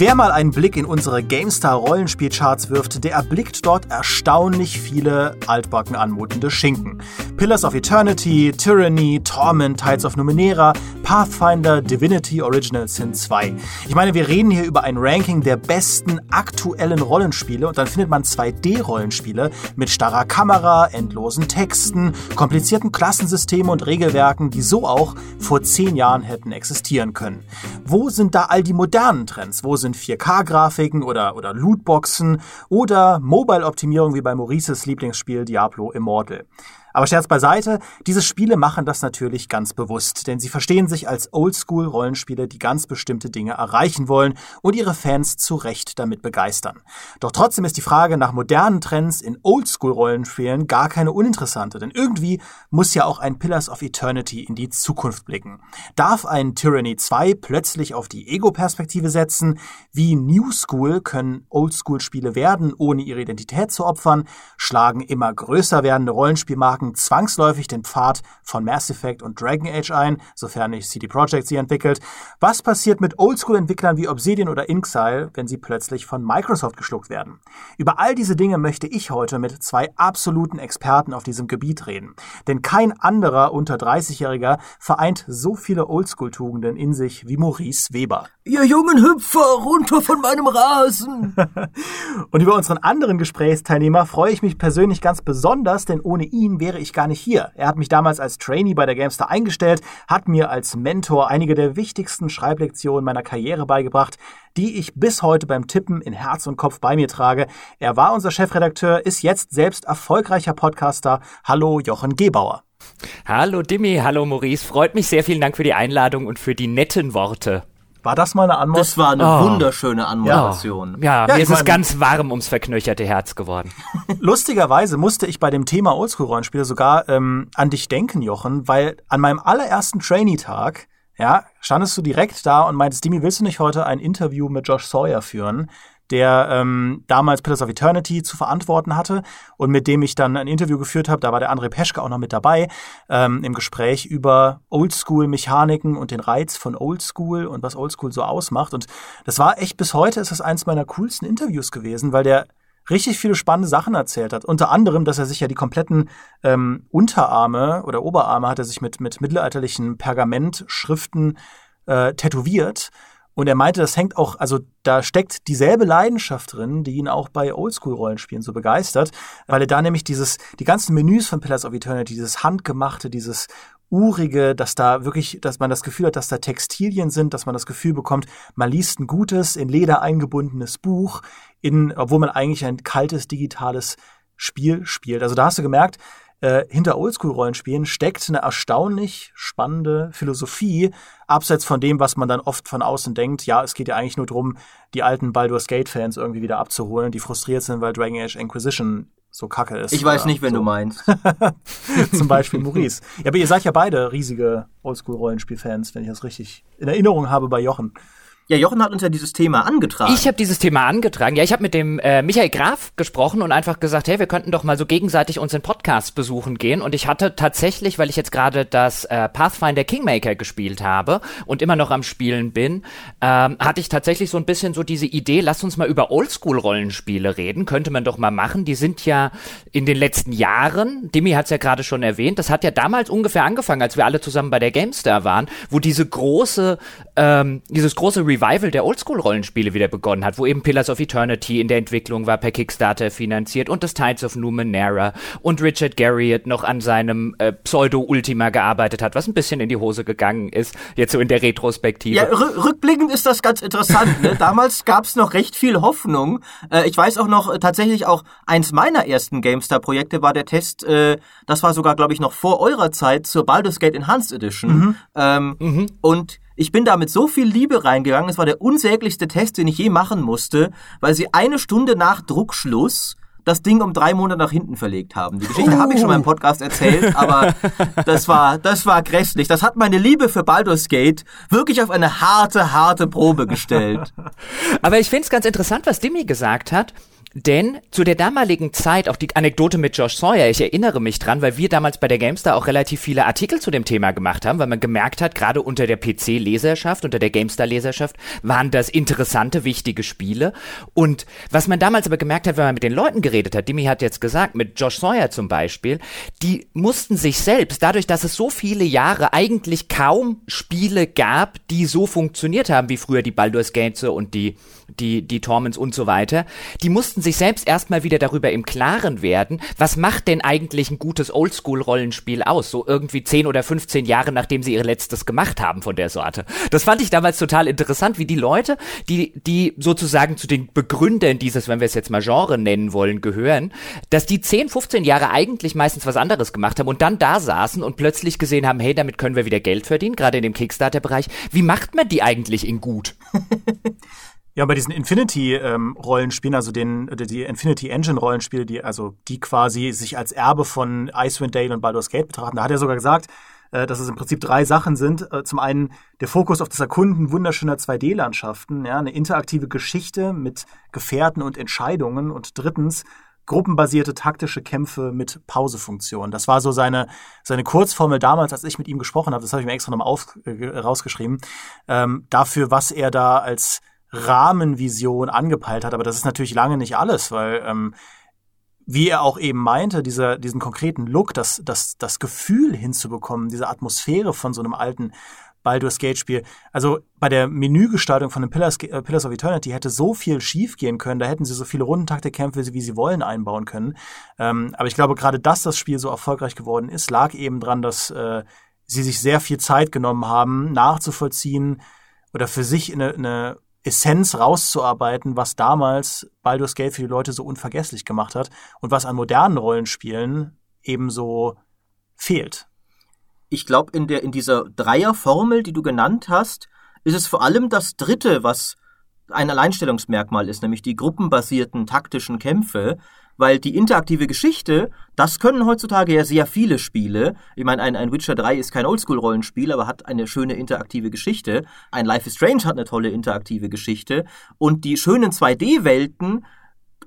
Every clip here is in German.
Wer mal einen Blick in unsere GameStar Rollenspielcharts wirft, der erblickt dort erstaunlich viele altbacken anmutende Schinken. Pillars of Eternity, Tyranny, Torment, Tides of Numenera, Pathfinder, Divinity Original Sin 2. Ich meine, wir reden hier über ein Ranking der besten aktuellen Rollenspiele und dann findet man 2D-Rollenspiele mit starrer Kamera, endlosen Texten, komplizierten Klassensystemen und Regelwerken, die so auch vor zehn Jahren hätten existieren können. Wo sind da all die modernen Trends? Wo sind 4K-Grafiken oder, oder Lootboxen oder Mobile-Optimierung wie bei Maurices Lieblingsspiel Diablo Immortal? Aber Scherz beiseite, diese Spiele machen das natürlich ganz bewusst, denn sie verstehen sich als Oldschool-Rollenspiele, die ganz bestimmte Dinge erreichen wollen und ihre Fans zu Recht damit begeistern. Doch trotzdem ist die Frage nach modernen Trends in Oldschool-Rollenspielen gar keine uninteressante, denn irgendwie muss ja auch ein Pillars of Eternity in die Zukunft blicken. Darf ein Tyranny 2 plötzlich auf die Ego-Perspektive setzen? Wie New School können Oldschool-Spiele werden, ohne ihre Identität zu opfern? Schlagen immer größer werdende Rollenspielmarken schlagen zwangsläufig den Pfad von Mass Effect und Dragon Age ein, sofern nicht CD Projekt sie entwickelt. Was passiert mit Oldschool-Entwicklern wie Obsidian oder Inxile, wenn sie plötzlich von Microsoft geschluckt werden? Über all diese Dinge möchte ich heute mit zwei absoluten Experten auf diesem Gebiet reden. Denn kein anderer unter 30-Jähriger vereint so viele Oldschool-Tugenden in sich wie Maurice Weber. Ihr jungen Hüpfer, runter von meinem Rasen! und über unseren anderen Gesprächsteilnehmer freue ich mich persönlich ganz besonders, denn ohne ihn wäre wäre ich gar nicht hier. Er hat mich damals als Trainee bei der Gamestar eingestellt, hat mir als Mentor einige der wichtigsten Schreiblektionen meiner Karriere beigebracht, die ich bis heute beim Tippen in Herz und Kopf bei mir trage. Er war unser Chefredakteur, ist jetzt selbst erfolgreicher Podcaster. Hallo Jochen Gebauer. Hallo Dimi, hallo Maurice. Freut mich sehr. Vielen Dank für die Einladung und für die netten Worte. War das mal eine Anmoderation? Das war eine oh. wunderschöne Anmoderation. Ja, ja, ja mir ist es ganz warm ums verknöcherte Herz geworden. Lustigerweise musste ich bei dem Thema Oldschool-Rollenspiele sogar ähm, an dich denken, Jochen, weil an meinem allerersten Trainee-Tag ja, standest du direkt da und meintest, Dimi, willst du nicht heute ein Interview mit Josh Sawyer führen? Der ähm, damals Pillars of Eternity zu verantworten hatte und mit dem ich dann ein Interview geführt habe. Da war der André Peschke auch noch mit dabei ähm, im Gespräch über Oldschool-Mechaniken und den Reiz von Oldschool und was Oldschool so ausmacht. Und das war echt bis heute ist das eins meiner coolsten Interviews gewesen, weil der richtig viele spannende Sachen erzählt hat. Unter anderem, dass er sich ja die kompletten ähm, Unterarme oder Oberarme hat er sich mit, mit mittelalterlichen Pergamentschriften äh, tätowiert und er meinte, das hängt auch, also da steckt dieselbe Leidenschaft drin, die ihn auch bei Oldschool-Rollenspielen so begeistert, weil er da nämlich dieses, die ganzen Menüs von Pillars of Eternity, dieses handgemachte, dieses urige, dass da wirklich, dass man das Gefühl hat, dass da Textilien sind, dass man das Gefühl bekommt, man liest ein gutes, in Leder eingebundenes Buch, in, obwohl man eigentlich ein kaltes, digitales Spiel spielt. Also da hast du gemerkt, äh, hinter Oldschool-Rollenspielen steckt eine erstaunlich spannende Philosophie, abseits von dem, was man dann oft von außen denkt. Ja, es geht ja eigentlich nur darum, die alten Baldur's Gate-Fans irgendwie wieder abzuholen, die frustriert sind, weil Dragon Age Inquisition so kacke ist. Ich weiß nicht, wenn so. du meinst. Zum Beispiel Maurice. Ja, aber ihr seid ja beide riesige Oldschool-Rollenspiel-Fans, wenn ich das richtig in Erinnerung habe bei Jochen. Ja, Jochen hat uns ja dieses Thema angetragen. Ich habe dieses Thema angetragen. Ja, ich habe mit dem äh, Michael Graf gesprochen und einfach gesagt, hey, wir könnten doch mal so gegenseitig unseren Podcast besuchen gehen. Und ich hatte tatsächlich, weil ich jetzt gerade das äh, Pathfinder Kingmaker gespielt habe und immer noch am Spielen bin, ähm, hatte ich tatsächlich so ein bisschen so diese Idee, lass uns mal über Oldschool-Rollenspiele reden. Könnte man doch mal machen. Die sind ja in den letzten Jahren, Dimi hat es ja gerade schon erwähnt, das hat ja damals ungefähr angefangen, als wir alle zusammen bei der GameStar waren, wo diese große, ähm, dieses große Revival Revival der Oldschool-Rollenspiele wieder begonnen hat, wo eben Pillars of Eternity in der Entwicklung war, per Kickstarter finanziert und das Tides of Numenera und Richard Garriott noch an seinem äh, Pseudo-Ultima gearbeitet hat, was ein bisschen in die Hose gegangen ist, jetzt so in der Retrospektive. Ja, rückblickend ist das ganz interessant. Ne? Damals gab es noch recht viel Hoffnung. Äh, ich weiß auch noch, äh, tatsächlich auch eins meiner ersten GameStar-Projekte war der Test, äh, das war sogar, glaube ich, noch vor eurer Zeit zur Baldur's Gate Enhanced Edition. Mhm. Ähm, mhm. Und ich bin da mit so viel Liebe reingegangen. Es war der unsäglichste Test, den ich je machen musste, weil sie eine Stunde nach Druckschluss das Ding um drei Monate nach hinten verlegt haben. Die Geschichte oh. habe ich schon mal im Podcast erzählt, aber das war, das war grässlich. Das hat meine Liebe für Baldur's Gate wirklich auf eine harte, harte Probe gestellt. Aber ich finde es ganz interessant, was Dimi gesagt hat denn zu der damaligen Zeit, auch die Anekdote mit Josh Sawyer, ich erinnere mich dran, weil wir damals bei der GameStar auch relativ viele Artikel zu dem Thema gemacht haben, weil man gemerkt hat, gerade unter der PC-Leserschaft, unter der GameStar-Leserschaft, waren das interessante, wichtige Spiele. Und was man damals aber gemerkt hat, wenn man mit den Leuten geredet hat, Dimi hat jetzt gesagt, mit Josh Sawyer zum Beispiel, die mussten sich selbst, dadurch, dass es so viele Jahre eigentlich kaum Spiele gab, die so funktioniert haben, wie früher die Baldur's Gates und die die, die Torments und so weiter, die mussten sich selbst erstmal wieder darüber im Klaren werden, was macht denn eigentlich ein gutes Oldschool-Rollenspiel aus? So irgendwie 10 oder 15 Jahre, nachdem sie ihr letztes gemacht haben von der Sorte. Das fand ich damals total interessant, wie die Leute, die, die sozusagen zu den Begründern dieses, wenn wir es jetzt mal Genre nennen wollen, gehören, dass die 10, 15 Jahre eigentlich meistens was anderes gemacht haben und dann da saßen und plötzlich gesehen haben, hey, damit können wir wieder Geld verdienen, gerade in dem Kickstarter-Bereich. Wie macht man die eigentlich in gut? Ja, bei diesen Infinity-Rollenspielen, ähm, also den, die Infinity Engine-Rollenspiele, die, also die quasi sich als Erbe von Icewind Dale und Baldur's Gate betrachten, da hat er sogar gesagt, äh, dass es im Prinzip drei Sachen sind. Äh, zum einen der Fokus auf das Erkunden wunderschöner 2D-Landschaften, ja, eine interaktive Geschichte mit Gefährten und Entscheidungen und drittens gruppenbasierte taktische Kämpfe mit Pausefunktion. Das war so seine, seine Kurzformel damals, als ich mit ihm gesprochen habe. Das habe ich mir extra nochmal äh, rausgeschrieben. Ähm, dafür, was er da als Rahmenvision angepeilt hat. Aber das ist natürlich lange nicht alles, weil ähm, wie er auch eben meinte, dieser, diesen konkreten Look, das, das, das Gefühl hinzubekommen, diese Atmosphäre von so einem alten Baldur's Gate Spiel. Also bei der Menügestaltung von den Pillars, äh, Pillars of Eternity hätte so viel schiefgehen können, da hätten sie so viele Rundentaktekämpfe, wie sie wollen, einbauen können. Ähm, aber ich glaube, gerade dass das Spiel so erfolgreich geworden ist, lag eben dran, dass äh, sie sich sehr viel Zeit genommen haben, nachzuvollziehen oder für sich eine, eine Essenz rauszuarbeiten, was damals Baldur's Gate für die Leute so unvergesslich gemacht hat und was an modernen Rollenspielen ebenso fehlt. Ich glaube, in der in dieser Dreierformel, die du genannt hast, ist es vor allem das dritte, was ein Alleinstellungsmerkmal ist, nämlich die gruppenbasierten taktischen Kämpfe, weil die interaktive Geschichte, das können heutzutage ja sehr viele Spiele. Ich meine, ein, ein Witcher 3 ist kein Oldschool-Rollenspiel, aber hat eine schöne interaktive Geschichte. Ein Life is Strange hat eine tolle interaktive Geschichte. Und die schönen 2D-Welten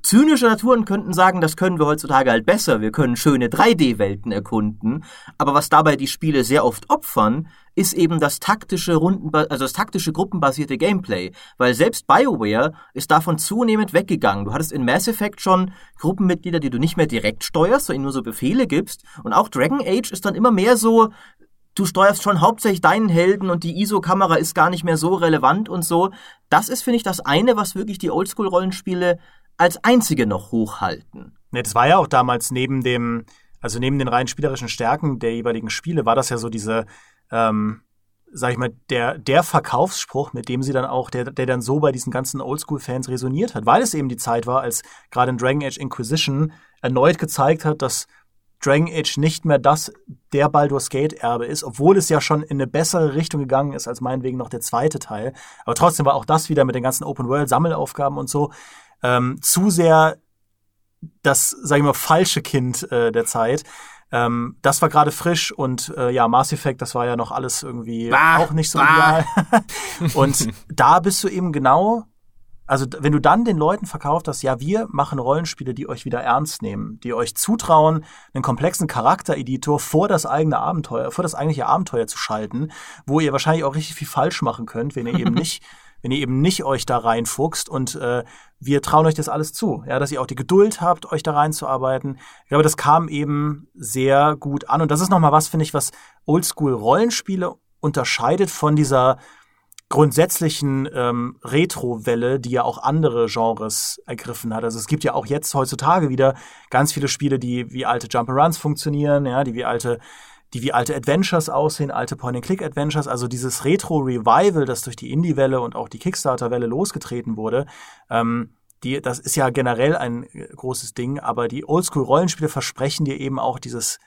Zynische Naturen könnten sagen, das können wir heutzutage halt besser. Wir können schöne 3D-Welten erkunden. Aber was dabei die Spiele sehr oft opfern, ist eben das taktische Runden, also das taktische gruppenbasierte Gameplay. Weil selbst BioWare ist davon zunehmend weggegangen. Du hattest in Mass Effect schon Gruppenmitglieder, die du nicht mehr direkt steuerst, sondern nur so Befehle gibst. Und auch Dragon Age ist dann immer mehr so, du steuerst schon hauptsächlich deinen Helden und die ISO-Kamera ist gar nicht mehr so relevant und so. Das ist, finde ich, das eine, was wirklich die Oldschool-Rollenspiele als einzige noch hochhalten. Ne, das war ja auch damals neben dem, also neben den rein spielerischen Stärken der jeweiligen Spiele, war das ja so diese, ähm, sag ich mal, der, der Verkaufsspruch, mit dem sie dann auch, der, der dann so bei diesen ganzen Oldschool-Fans resoniert hat, weil es eben die Zeit war, als gerade in Dragon Age Inquisition erneut gezeigt hat, dass Dragon Age nicht mehr das der Baldur's Gate Erbe ist, obwohl es ja schon in eine bessere Richtung gegangen ist als meinetwegen noch der zweite Teil. Aber trotzdem war auch das wieder mit den ganzen Open World Sammelaufgaben und so ähm, zu sehr das, sag ich mal, falsche Kind äh, der Zeit. Ähm, das war gerade frisch und äh, ja, Mass Effect, das war ja noch alles irgendwie bah, auch nicht so bah. ideal. und da bist du eben genau, also wenn du dann den Leuten verkauft hast, ja, wir machen Rollenspiele, die euch wieder ernst nehmen, die euch zutrauen, einen komplexen Charaktereditor vor das eigene Abenteuer, vor das eigentliche Abenteuer zu schalten, wo ihr wahrscheinlich auch richtig viel falsch machen könnt, wenn ihr eben nicht wenn ihr eben nicht euch da reinfuchst und äh, wir trauen euch das alles zu, ja, dass ihr auch die Geduld habt, euch da reinzuarbeiten. Ich glaube, das kam eben sehr gut an und das ist nochmal was, finde ich, was Oldschool-Rollenspiele unterscheidet von dieser grundsätzlichen ähm, Retro-Welle, die ja auch andere Genres ergriffen hat. Also es gibt ja auch jetzt heutzutage wieder ganz viele Spiele, die wie alte Jump-Runs funktionieren, ja, die wie alte die wie alte Adventures aussehen, alte Point-and-Click-Adventures, also dieses Retro-Revival, das durch die Indie-Welle und auch die Kickstarter-Welle losgetreten wurde, ähm, die, das ist ja generell ein großes Ding, aber die Oldschool-Rollenspiele versprechen dir eben auch dieses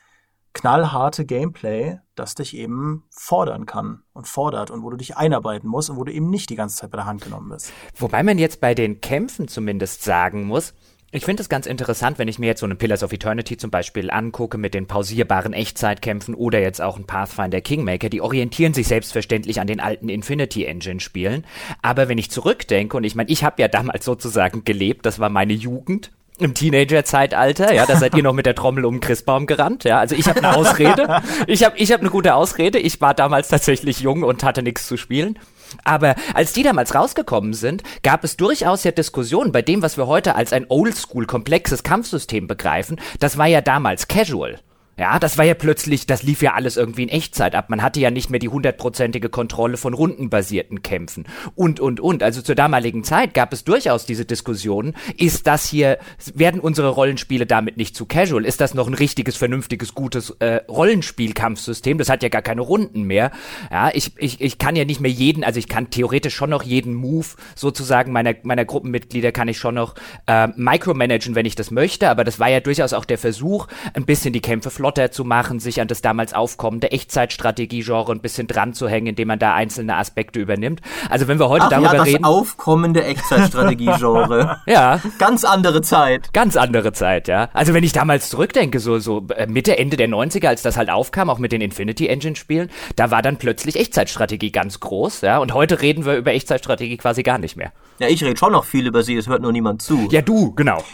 knallharte Gameplay, das dich eben fordern kann und fordert und wo du dich einarbeiten musst und wo du eben nicht die ganze Zeit bei der Hand genommen bist. Wobei man jetzt bei den Kämpfen zumindest sagen muss, ich finde es ganz interessant, wenn ich mir jetzt so eine Pillars of Eternity zum Beispiel angucke mit den pausierbaren Echtzeitkämpfen oder jetzt auch ein Pathfinder Kingmaker, die orientieren sich selbstverständlich an den alten Infinity Engine Spielen. Aber wenn ich zurückdenke, und ich meine, ich habe ja damals sozusagen gelebt, das war meine Jugend, im Teenager-Zeitalter, ja, da seid ihr noch mit der Trommel um den Christbaum gerannt, ja. Also ich habe eine Ausrede. Ich habe ich hab eine gute Ausrede. Ich war damals tatsächlich jung und hatte nichts zu spielen. Aber als die damals rausgekommen sind, gab es durchaus ja Diskussionen bei dem, was wir heute als ein oldschool komplexes Kampfsystem begreifen. Das war ja damals casual. Ja, das war ja plötzlich, das lief ja alles irgendwie in Echtzeit ab. Man hatte ja nicht mehr die hundertprozentige Kontrolle von rundenbasierten Kämpfen und, und, und. Also zur damaligen Zeit gab es durchaus diese Diskussionen. Ist das hier, werden unsere Rollenspiele damit nicht zu casual? Ist das noch ein richtiges, vernünftiges, gutes äh, Rollenspielkampfsystem? Das hat ja gar keine Runden mehr. Ja, ich, ich, ich kann ja nicht mehr jeden, also ich kann theoretisch schon noch jeden Move sozusagen meiner, meiner Gruppenmitglieder kann ich schon noch äh, micromanagen, wenn ich das möchte. Aber das war ja durchaus auch der Versuch, ein bisschen die Kämpfe flotter zu machen, sich an das damals aufkommende Echtzeitstrategie-Genre ein bisschen dran zu hängen, indem man da einzelne Aspekte übernimmt. Also wenn wir heute Ach darüber ja, das reden. aufkommende Echtzeitstrategie-Genre. ja. Ganz andere Zeit. Ganz andere Zeit, ja. Also wenn ich damals zurückdenke, so, so äh, Mitte, Ende der 90er, als das halt aufkam, auch mit den Infinity Engine Spielen, da war dann plötzlich Echtzeitstrategie ganz groß, ja. Und heute reden wir über Echtzeitstrategie quasi gar nicht mehr. Ja, ich rede schon noch viel über sie, es hört nur niemand zu. Ja, du, genau.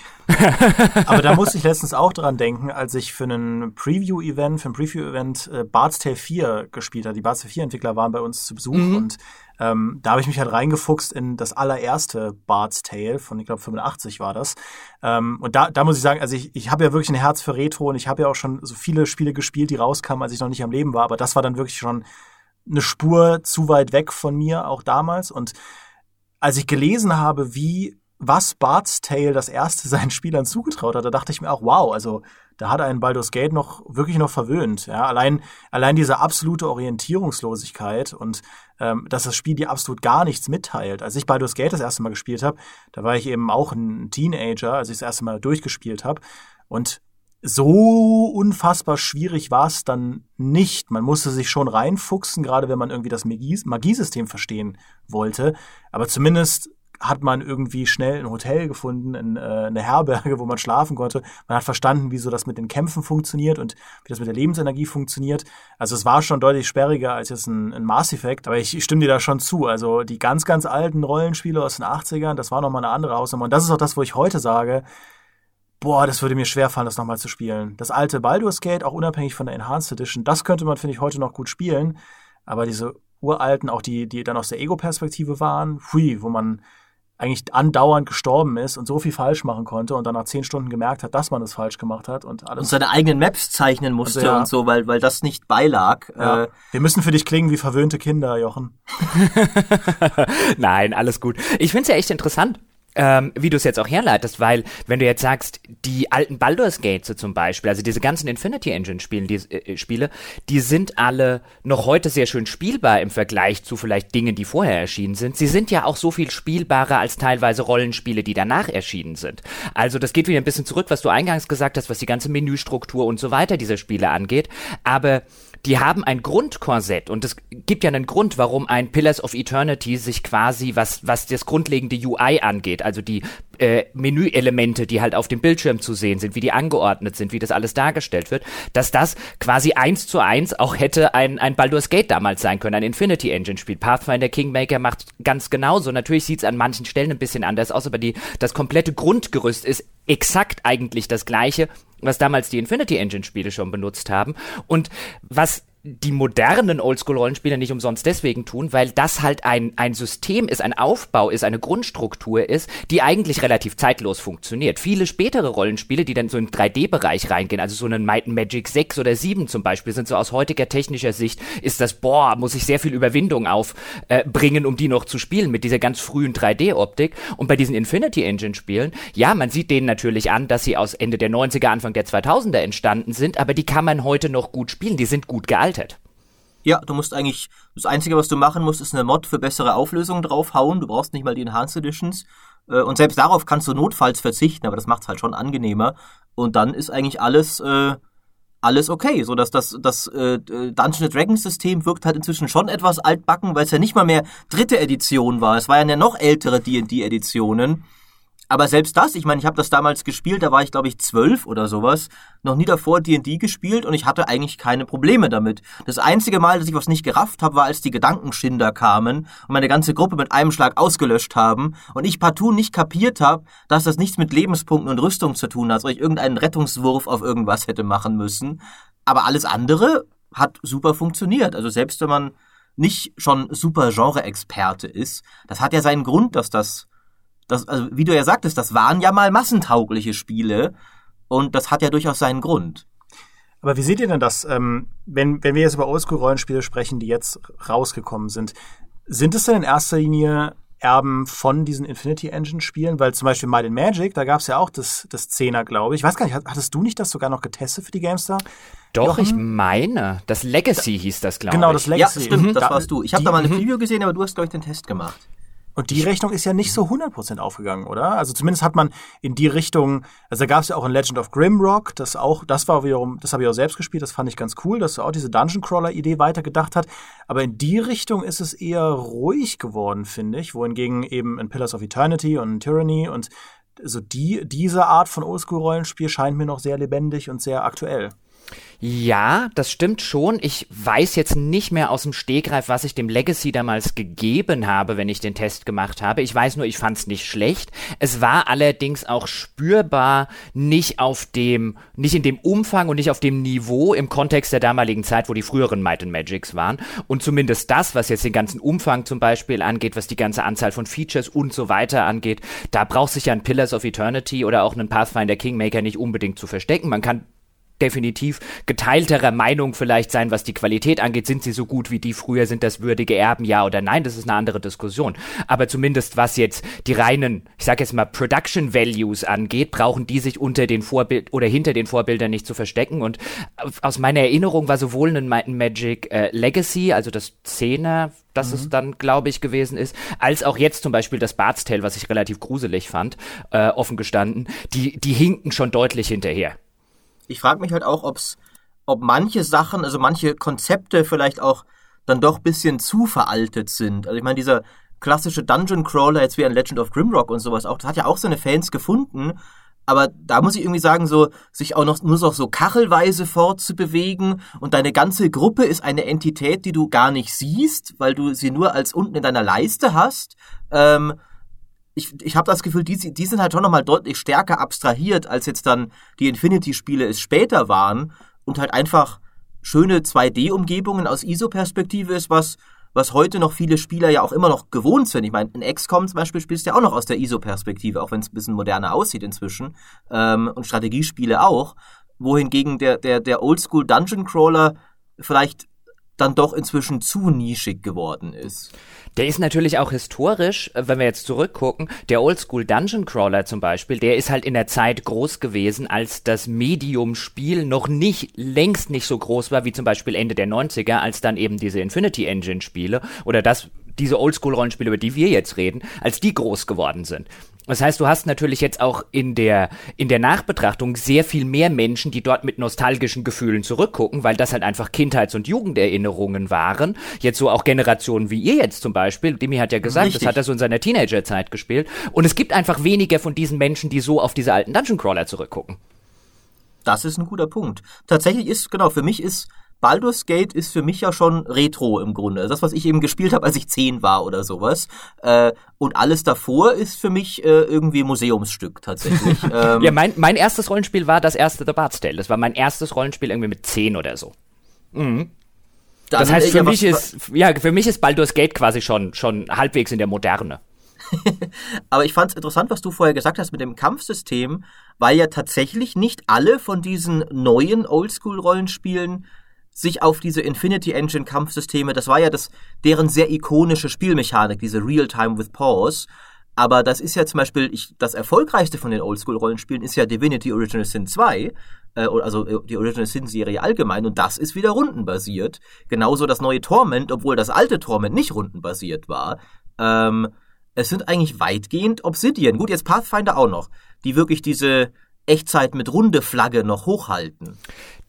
Aber da musste ich letztens auch dran denken, als ich für einen Preview-Event, für ein Preview-Event äh, Bart's Tale 4 gespielt habe. Die Bart's Tale 4-Entwickler waren bei uns zu Besuch Mhm. und ähm, da habe ich mich halt reingefuchst in das allererste Bart's Tale von, ich glaube, 85 war das. Ähm, und da, da muss ich sagen, also ich, ich habe ja wirklich ein Herz für Retro und ich habe ja auch schon so viele Spiele gespielt, die rauskamen, als ich noch nicht am Leben war. Aber das war dann wirklich schon eine Spur zu weit weg von mir, auch damals. Und als ich gelesen habe, wie was Bart's Tale das erste seinen Spielern zugetraut hat, da dachte ich mir auch, wow, also da hat einen Baldur's Gate noch wirklich noch verwöhnt. Ja, allein allein diese absolute Orientierungslosigkeit und ähm, dass das Spiel dir absolut gar nichts mitteilt. Als ich Baldur's Gate das erste Mal gespielt habe, da war ich eben auch ein Teenager, als ich das erste Mal durchgespielt habe und so unfassbar schwierig war es dann nicht. Man musste sich schon reinfuchsen, gerade wenn man irgendwie das Magie Magiesystem verstehen wollte. Aber zumindest hat man irgendwie schnell ein Hotel gefunden, in, äh, eine Herberge, wo man schlafen konnte. Man hat verstanden, wie so das mit den Kämpfen funktioniert und wie das mit der Lebensenergie funktioniert. Also es war schon deutlich sperriger als jetzt ein, ein Mass Effect, aber ich, ich stimme dir da schon zu. Also die ganz, ganz alten Rollenspiele aus den 80ern, das war nochmal eine andere Hausnummer. Und das ist auch das, wo ich heute sage, boah, das würde mir schwerfallen, das nochmal zu spielen. Das alte Baldur's Gate, auch unabhängig von der Enhanced Edition, das könnte man, finde ich, heute noch gut spielen. Aber diese uralten, auch die, die dann aus der Ego-Perspektive waren, hui, wo man eigentlich andauernd gestorben ist und so viel falsch machen konnte und dann nach zehn Stunden gemerkt hat, dass man es falsch gemacht hat und alles. Und seine eigenen Maps zeichnen musste Also ja. und so, weil, weil das nicht beilag. ja. Äh, Wir müssen für dich klingen wie verwöhnte Kinder, Jochen. Nein, alles gut. Ich find's ja echt interessant. Ähm, wie du es jetzt auch herleitest, weil wenn du jetzt sagst, die alten Baldur's Gates zum Beispiel, also diese ganzen Infinity Engine Spielen, die, äh, Spiele, die sind alle noch heute sehr schön spielbar im Vergleich zu vielleicht Dingen, die vorher erschienen sind. Sie sind ja auch so viel spielbarer als teilweise Rollenspiele, die danach erschienen sind. Also das geht wieder ein bisschen zurück, was du eingangs gesagt hast, was die ganze Menüstruktur und so weiter dieser Spiele angeht. Aber die haben ein Grundkorsett und es gibt ja einen Grund, warum ein Pillars of Eternity sich quasi, was, was das grundlegende UI angeht, also die äh, Menüelemente, die halt auf dem Bildschirm zu sehen sind, wie die angeordnet sind, wie das alles dargestellt wird, dass das quasi eins zu eins auch hätte ein, ein Baldur's Gate damals sein können, ein Infinity Engine Spiel. Pathfinder Kingmaker macht ganz genauso. Natürlich sieht es an manchen Stellen ein bisschen anders aus, aber die, das komplette Grundgerüst ist exakt eigentlich das gleiche, was damals die Infinity Engine Spiele schon benutzt haben. Und was die modernen Oldschool-Rollenspiele nicht umsonst deswegen tun, weil das halt ein, ein System ist, ein Aufbau ist, eine Grundstruktur ist, die eigentlich relativ zeitlos funktioniert. Viele spätere Rollenspiele, die dann so im 3D-Bereich reingehen, also so einen Might Magic 6 oder 7 zum Beispiel, sind so aus heutiger technischer Sicht, ist das, boah, muss ich sehr viel Überwindung aufbringen, äh, um die noch zu spielen mit dieser ganz frühen 3D-Optik. Und bei diesen Infinity Engine-Spielen, ja, man sieht denen natürlich an, dass sie aus Ende der 90er, Anfang der 2000er entstanden sind, aber die kann man heute noch gut spielen, die sind gut gealtert. Ja, du musst eigentlich, das Einzige, was du machen musst, ist eine Mod für bessere Auflösung draufhauen. Du brauchst nicht mal die Enhanced Editions. Äh, und selbst darauf kannst du notfalls verzichten, aber das macht's halt schon angenehmer. Und dann ist eigentlich alles, äh, alles okay. So dass das, das äh, Dungeons Dragons System wirkt halt inzwischen schon etwas altbacken, weil es ja nicht mal mehr dritte Edition war. Es waren ja noch ältere D&D Editionen. Aber selbst das, ich meine, ich habe das damals gespielt, da war ich glaube ich zwölf oder sowas, noch nie davor D&D gespielt und ich hatte eigentlich keine Probleme damit. Das einzige Mal, dass ich was nicht gerafft habe, war, als die Gedankenschinder kamen und meine ganze Gruppe mit einem Schlag ausgelöscht haben und ich partout nicht kapiert habe, dass das nichts mit Lebenspunkten und Rüstung zu tun hat, sondern ich irgendeinen Rettungswurf auf irgendwas hätte machen müssen. Aber alles andere hat super funktioniert. Also selbst wenn man nicht schon super Genre-Experte ist, das hat ja seinen Grund, dass das das, also wie du ja sagtest, das waren ja mal massentaugliche Spiele und das hat ja durchaus seinen Grund. Aber wie seht ihr denn das, ähm, wenn, wenn wir jetzt über Oldschool-Rollenspiele sprechen, die jetzt rausgekommen sind? Sind es denn in erster Linie Erben von diesen Infinity Engine-Spielen? Weil zum Beispiel Might and Magic, da gab es ja auch das, das Zehner, glaube ich. Ich weiß gar nicht, hattest du nicht das sogar noch getestet für die GameStar? Doch, Jochen? ich meine. Das Legacy hieß das, glaube genau, ich. Genau, das Legacy. Ja, stimmt, mhm. das warst du. Ich habe da mal eine mhm. Preview gesehen, aber du hast, glaube ich, den Test gemacht. Und die Rechnung ist ja nicht so 100% aufgegangen, oder? Also zumindest hat man in die Richtung, also da gab es ja auch ein Legend of Grimrock, das auch, das war wiederum, das habe ich auch selbst gespielt, das fand ich ganz cool, dass auch diese Dungeon Crawler Idee weitergedacht hat. Aber in die Richtung ist es eher ruhig geworden, finde ich, wohingegen eben in Pillars of Eternity und Tyranny und so die, diese Art von Oldschool-Rollenspiel scheint mir noch sehr lebendig und sehr aktuell. Ja, das stimmt schon. Ich weiß jetzt nicht mehr aus dem Stegreif, was ich dem Legacy damals gegeben habe, wenn ich den Test gemacht habe. Ich weiß nur, ich fand es nicht schlecht. Es war allerdings auch spürbar nicht auf dem, nicht in dem Umfang und nicht auf dem Niveau im Kontext der damaligen Zeit, wo die früheren Might and Magics waren. Und zumindest das, was jetzt den ganzen Umfang zum Beispiel angeht, was die ganze Anzahl von Features und so weiter angeht, da braucht sich ja ein Pillars of Eternity oder auch ein Pathfinder Kingmaker nicht unbedingt zu verstecken. Man kann definitiv geteilterer Meinung vielleicht sein, was die Qualität angeht. Sind sie so gut wie die früher? Sind das würdige Erben? Ja oder nein? Das ist eine andere Diskussion. Aber zumindest was jetzt die reinen, ich sage jetzt mal Production Values angeht, brauchen die sich unter den Vorbild oder hinter den Vorbildern nicht zu verstecken. Und aus meiner Erinnerung war sowohl ein Magic äh, Legacy, also das Zehner, das mhm. es dann, glaube ich, gewesen ist, als auch jetzt zum Beispiel das Bart's Tale, was ich relativ gruselig fand, äh, offen gestanden, die, die hinken schon deutlich hinterher ich frage mich halt auch, ob's, ob manche Sachen, also manche Konzepte vielleicht auch dann doch bisschen zu veraltet sind. Also ich meine, dieser klassische Dungeon Crawler, jetzt wie ein Legend of Grimrock und sowas auch, das hat ja auch seine Fans gefunden. Aber da muss ich irgendwie sagen, so, sich auch noch, nur noch so kachelweise fortzubewegen und deine ganze Gruppe ist eine Entität, die du gar nicht siehst, weil du sie nur als unten in deiner Leiste hast. Ähm, ich, ich habe das Gefühl, die, die sind halt schon nochmal deutlich stärker abstrahiert, als jetzt dann die Infinity-Spiele es später waren und halt einfach schöne 2D-Umgebungen aus ISO-Perspektive ist, was, was heute noch viele Spieler ja auch immer noch gewohnt sind. Ich meine, in XCOM zum Beispiel spielst du ja auch noch aus der ISO-Perspektive, auch wenn es ein bisschen moderner aussieht inzwischen. Ähm, und Strategiespiele auch. Wohingegen der, der, der Oldschool Dungeon Crawler vielleicht dann doch inzwischen zu nischig geworden ist. Der ist natürlich auch historisch, äh, wenn wir jetzt zurückgucken, der Oldschool Dungeon Crawler zum Beispiel, der ist halt in der Zeit groß gewesen, als das Medium-Spiel noch nicht, längst nicht so groß war, wie zum Beispiel Ende der 90er, als dann eben diese Infinity Engine Spiele oder das, diese Oldschool-Rollenspiele, über die wir jetzt reden, als die groß geworden sind. Das heißt, du hast natürlich jetzt auch in der, in der Nachbetrachtung sehr viel mehr Menschen, die dort mit nostalgischen Gefühlen zurückgucken, weil das halt einfach Kindheits- und Jugenderinnerungen waren. Jetzt so auch Generationen wie ihr jetzt zum Beispiel. Demi hat ja gesagt, Richtig. das hat er so in seiner Teenagerzeit gespielt. Und es gibt einfach weniger von diesen Menschen, die so auf diese alten Dungeon Crawler zurückgucken. Das ist ein guter Punkt. Tatsächlich ist, genau, für mich ist Baldur's Gate ist für mich ja schon Retro im Grunde. Das, was ich eben gespielt habe, als ich zehn war oder sowas. Äh, und alles davor ist für mich äh, irgendwie Museumsstück tatsächlich. ähm, ja, mein, mein erstes Rollenspiel war das erste The Bard's Tale. Das war mein erstes Rollenspiel irgendwie mit zehn oder so. Mhm. das heißt, für mich ist, ja, für mich ist Baldur's Gate quasi schon, schon halbwegs in der Moderne. Aber ich fand es interessant, was du vorher gesagt hast mit dem Kampfsystem, weil ja tatsächlich nicht alle von diesen neuen Oldschool-Rollenspielen sich auf diese Infinity Engine Kampfsysteme, das war ja das, deren sehr ikonische Spielmechanik, diese Real-Time with Pause. Aber das ist ja zum Beispiel, ich, das erfolgreichste von den Oldschool-Rollenspielen ist ja Divinity Original Sin 2, äh, also äh, die Original Sin-Serie allgemein, und das ist wieder rundenbasiert. Genauso das neue Torment, obwohl das alte Torment nicht rundenbasiert war. Ähm, es sind eigentlich weitgehend Obsidian, gut, jetzt Pathfinder auch noch, die wirklich diese Echtzeit mit runde Flagge noch hochhalten.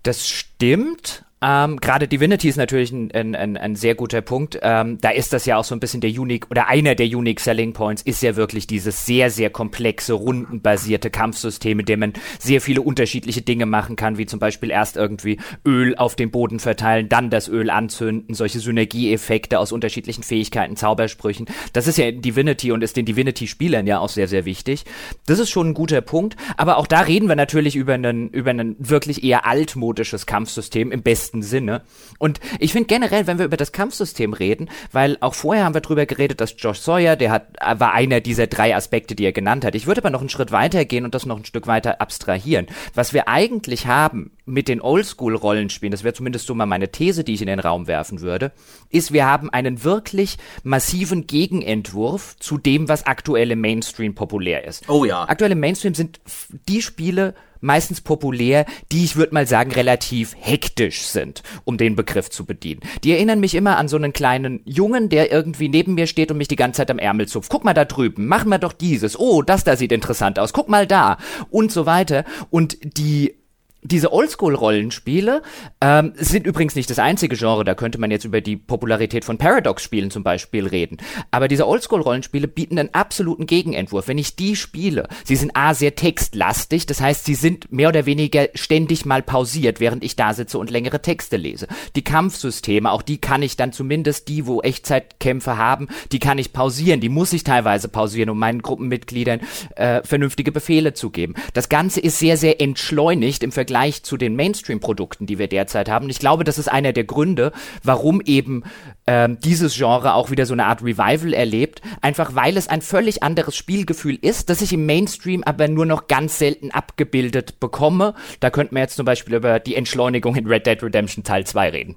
Das stimmt. Ähm, Gerade Divinity ist natürlich ein, ein, ein, ein sehr guter Punkt. Ähm, da ist das ja auch so ein bisschen der Unique oder einer der Unique Selling Points ist ja wirklich dieses sehr, sehr komplexe, rundenbasierte Kampfsystem, mit dem man sehr viele unterschiedliche Dinge machen kann, wie zum Beispiel erst irgendwie Öl auf den Boden verteilen, dann das Öl anzünden, solche Synergieeffekte aus unterschiedlichen Fähigkeiten, Zaubersprüchen. Das ist ja in Divinity und ist den Divinity-Spielern ja auch sehr, sehr wichtig. Das ist schon ein guter Punkt. Aber auch da reden wir natürlich über einen, über ein wirklich eher altmodisches Kampfsystem im besten besten Sinne. Und ich finde generell, wenn wir über das Kampfsystem reden, weil auch vorher haben wir drüber geredet, dass Josh Sawyer, der hat, war einer dieser drei Aspekte, die er genannt hat. Ich würde aber noch einen Schritt weiter gehen und das noch ein Stück weiter abstrahieren. Was wir eigentlich haben mit den Oldschool-Rollenspielen, das wäre zumindest so mal meine These, die ich in den Raum werfen würde, ist, wir haben einen wirklich massiven Gegenentwurf zu dem, was aktuelle Mainstream populär ist. Oh ja. Aktuelle Mainstream sind die Spiele, meistens populär, die ich würde mal sagen relativ hektisch sind, um den Begriff zu bedienen. Die erinnern mich immer an so einen kleinen Jungen, der irgendwie neben mir steht und mich die ganze Zeit am Ärmel zupft. Guck mal da drüben, machen wir doch dieses. Oh, das da sieht interessant aus. Guck mal da und so weiter. Und die diese Oldschool-Rollenspiele ähm, sind übrigens nicht das einzige Genre, da könnte man jetzt über die Popularität von Paradox-Spielen zum Beispiel reden. Aber diese Oldschool-Rollenspiele bieten einen absoluten Gegenentwurf. Wenn ich die spiele, sie sind A, sehr textlastig, das heißt, sie sind mehr oder weniger ständig mal pausiert, während ich da sitze und längere Texte lese. Die Kampfsysteme, auch die kann ich dann zumindest die, wo Echtzeitkämpfe haben, die kann ich pausieren, die muss ich teilweise pausieren, um meinen Gruppenmitgliedern äh, vernünftige Befehle zu geben. Das Ganze ist sehr, sehr entschleunigt im Vergleich Vergleich zu den Mainstream-Produkten, die wir derzeit haben. Ich glaube, das ist einer der Gründe, warum eben ähm, dieses Genre auch wieder so eine Art Revival erlebt. Einfach weil es ein völlig anderes Spielgefühl ist, das ich im Mainstream aber nur noch ganz selten abgebildet bekomme. Da könnten wir jetzt zum Beispiel über die Entschleunigung in Red Dead Redemption Teil 2 reden.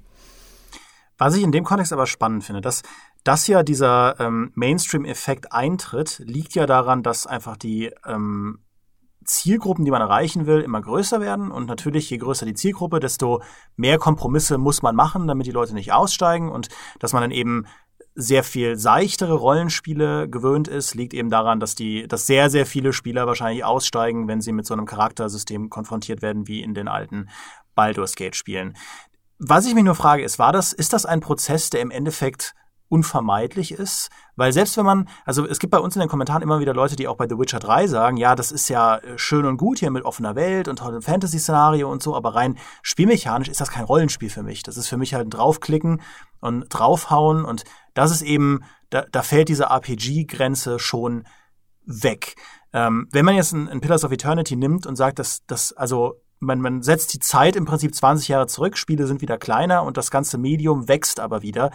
Was ich in dem Kontext aber spannend finde, dass, dass ja dieser ähm, Mainstream-Effekt eintritt, liegt ja daran, dass einfach die ähm, Zielgruppen, die man erreichen will, immer größer werden. Und natürlich, je größer die Zielgruppe, desto mehr Kompromisse muss man machen, damit die Leute nicht aussteigen. Und dass man dann eben sehr viel seichtere Rollenspiele gewöhnt ist, liegt eben daran, dass die, dass sehr, sehr viele Spieler wahrscheinlich aussteigen, wenn sie mit so einem Charaktersystem konfrontiert werden, wie in den alten Baldur's Gate Spielen. Was ich mich nur frage, ist, war das, ist das ein Prozess, der im Endeffekt unvermeidlich ist, weil selbst wenn man, also es gibt bei uns in den Kommentaren immer wieder Leute, die auch bei The Witcher 3 sagen, ja, das ist ja äh, schön und gut hier mit offener Welt und tollem Fantasy-Szenario und so, aber rein spielmechanisch ist das kein Rollenspiel für mich. Das ist für mich halt ein draufklicken und draufhauen und das ist eben, da, da fällt diese RPG-Grenze schon weg. Ähm, wenn man jetzt ein, ein Pillars of Eternity nimmt und sagt, dass das, also man, man setzt die Zeit im Prinzip 20 Jahre zurück, Spiele sind wieder kleiner und das ganze Medium wächst aber wieder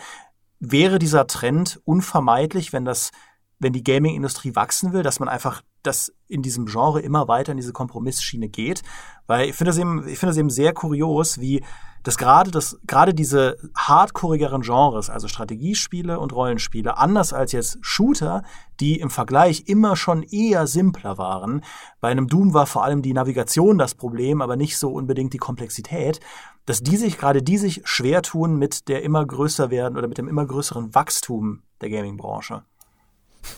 wäre dieser Trend unvermeidlich, wenn das, wenn die Gaming-Industrie wachsen will, dass man einfach das in diesem Genre immer weiter in diese Kompromissschiene geht. Weil ich finde das eben, ich finde das eben sehr kurios, wie dass gerade das, gerade diese hardcoreigeren Genres, also Strategiespiele und Rollenspiele, anders als jetzt Shooter, die im Vergleich immer schon eher simpler waren. Bei einem Doom war vor allem die Navigation das Problem, aber nicht so unbedingt die Komplexität, dass die sich, gerade die sich schwer tun mit der immer größer werden oder mit dem immer größeren Wachstum der Gaming-Branche.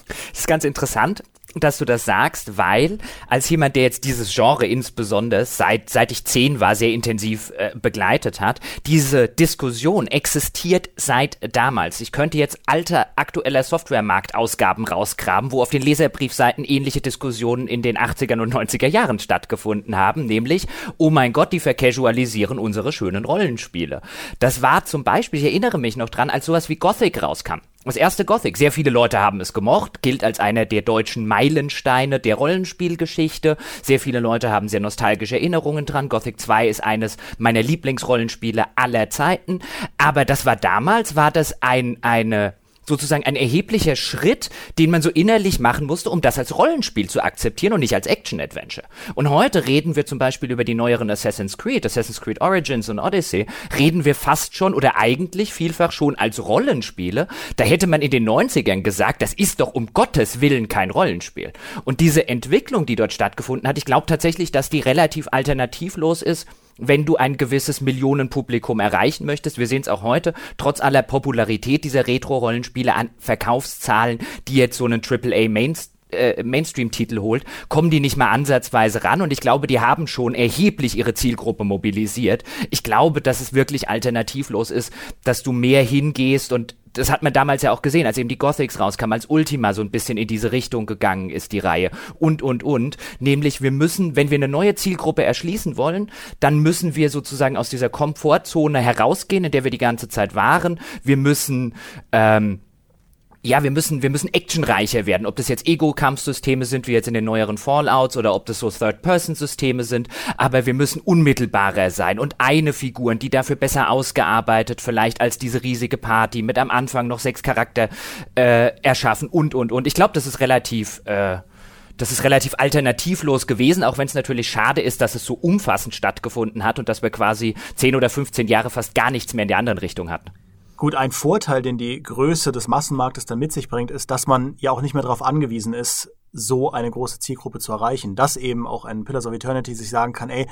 Das ist ganz interessant dass du das sagst, weil als jemand, der jetzt dieses Genre insbesondere seit seit ich zehn war sehr intensiv äh, begleitet hat, diese Diskussion existiert seit damals. Ich könnte jetzt alte aktueller Softwaremarktausgaben rausgraben, wo auf den Leserbriefseiten ähnliche Diskussionen in den 80er und 90er Jahren stattgefunden haben, nämlich oh mein Gott, die vercasualisieren unsere schönen Rollenspiele. Das war zum Beispiel, ich erinnere mich noch dran, als sowas wie Gothic rauskam. Das erste Gothic. Sehr viele Leute haben es gemocht, gilt als einer der deutschen Meilensteine der Rollenspielgeschichte. Sehr viele Leute haben sehr nostalgische Erinnerungen dran. Gothic 2 ist eines meiner Lieblingsrollenspiele aller Zeiten. Aber das war damals, war das ein, eine sozusagen ein erheblicher Schritt, den man so innerlich machen musste, um das als Rollenspiel zu akzeptieren und nicht als Action-Adventure. Und heute reden wir zum Beispiel über die neueren Assassin's Creed, Assassin's Creed Origins und Odyssey, reden wir fast schon oder eigentlich vielfach schon als Rollenspiele. Da hätte man in den 90ern gesagt, das ist doch um Gottes Willen kein Rollenspiel. Und diese Entwicklung, die dort stattgefunden hat, ich glaube tatsächlich, dass die relativ alternativlos ist wenn du ein gewisses Millionenpublikum erreichen möchtest. Wir sehen es auch heute, trotz aller Popularität dieser Retro-Rollenspiele an Verkaufszahlen, die jetzt so einen AAA Main äh, Mainstream-Titel holt, kommen die nicht mal ansatzweise ran. Und ich glaube, die haben schon erheblich ihre Zielgruppe mobilisiert. Ich glaube, dass es wirklich alternativlos ist, dass du mehr hingehst und das hat man damals ja auch gesehen, als eben die Gothics rauskam, als Ultima so ein bisschen in diese Richtung gegangen ist, die Reihe. Und, und, und. Nämlich, wir müssen, wenn wir eine neue Zielgruppe erschließen wollen, dann müssen wir sozusagen aus dieser Komfortzone herausgehen, in der wir die ganze Zeit waren. Wir müssen, ähm, ja, wir müssen, wir müssen actionreicher werden. Ob das jetzt Ego-Kampfsysteme sind, wie jetzt in den neueren Fallouts, oder ob das so Third-Person-Systeme sind. Aber wir müssen unmittelbarer sein und eine Figur, die dafür besser ausgearbeitet vielleicht als diese riesige Party mit am Anfang noch sechs Charakter äh, erschaffen und, und, und. Ich glaube, das ist relativ, äh, das ist relativ alternativlos gewesen, auch wenn es natürlich schade ist, dass es so umfassend stattgefunden hat und dass wir quasi zehn oder 15 Jahre fast gar nichts mehr in der anderen Richtung hatten. Gut, ein Vorteil, den die Größe des Massenmarktes dann mit sich bringt, ist, dass man ja auch nicht mehr darauf angewiesen ist, so eine große Zielgruppe zu erreichen. Dass eben auch ein Pillars of Eternity sich sagen kann, ey,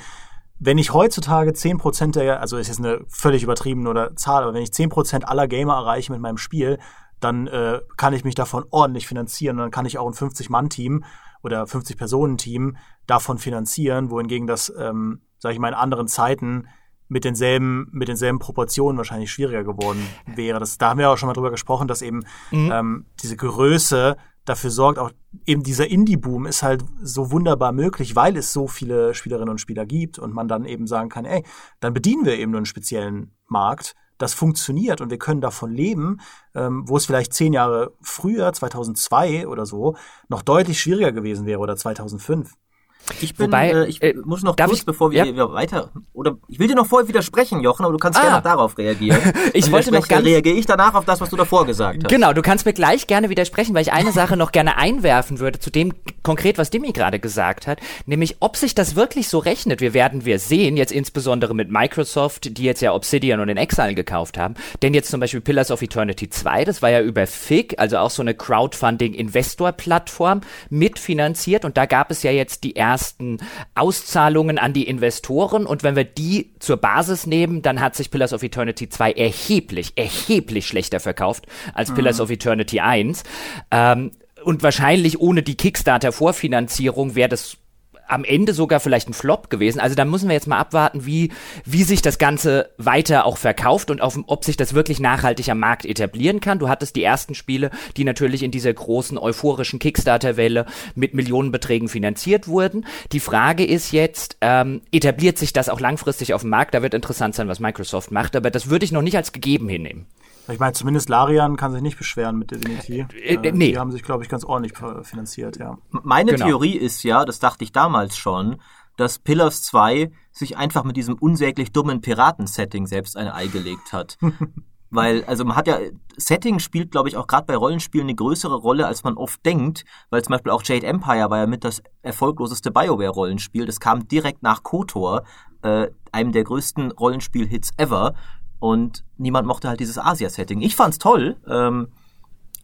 wenn ich heutzutage 10% der, also ist jetzt eine völlig übertriebene oder Zahl, aber wenn ich 10% aller Gamer erreiche mit meinem Spiel, dann äh, kann ich mich davon ordentlich finanzieren und dann kann ich auch ein 50-Mann-Team oder 50-Personen-Team davon finanzieren, wohingegen das, ähm, sage ich mal, in anderen Zeiten mit denselben, mit denselben Proportionen wahrscheinlich schwieriger geworden wäre. Das, da haben wir auch schon mal drüber gesprochen, dass eben mhm. ähm, diese Größe dafür sorgt, auch eben dieser Indie-Boom ist halt so wunderbar möglich, weil es so viele Spielerinnen und Spieler gibt und man dann eben sagen kann, ey, dann bedienen wir eben nur einen speziellen Markt. Das funktioniert und wir können davon leben, ähm, wo es vielleicht zehn Jahre früher, 2002 oder so, noch deutlich schwieriger gewesen wäre oder 2005. Ich bin, Wobei, äh, ich äh, muss noch kurz, ich, bevor wir, ja? weiter, oder ich will dir noch vorher widersprechen, Jochen, aber du kannst ah. gerne darauf reagieren. ich wollte noch ganz, reagiere ich danach auf das, was du davor gesagt hast. Genau, du kannst mir gleich gerne widersprechen, weil ich eine Sache noch gerne einwerfen würde zu dem konkret, was Dimi gerade gesagt hat, nämlich ob sich das wirklich so rechnet. Wir werden wir sehen, jetzt insbesondere mit Microsoft, die jetzt ja Obsidian und den Exile gekauft haben, denn jetzt zum Beispiel Pillars of Eternity 2, das war ja über FIG, also auch so eine Crowdfunding-Investor-Plattform mitfinanziert und da gab es ja jetzt die erste ersten Auszahlungen an die Investoren und wenn wir die zur Basis nehmen, dann hat sich Pillars of Eternity 2 erheblich, erheblich schlechter verkauft als mhm. Pillars of Eternity 1. Ähm, und wahrscheinlich ohne die Kickstarter-Vorfinanzierung wäre das am Ende sogar vielleicht ein Flop gewesen. Also da müssen wir jetzt mal abwarten, wie, wie sich das Ganze weiter auch verkauft und auf, ob sich das wirklich nachhaltig am Markt etablieren kann. Du hattest die ersten Spiele, die natürlich in dieser großen euphorischen Kickstarter-Welle mit Millionenbeträgen finanziert wurden. Die Frage ist jetzt, ähm, etabliert sich das auch langfristig auf dem Markt? Da wird interessant sein, was Microsoft macht, aber das würde ich noch nicht als gegeben hinnehmen. Ich meine, zumindest Larian kann sich nicht beschweren mit Divinity. Äh, äh, nee. Die haben sich, glaube ich, ganz ordentlich finanziert, ja. Meine genau. Theorie ist ja, das dachte ich damals schon, dass Pillars 2 sich einfach mit diesem unsäglich dummen Piraten-Setting selbst ein Ei gelegt hat. weil, also man hat ja, Setting spielt, glaube ich, auch gerade bei Rollenspielen eine größere Rolle, als man oft denkt, weil zum Beispiel auch Jade Empire war ja mit das erfolgloseste BioWare-Rollenspiel. Das kam direkt nach KOTOR, äh, einem der größten Rollenspiel-Hits ever. Und niemand mochte halt dieses Asia-Setting. Ich fand's toll, ähm,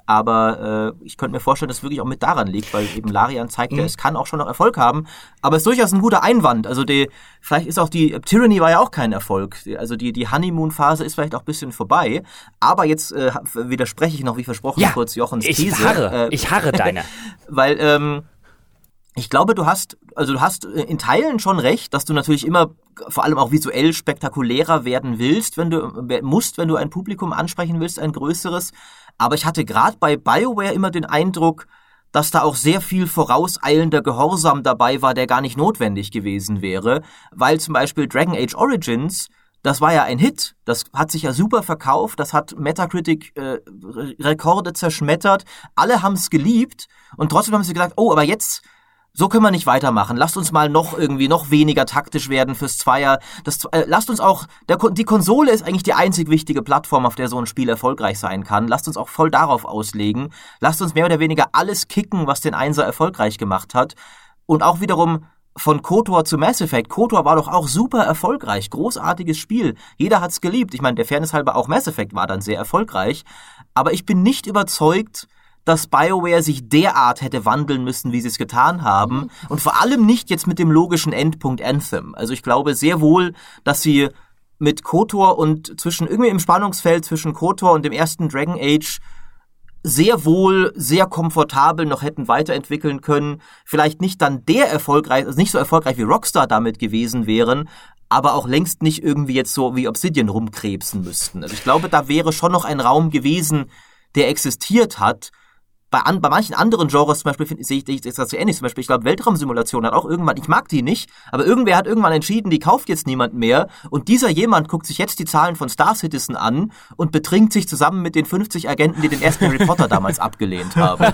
aber äh, ich könnte mir vorstellen, dass es wirklich auch mit daran liegt, weil eben Larian zeigt ja, mhm. es kann auch schon noch Erfolg haben. Aber es ist durchaus ein guter Einwand. Also die, vielleicht ist auch die Tyranny war ja auch kein Erfolg. Also die, die Honeymoon-Phase ist vielleicht auch ein bisschen vorbei. Aber jetzt äh, widerspreche ich noch, wie versprochen, ja, kurz Jochens ich These. Harre, äh, ich harre deine. weil ähm, ich glaube, du hast, also du hast in Teilen schon recht, dass du natürlich immer vor allem auch visuell spektakulärer werden willst, wenn du musst, wenn du ein Publikum ansprechen willst, ein größeres. Aber ich hatte gerade bei BioWare immer den Eindruck, dass da auch sehr viel vorauseilender Gehorsam dabei war, der gar nicht notwendig gewesen wäre, weil zum Beispiel Dragon Age Origins das war ja ein Hit. Das hat sich ja super verkauft. Das hat Metacritic äh, Rekorde zerschmettert. Alle haben es geliebt und trotzdem haben sie gesagt, oh, aber jetzt so können wir nicht weitermachen. Lasst uns mal noch irgendwie noch weniger taktisch werden fürs Zweier. Das, äh, lasst uns auch, der, die Konsole ist eigentlich die einzig wichtige Plattform, auf der so ein Spiel erfolgreich sein kann. Lasst uns auch voll darauf auslegen. Lasst uns mehr oder weniger alles kicken, was den Einser erfolgreich gemacht hat. Und auch wiederum von KOTOR zu Mass Effect. KOTOR war doch auch super erfolgreich. Großartiges Spiel. Jeder hat's geliebt. Ich meine, der Fairness halber auch Mass Effect war dann sehr erfolgreich. Aber ich bin nicht überzeugt, dass BioWare sich derart hätte wandeln müssen, wie sie es getan haben. Mhm. Und vor allem nicht jetzt mit dem logischen Endpunkt Anthem. Also ich glaube sehr wohl, dass sie mit KOTOR und zwischen irgendwie im Spannungsfeld zwischen KOTOR und dem ersten Dragon Age sehr wohl, sehr komfortabel noch hätten weiterentwickeln können. Vielleicht nicht dann der erfolgreich, also nicht so erfolgreich wie Rockstar damit gewesen wären, aber auch längst nicht irgendwie jetzt so wie Obsidian rumkrebsen müssten. Also ich glaube, da wäre schon noch ein Raum gewesen, der existiert hat, bei, an, bei manchen anderen Genres zum Beispiel finde sehe ich das ganz ähnlich. Zum Beispiel, ich glaube, Weltraumsimulation hat auch irgendwann, ich mag die nicht, aber irgendwer hat irgendwann entschieden, die kauft jetzt niemand mehr. Und dieser jemand guckt sich jetzt die Zahlen von Star Citizen an und betrinkt sich zusammen mit den 50 Agenten, die den ersten Harry Potter damals abgelehnt haben.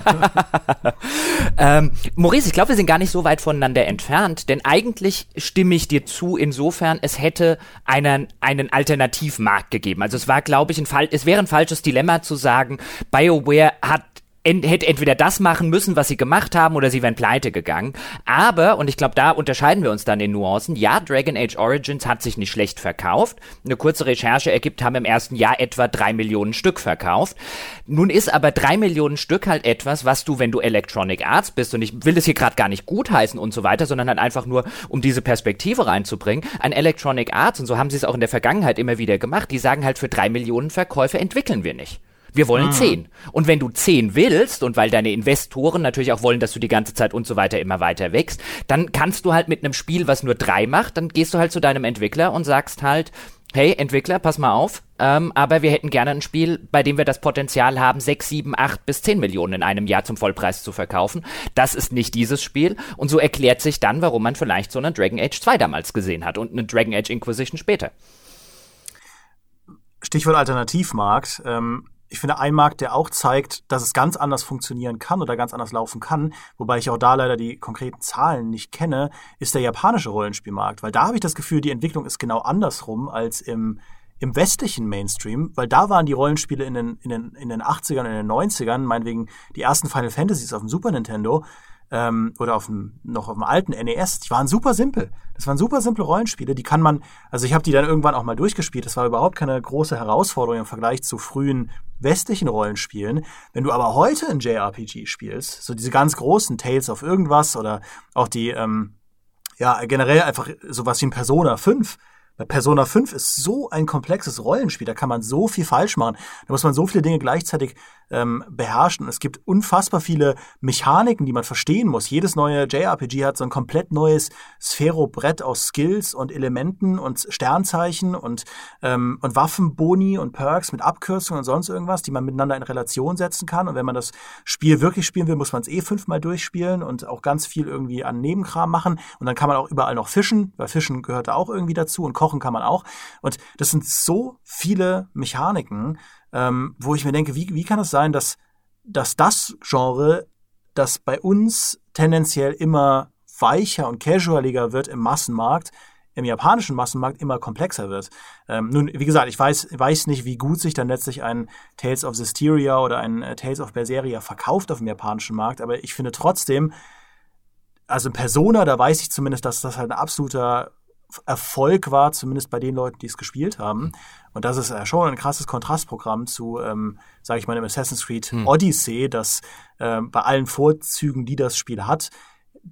ähm, Maurice, ich glaube, wir sind gar nicht so weit voneinander entfernt, denn eigentlich stimme ich dir zu, insofern, es hätte einen, einen Alternativmarkt gegeben. Also es war, glaube ich, ein Fall, es wäre ein falsches Dilemma zu sagen, BioWare hat en hätte entweder das machen müssen, was sie gemacht haben, oder sie wären pleite gegangen. Aber, und ich glaube, da unterscheiden wir uns dann in Nuancen, ja, Dragon Age Origins hat sich nicht schlecht verkauft. Eine kurze Recherche ergibt, haben im ersten Jahr etwa drei Millionen Stück verkauft. Nun ist aber drei Millionen Stück halt etwas, was du, wenn du Electronic Arts bist, und ich will das hier gerade gar nicht gutheißen und so weiter, sondern halt einfach nur, um diese Perspektive reinzubringen, ein Electronic Arts, und so haben sie es auch in der Vergangenheit immer wieder gemacht, die sagen halt, für drei Millionen Verkäufe entwickeln wir nicht. Wir wollen mhm. zehn. Und wenn du zehn willst und weil deine Investoren natürlich auch wollen, dass du die ganze Zeit und so weiter immer weiter wächst, dann kannst du halt mit einem Spiel, was nur drei macht, dann gehst du halt zu deinem Entwickler und sagst halt, hey Entwickler, pass mal auf, ähm, aber wir hätten gerne ein Spiel, bei dem wir das Potenzial haben, sechs, sieben, acht bis zehn Millionen in einem Jahr zum Vollpreis zu verkaufen. Das ist nicht dieses Spiel und so erklärt sich dann, warum man vielleicht so einen Dragon Age 2 damals gesehen hat und einen Dragon Age Inquisition später. Stichwort Alternativmarkt. Ähm, ich finde, ein Markt, der auch zeigt, dass es ganz anders funktionieren kann oder ganz anders laufen kann, wobei ich auch da leider die konkreten Zahlen nicht kenne, ist der japanische Rollenspielmarkt. Weil da habe ich das Gefühl, die Entwicklung ist genau andersrum als im, im westlichen Mainstream, weil da waren die Rollenspiele in den, in den, in den 80ern und in den 90ern, meinetwegen die ersten Final Fantasies auf dem Super Nintendo, ähm, oder auf dem, noch auf dem alten NES, die waren super simpel. Das waren super simple Rollenspiele, die kann man, also ich habe die dann irgendwann auch mal durchgespielt, das war überhaupt keine große Herausforderung im Vergleich zu frühen westlichen Rollenspielen. Wenn du aber heute ein JRPG spielst, so diese ganz großen Tales of irgendwas oder auch die, ähm, ja, generell einfach sowas wie ein Persona 5, bei Persona 5 ist so ein komplexes Rollenspiel, da kann man so viel falsch machen. Da muss man so viele Dinge gleichzeitig ähm, beherrschen. Es gibt unfassbar viele Mechaniken, die man verstehen muss. Jedes neue JRPG hat so ein komplett neues Sphärobrett aus Skills und Elementen und Sternzeichen und, ähm, und Waffenboni und Perks mit Abkürzungen und sonst irgendwas, die man miteinander in Relation setzen kann. Und wenn man das Spiel wirklich spielen will, muss man es eh fünfmal durchspielen und auch ganz viel irgendwie an Nebenkram machen. Und dann kann man auch überall noch fischen, weil Fischen gehört da auch irgendwie dazu und kochen kann man auch. Und das sind so viele Mechaniken, ähm, wo ich mir denke, wie, wie kann es sein, dass, dass das Genre, das bei uns tendenziell immer weicher und casualiger wird im Massenmarkt, im japanischen Massenmarkt immer komplexer wird. Ähm, nun, wie gesagt, ich weiß, weiß nicht, wie gut sich dann letztlich ein Tales of Systeria oder ein äh, Tales of Berseria verkauft auf dem japanischen Markt, aber ich finde trotzdem, also Persona, da weiß ich zumindest, dass das halt ein absoluter Erfolg war, zumindest bei den Leuten, die es gespielt haben. Und das ist äh, schon ein krasses Kontrastprogramm zu, ähm, sage ich mal, dem Assassin's Creed hm. Odyssey, das äh, bei allen Vorzügen, die das Spiel hat,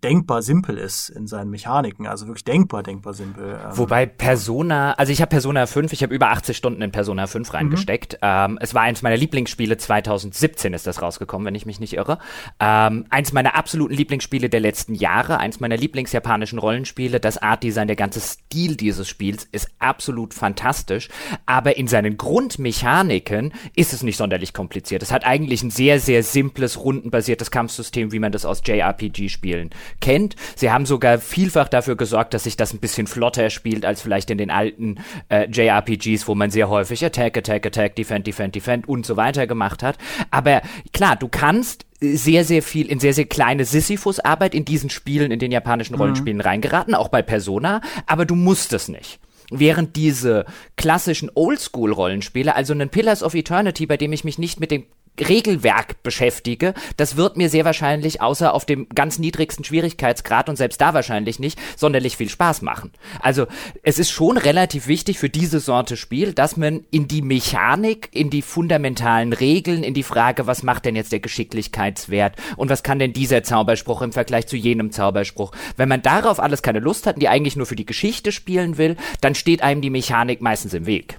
denkbar simpel ist in seinen Mechaniken, also wirklich denkbar, denkbar simpel. Ähm. Wobei Persona, also ich habe Persona 5, ich habe über 80 Stunden in Persona 5 mhm. reingesteckt. Mhm. Ähm, es war eins meiner Lieblingsspiele, 2017 ist das rausgekommen, wenn ich mich nicht irre. Ähm, eins meiner absoluten Lieblingsspiele der letzten Jahre, eins meiner Lieblingsjapanischen Rollenspiele, das Artdesign, der ganze Stil dieses Spiels ist absolut fantastisch, aber in seinen Grundmechaniken ist es nicht sonderlich kompliziert. Es hat eigentlich ein sehr, sehr simples, rundenbasiertes Kampfsystem, wie man das aus JRPG-Spielen kennt. Sie haben sogar vielfach dafür gesorgt, dass sich das ein bisschen flotter spielt als vielleicht in den alten äh, JRPGs, wo man sehr häufig Attack, Attack, Attack, Defend, Defend, Defend und so weiter gemacht hat. Aber klar, du kannst sehr, sehr viel in sehr, sehr kleine Sisyphus-Arbeit in diesen Spielen, in den japanischen mhm. Rollenspielen mhm. reingeraten, auch bei Persona, aber du musst es nicht. Während diese klassischen Oldschool-Rollenspiele, also einen Pillars of Eternity, bei dem ich mich nicht mit dem Regelwerk beschäftige, das wird mir sehr wahrscheinlich, außer auf dem ganz niedrigsten Schwierigkeitsgrad und selbst da wahrscheinlich nicht, sonderlich viel Spaß machen. Also es ist schon relativ wichtig für diese Sorte Spiel, dass man in die Mechanik, in die fundamentalen Regeln, in die Frage, was macht denn jetzt der Geschicklichkeitswert und was kann denn dieser Zauberspruch im Vergleich zu jenem Zauberspruch, wenn man darauf alles keine Lust hat und die eigentlich nur für die Geschichte spielen will, dann steht einem die Mechanik meistens im Weg.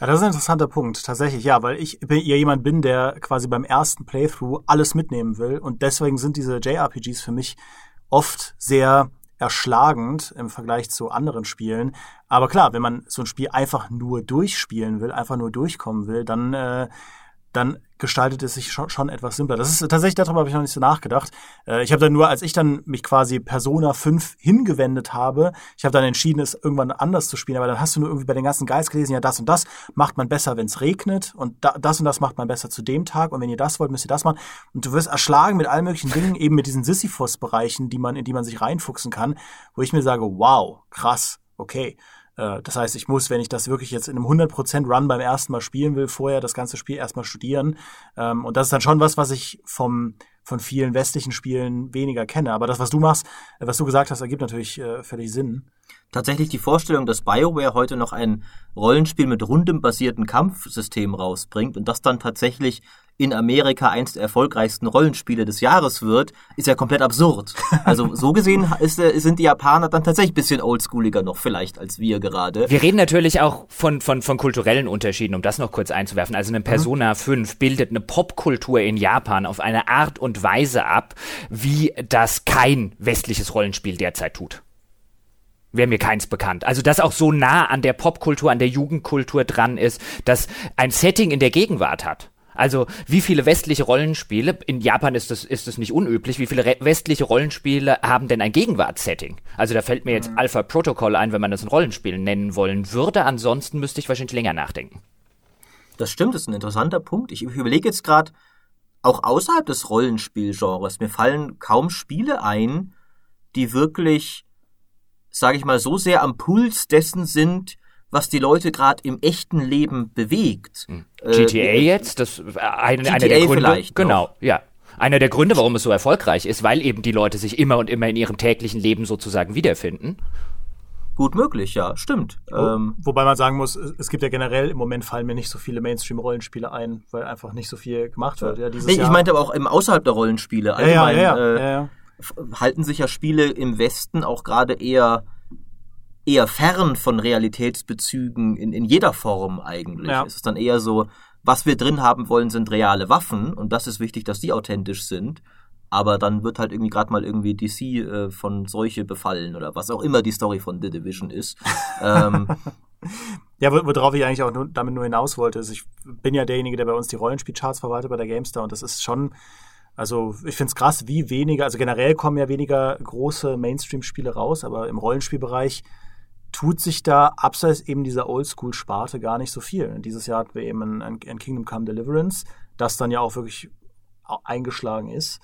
Ja, das ist ein interessanter Punkt, tatsächlich, ja, weil ich ja jemand bin, der quasi beim ersten Playthrough alles mitnehmen will und deswegen sind diese JRPGs für mich oft sehr erschlagend im Vergleich zu anderen Spielen. Aber klar, wenn man so ein Spiel einfach nur durchspielen will, einfach nur durchkommen will, dann äh, dann gestaltet es sich schon, schon etwas simpler. Das ist tatsächlich, darüber habe ich noch nicht so nachgedacht. Äh, ich habe dann nur, als ich dann mich quasi Persona 5 hingewendet habe, ich habe dann entschieden, es irgendwann anders zu spielen, aber dann hast du nur irgendwie bei den ganzen Guides gelesen, ja, das und das macht man besser, wenn es regnet und da, das und das macht man besser zu dem Tag und wenn ihr das wollt, müsst ihr das machen. Und du wirst erschlagen mit allen möglichen Dingen, eben mit diesen Sisyphus-Bereichen, die man, in die man sich reinfuchsen kann, wo ich mir sage, wow, krass, okay. Äh, das heißt, ich muss, wenn ich das wirklich jetzt in einem 100% Run beim ersten Mal spielen will, vorher das ganze Spiel erstmal studieren. Ähm, und das ist dann schon was, was ich vom, von vielen westlichen Spielen weniger kenne. Aber das, was du machst, äh, was du gesagt hast, ergibt natürlich äh, völlig Sinn. Tatsächlich die Vorstellung, dass BioWare heute noch ein Rollenspiel mit rundem basierten Kampfsystem rausbringt und das dann tatsächlich in Amerika eins der erfolgreichsten Rollenspiele des Jahres wird, ist ja komplett absurd. Also so gesehen ist, äh, sind die Japaner dann tatsächlich ein bisschen oldschooliger noch vielleicht als wir gerade. Wir reden natürlich auch von, von, von kulturellen Unterschieden, um das noch kurz einzuwerfen. Also eine Persona mhm. 5 bildet eine Popkultur in Japan auf eine Art und Weise ab, wie das kein westliches Rollenspiel derzeit tut wäre mir keins bekannt. Also das auch so nah an der Popkultur, an der Jugendkultur dran ist, dass ein Setting in der Gegenwart hat. Also wie viele westliche Rollenspiele, in Japan ist das, ist das nicht unüblich, wie viele westliche Rollenspiele haben denn ein Gegenwartssetting? Also da fällt mir jetzt mhm. Alpha Protocol ein, wenn man das ein Rollenspiel nennen wollen würde. Ansonsten müsste ich wahrscheinlich länger nachdenken. Das stimmt, das ist ein interessanter Punkt. Ich, ich überlege jetzt gerade, auch außerhalb des Rollenspielgenres, mir fallen kaum Spiele ein, die wirklich, sage ich mal, so sehr am Puls dessen sind, was die Leute gerade im echten Leben bewegt. Hm. GTA äh, jetzt, das äh, eine, GTA einer der Gründe. Vielleicht genau, noch. ja. Einer der Gründe, warum es so erfolgreich ist, weil eben die Leute sich immer und immer in ihrem täglichen Leben sozusagen wiederfinden. Gut möglich, ja, stimmt. Ähm, wobei man sagen muss, es gibt ja generell im Moment fallen mir nicht so viele Mainstream-Rollenspiele ein, weil einfach nicht so viel gemacht wird. Ja, dieses nee, ich meinte aber auch im außerhalb der Rollenspiele. Allgemein ja, ja, ja, äh, halten sich ja Spiele im Westen auch gerade eher eher fern von Realitätsbezügen in, in jeder Form eigentlich. Ja. Es ist dann eher so, was wir drin haben wollen, sind reale Waffen und das ist wichtig, dass die authentisch sind. Aber dann wird halt irgendwie gerade mal irgendwie DC äh, von Seuche befallen oder was auch immer die Story von The Division ist. ähm, ja, worauf ich eigentlich auch nur, damit nur hinaus wollte, ist, ich bin ja derjenige, der bei uns die Rollenspielcharts verwaltet bei der GameStar und das ist schon, also ich finde es krass, wie weniger, also generell kommen ja weniger große Mainstream-Spiele raus, aber im Rollenspielbereich tut sich da abseits eben dieser Oldschool-Sparte gar nicht so viel. Dieses Jahr hatten wir eben ein, ein, Kingdom Come Deliverance, das dann ja auch wirklich eingeschlagen ist.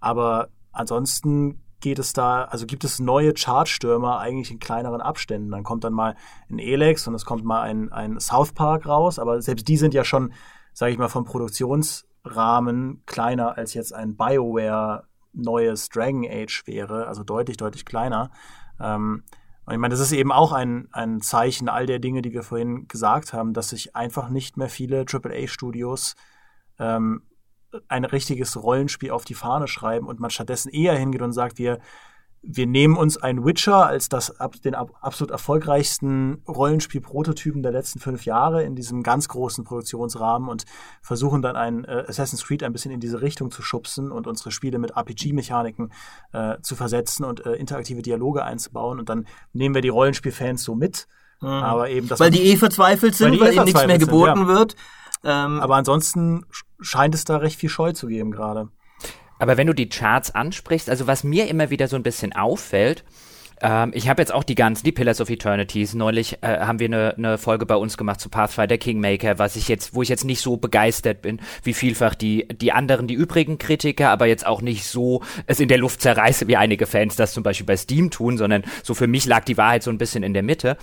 Aber ansonsten geht es da, also gibt es neue Chartstürmer eigentlich in kleineren Abständen. Dann kommt dann mal ein Elex und es kommt mal ein, ein South Park raus, aber selbst die sind ja schon, sage ich mal, vom Produktionsrahmen kleiner als jetzt ein BioWare neues Dragon Age wäre, also deutlich, deutlich kleiner. Ähm, und ich meine, das ist eben auch ein, ein Zeichen all der Dinge, die wir vorhin gesagt haben, dass sich einfach nicht mehr viele AAA-Studios ähm, ein richtiges Rollenspiel auf die Fahne schreiben und man stattdessen eher hingeht und sagt, wir wir nehmen uns ein Witcher als das, den absolut erfolgreichsten Rollenspiel-Prototypen der letzten fünf Jahre in diesem ganz großen Produktionsrahmen und versuchen dann ein äh, Assassin's Creed ein bisschen in diese Richtung zu schubsen und unsere Spiele mit RPG-Mechaniken äh, zu versetzen und äh, interaktive Dialoge einzubauen. Und dann nehmen wir die Rollenspielfans so mit. Mhm. Aber eben das weil die eh verzweifelt sind, weil, weil eh ihnen nichts mehr geboten sind, ja. wird. Ähm, aber ansonsten scheint es da recht viel Scheu zu geben gerade. Aber wenn du die Charts ansprichst, also was mir immer wieder so ein bisschen auffällt, ähm, ich habe jetzt auch die ganzen, die Pillars of Eternities. Neulich äh, haben wir eine, eine Folge bei uns gemacht zu Pathfinder Kingmaker, was ich jetzt, wo ich jetzt nicht so begeistert bin, wie vielfach die, die anderen, die übrigen Kritiker, aber jetzt auch nicht so es in der Luft zerreiße, wie einige Fans das zum Beispiel bei Steam tun, sondern so für mich lag die Wahrheit so ein bisschen in der Mitte.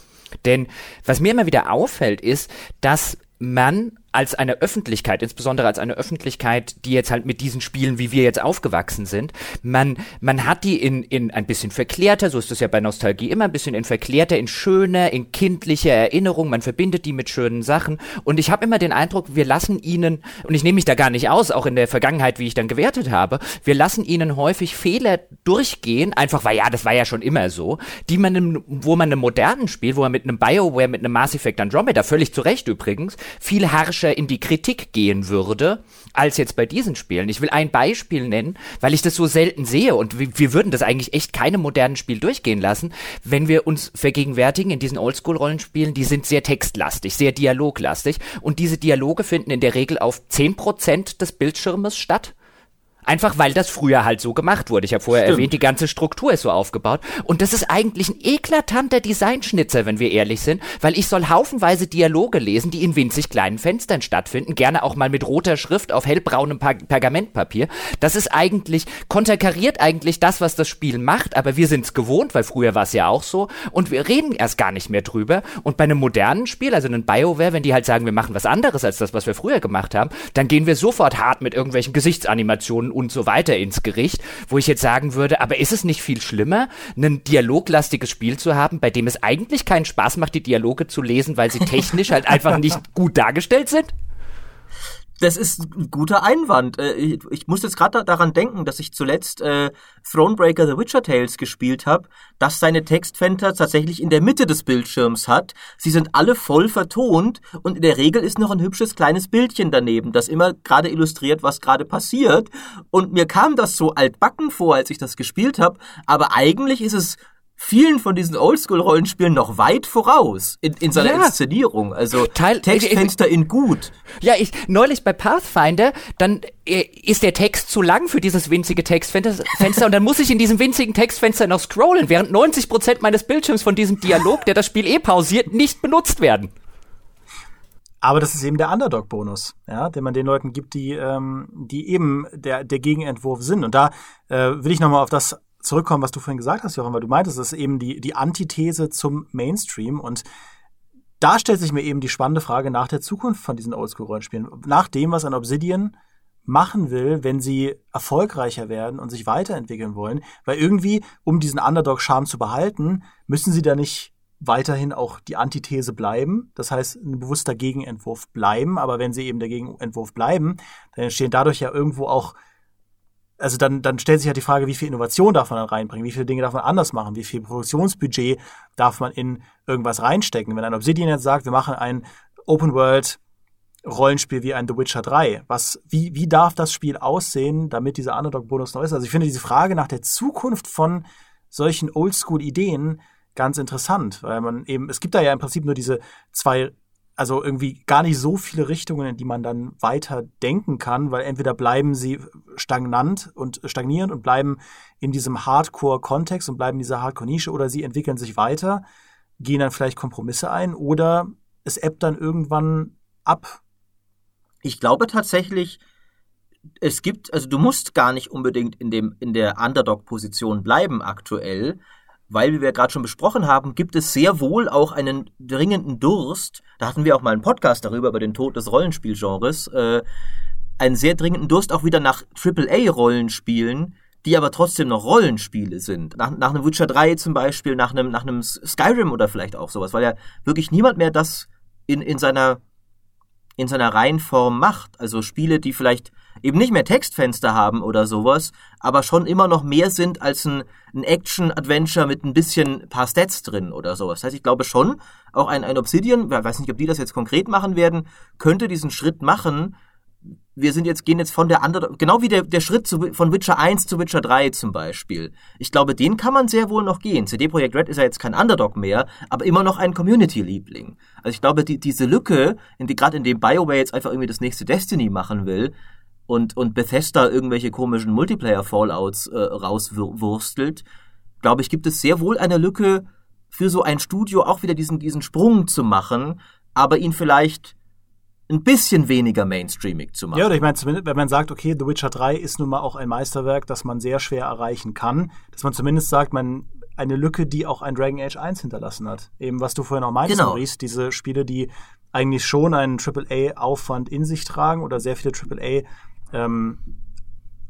Denn was mir immer wieder auffällt, ist, dass man als eine Öffentlichkeit, insbesondere als eine Öffentlichkeit, die jetzt halt mit diesen Spielen, wie wir jetzt aufgewachsen sind, man, man hat die in, in ein bisschen verklärter, so ist es ja bei Nostalgie immer, ein bisschen in verklärter, in schöner, in kindlicher Erinnerung, man verbindet die mit schönen Sachen. Und ich habe immer den Eindruck, wir lassen ihnen, und ich nehme mich da gar nicht aus, auch in der Vergangenheit, wie ich dann gewertet habe, wir lassen ihnen häufig Fehler durchgehen, einfach weil ja, das war ja schon immer so, die man, im, wo man einem modernen Spiel, wo man mit einem BioWare, mit einem Mass Effect Andromeda, völlig zu Recht übrigens, viel harscher in die Kritik gehen würde, als jetzt bei diesen Spielen. Ich will ein Beispiel nennen, weil ich das so selten sehe und wir, wir würden das eigentlich echt keinem modernen Spiel durchgehen lassen, wenn wir uns vergegenwärtigen in diesen Oldschool-Rollenspielen, die sind sehr textlastig, sehr dialoglastig und diese Dialoge finden in der Regel auf 10% des Bildschirmes statt. Einfach weil das früher halt so gemacht wurde. Ich habe vorher Stimmt. erwähnt, die ganze Struktur ist so aufgebaut. Und das ist eigentlich ein eklatanter Designschnitzer, wenn wir ehrlich sind, weil ich soll haufenweise Dialoge lesen, die in winzig kleinen Fenstern stattfinden, gerne auch mal mit roter Schrift auf hellbraunem per Pergamentpapier. Das ist eigentlich, konterkariert eigentlich das, was das Spiel macht, aber wir sind es gewohnt, weil früher war es ja auch so. Und wir reden erst gar nicht mehr drüber. Und bei einem modernen Spiel, also einem BioWare, wenn die halt sagen, wir machen was anderes als das, was wir früher gemacht haben, dann gehen wir sofort hart mit irgendwelchen Gesichtsanimationen und so weiter ins Gericht, wo ich jetzt sagen würde, aber ist es nicht viel schlimmer, ein dialoglastiges Spiel zu haben, bei dem es eigentlich keinen Spaß macht, die Dialoge zu lesen, weil sie technisch halt einfach nicht gut dargestellt sind? Das ist ein guter Einwand. Äh, ich muss jetzt gerade daran denken, dass ich zuletzt äh, Thronebreaker The Witcher Tales gespielt habe, das seine Textfenster tatsächlich in der Mitte des Bildschirms hat. Sie sind alle voll vertont und in der Regel ist noch ein hübsches kleines Bildchen daneben, das immer gerade illustriert, was gerade passiert. Und mir kam das so altbacken vor, als ich das gespielt habe, aber eigentlich ist es vielen von diesen Oldschool-Rollenspielen noch weit voraus in, in seiner ja. Inszenierung. Also Teil, Textfenster ich, ich, in gut. Ja, ich neulich bei Pathfinder, dann äh, ist der Text zu lang für dieses winzige Textfenster und dann muss ich in diesem winzigen Textfenster noch scrollen, während 90 Prozent meines Bildschirms von diesem Dialog, der das Spiel eh pausiert, nicht benutzt werden. Aber das ist eben der Underdog-Bonus, ja, den man den Leuten gibt, die, ähm, die eben der, der Gegenentwurf sind. Und da äh, will ich nochmal auf das zurückkommen, was du vorhin gesagt hast, Jochen, weil du meintest, das ist eben die, die Antithese zum Mainstream und da stellt sich mir eben die spannende Frage nach der Zukunft von diesen Oldschool-Rollenspielen. Nach dem, was ein Obsidian machen will, wenn sie erfolgreicher werden und sich weiterentwickeln wollen. Weil irgendwie, um diesen Underdog-Charme zu behalten, müssen sie da nicht weiterhin auch die Antithese bleiben. Das heißt, ein bewusster Gegenentwurf bleiben. Aber wenn sie eben der Gegenentwurf bleiben, dann entstehen dadurch ja irgendwo auch also dann, dann stellt sich halt die Frage, wie viel Innovation darf man dann reinbringen, wie viele Dinge darf man anders machen, wie viel Produktionsbudget darf man in irgendwas reinstecken. Wenn ein Obsidian jetzt sagt, wir machen ein Open World Rollenspiel wie ein The Witcher 3, was, wie, wie darf das Spiel aussehen, damit dieser Underdog-Bonus noch ist? Also ich finde diese Frage nach der Zukunft von solchen Oldschool-Ideen ganz interessant, weil man eben, es gibt da ja im Prinzip nur diese zwei also irgendwie gar nicht so viele Richtungen, in die man dann weiter denken kann, weil entweder bleiben sie stagnant und stagnierend und bleiben in diesem Hardcore-Kontext und bleiben in dieser Hardcore-Nische oder sie entwickeln sich weiter, gehen dann vielleicht Kompromisse ein oder es ebbt dann irgendwann ab. Ich glaube tatsächlich, es gibt, also du musst gar nicht unbedingt in dem, in der Underdog-Position bleiben aktuell, weil, wie wir gerade schon besprochen haben, gibt es sehr wohl auch einen dringenden Durst. Da hatten wir auch mal einen Podcast darüber, über den Tod des Rollenspielgenres. Äh, einen sehr dringenden Durst auch wieder nach AAA-Rollenspielen, die aber trotzdem noch Rollenspiele sind. Nach, nach einem Witcher 3 zum Beispiel, nach einem, nach einem Skyrim oder vielleicht auch sowas, weil ja wirklich niemand mehr das in, in seiner in seiner Reihenform macht. Also Spiele, die vielleicht eben nicht mehr Textfenster haben oder sowas, aber schon immer noch mehr sind als ein, ein Action-Adventure mit ein bisschen paar Stats drin oder sowas. Das heißt, ich glaube schon, auch ein, ein Obsidian, ich weiß nicht, ob die das jetzt konkret machen werden, könnte diesen Schritt machen, wir sind jetzt, gehen jetzt von der anderen, genau wie der, der Schritt zu, von Witcher 1 zu Witcher 3 zum Beispiel. Ich glaube, den kann man sehr wohl noch gehen. CD Projekt Red ist ja jetzt kein Underdog mehr, aber immer noch ein Community-Liebling. Also ich glaube, die, diese Lücke, die, gerade in dem BioWare jetzt einfach irgendwie das nächste Destiny machen will, und, und Bethesda irgendwelche komischen Multiplayer-Fallouts äh, rauswurstelt, glaube ich, gibt es sehr wohl eine Lücke für so ein Studio auch wieder diesen, diesen Sprung zu machen, aber ihn vielleicht ein bisschen weniger mainstreamig zu machen. Ja, oder ich meine, zumindest, wenn man sagt, okay, The Witcher 3 ist nun mal auch ein Meisterwerk, das man sehr schwer erreichen kann, dass man zumindest sagt, man eine Lücke, die auch ein Dragon Age 1 hinterlassen hat. Eben, was du vorhin auch meintest, Genau. Maurice, diese Spiele, die eigentlich schon einen AAA-Aufwand in sich tragen oder sehr viele AAA- ähm,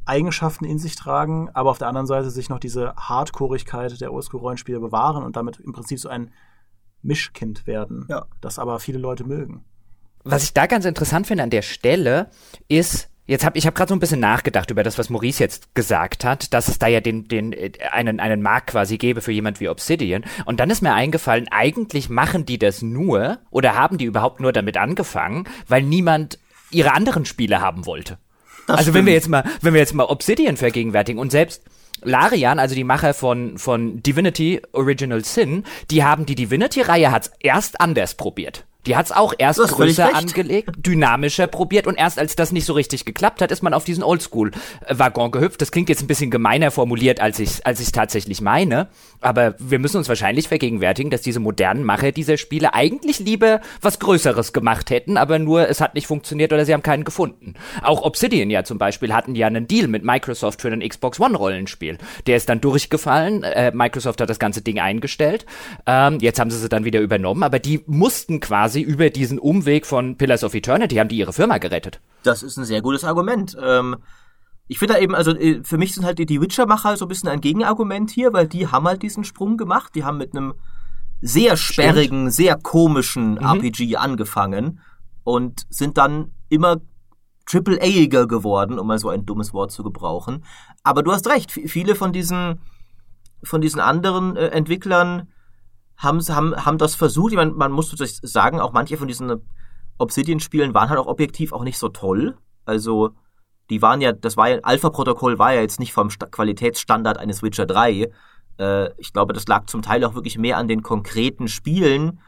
Eigenschaften in sich tragen, aber auf der anderen Seite sich noch diese Hardcoreigkeit der Oldschool-Rollenspiele bewahren und damit im Prinzip so ein Mischkind werden, Ja. das aber viele Leute mögen. Was ich da ganz interessant finde an der Stelle ist, jetzt hab ich habe gerade so ein bisschen nachgedacht über das, was Maurice jetzt gesagt hat, dass es da ja den den äh, einen einen Markt quasi gäbe für jemand wie Obsidian und dann ist mir eingefallen, eigentlich machen die das nur oder haben die überhaupt nur damit angefangen, weil niemand ihre anderen Spiele haben wollte. Das also wenn wir jetzt mal, wenn wir jetzt mal Obsidian vergegenwärtigen und selbst Larian, also die Macher von, von Divinity Original Sin, die haben die Divinity-Reihe hat's erst anders probiert. Die hat's auch erst größer angelegt, dynamischer probiert und erst als das nicht so richtig geklappt hat, ist man auf diesen Oldschool-Waggon gehüpft. Das klingt jetzt ein bisschen gemeiner formuliert, als ich als ich tatsächlich meine. Aber wir müssen uns wahrscheinlich vergegenwärtigen, dass diese modernen Macher dieser Spiele eigentlich lieber was Größeres gemacht hätten, aber nur es hat nicht funktioniert oder sie haben keinen gefunden. Auch Obsidian ja zum Beispiel hatten ja einen Deal mit Microsoft für ein Xbox One Rollenspiel. Der ist dann durchgefallen. Äh, Microsoft hat das ganze Ding eingestellt. Ähm, jetzt haben sie sie dann wieder übernommen, aber die mussten quasi über diesen Umweg von Pillars of Eternity haben die ihre Firma gerettet. Das ist ein sehr gutes Argument. Ähm, ich finde da eben, also äh, für mich sind halt die, die Witcher-Macher so ein bisschen ein Gegenargument hier, weil die haben halt diesen Sprung gemacht. Die haben mit einem sehr sperrigen, sehr komischen RPG angefangen und sind dann immer Triple-A-iger geworden, um mal so ein dummes Wort zu gebrauchen. Aber du hast recht, viele von diesen, von diesen anderen äh, Entwicklern haben, haben, haben das versucht. Ich meine, man muss natürlich sagen, auch manche von diesen Obsidian-Spielen waren halt auch objektiv auch nicht so toll. Also, die waren ja, das war ja, Alpha-Protokoll war ja jetzt nicht vom Sta Qualitätsstandard eines Witcher 3. Äh, ich glaube, das lag zum Teil auch wirklich mehr an den konkreten Spielen,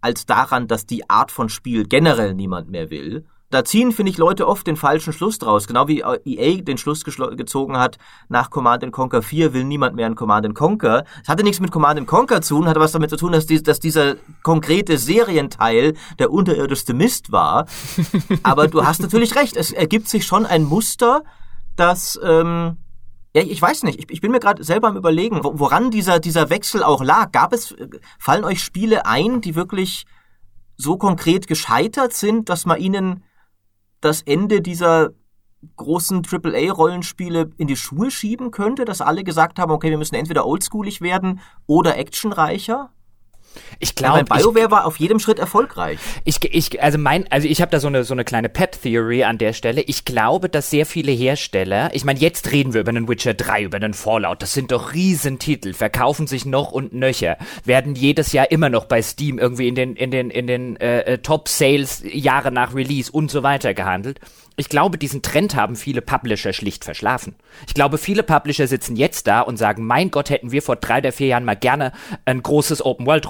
als daran, dass die Art von Spiel generell niemand mehr will. Da ziehen, finde ich, Leute oft den falschen Schluss draus. Genau wie äh, EA den Schluss gezogen hat, nach Command Conquer 4 will niemand mehr ein Command Conquer. Es hatte nichts mit Command Conquer zu tun, hatte was damit zu tun, dass, dies, dass dieser konkrete Serienteil der unterirdischste Mist war. Aber du hast natürlich recht, es ergibt sich schon ein Muster, das, ähm, ja, ich weiß nicht, ich, ich bin mir gerade selber am überlegen, wo, woran dieser, dieser Wechsel auch lag. Gab es, äh, fallen euch Spiele ein, die wirklich so konkret gescheitert sind, dass man ihnen das Ende dieser großen AAA-Rollenspiele in die Schuhe schieben könnte, dass alle gesagt haben, okay, wir müssen entweder oldschoolig werden oder actionreicher? Ich Ja, glaube, weil BioWare war auf jedem Schritt erfolgreich. Ich, ich, also mein, also ich habe da so eine so eine kleine Pet Theory an der Stelle. Ich glaube, dass sehr viele Hersteller, ich meine, jetzt reden wir über einen Witcher 3, über einen Fallout, das sind doch Riesentitel, verkaufen sich noch und nöcher, werden jedes Jahr immer noch bei Steam irgendwie in den in den in den äh, äh, Top Sales Jahre nach Release und so weiter gehandelt. Ich glaube, diesen Trend haben viele Publisher schlicht verschlafen. Ich glaube, viele Publisher sitzen jetzt da und sagen, mein Gott, hätten wir vor drei oder vier Jahren mal gerne ein großes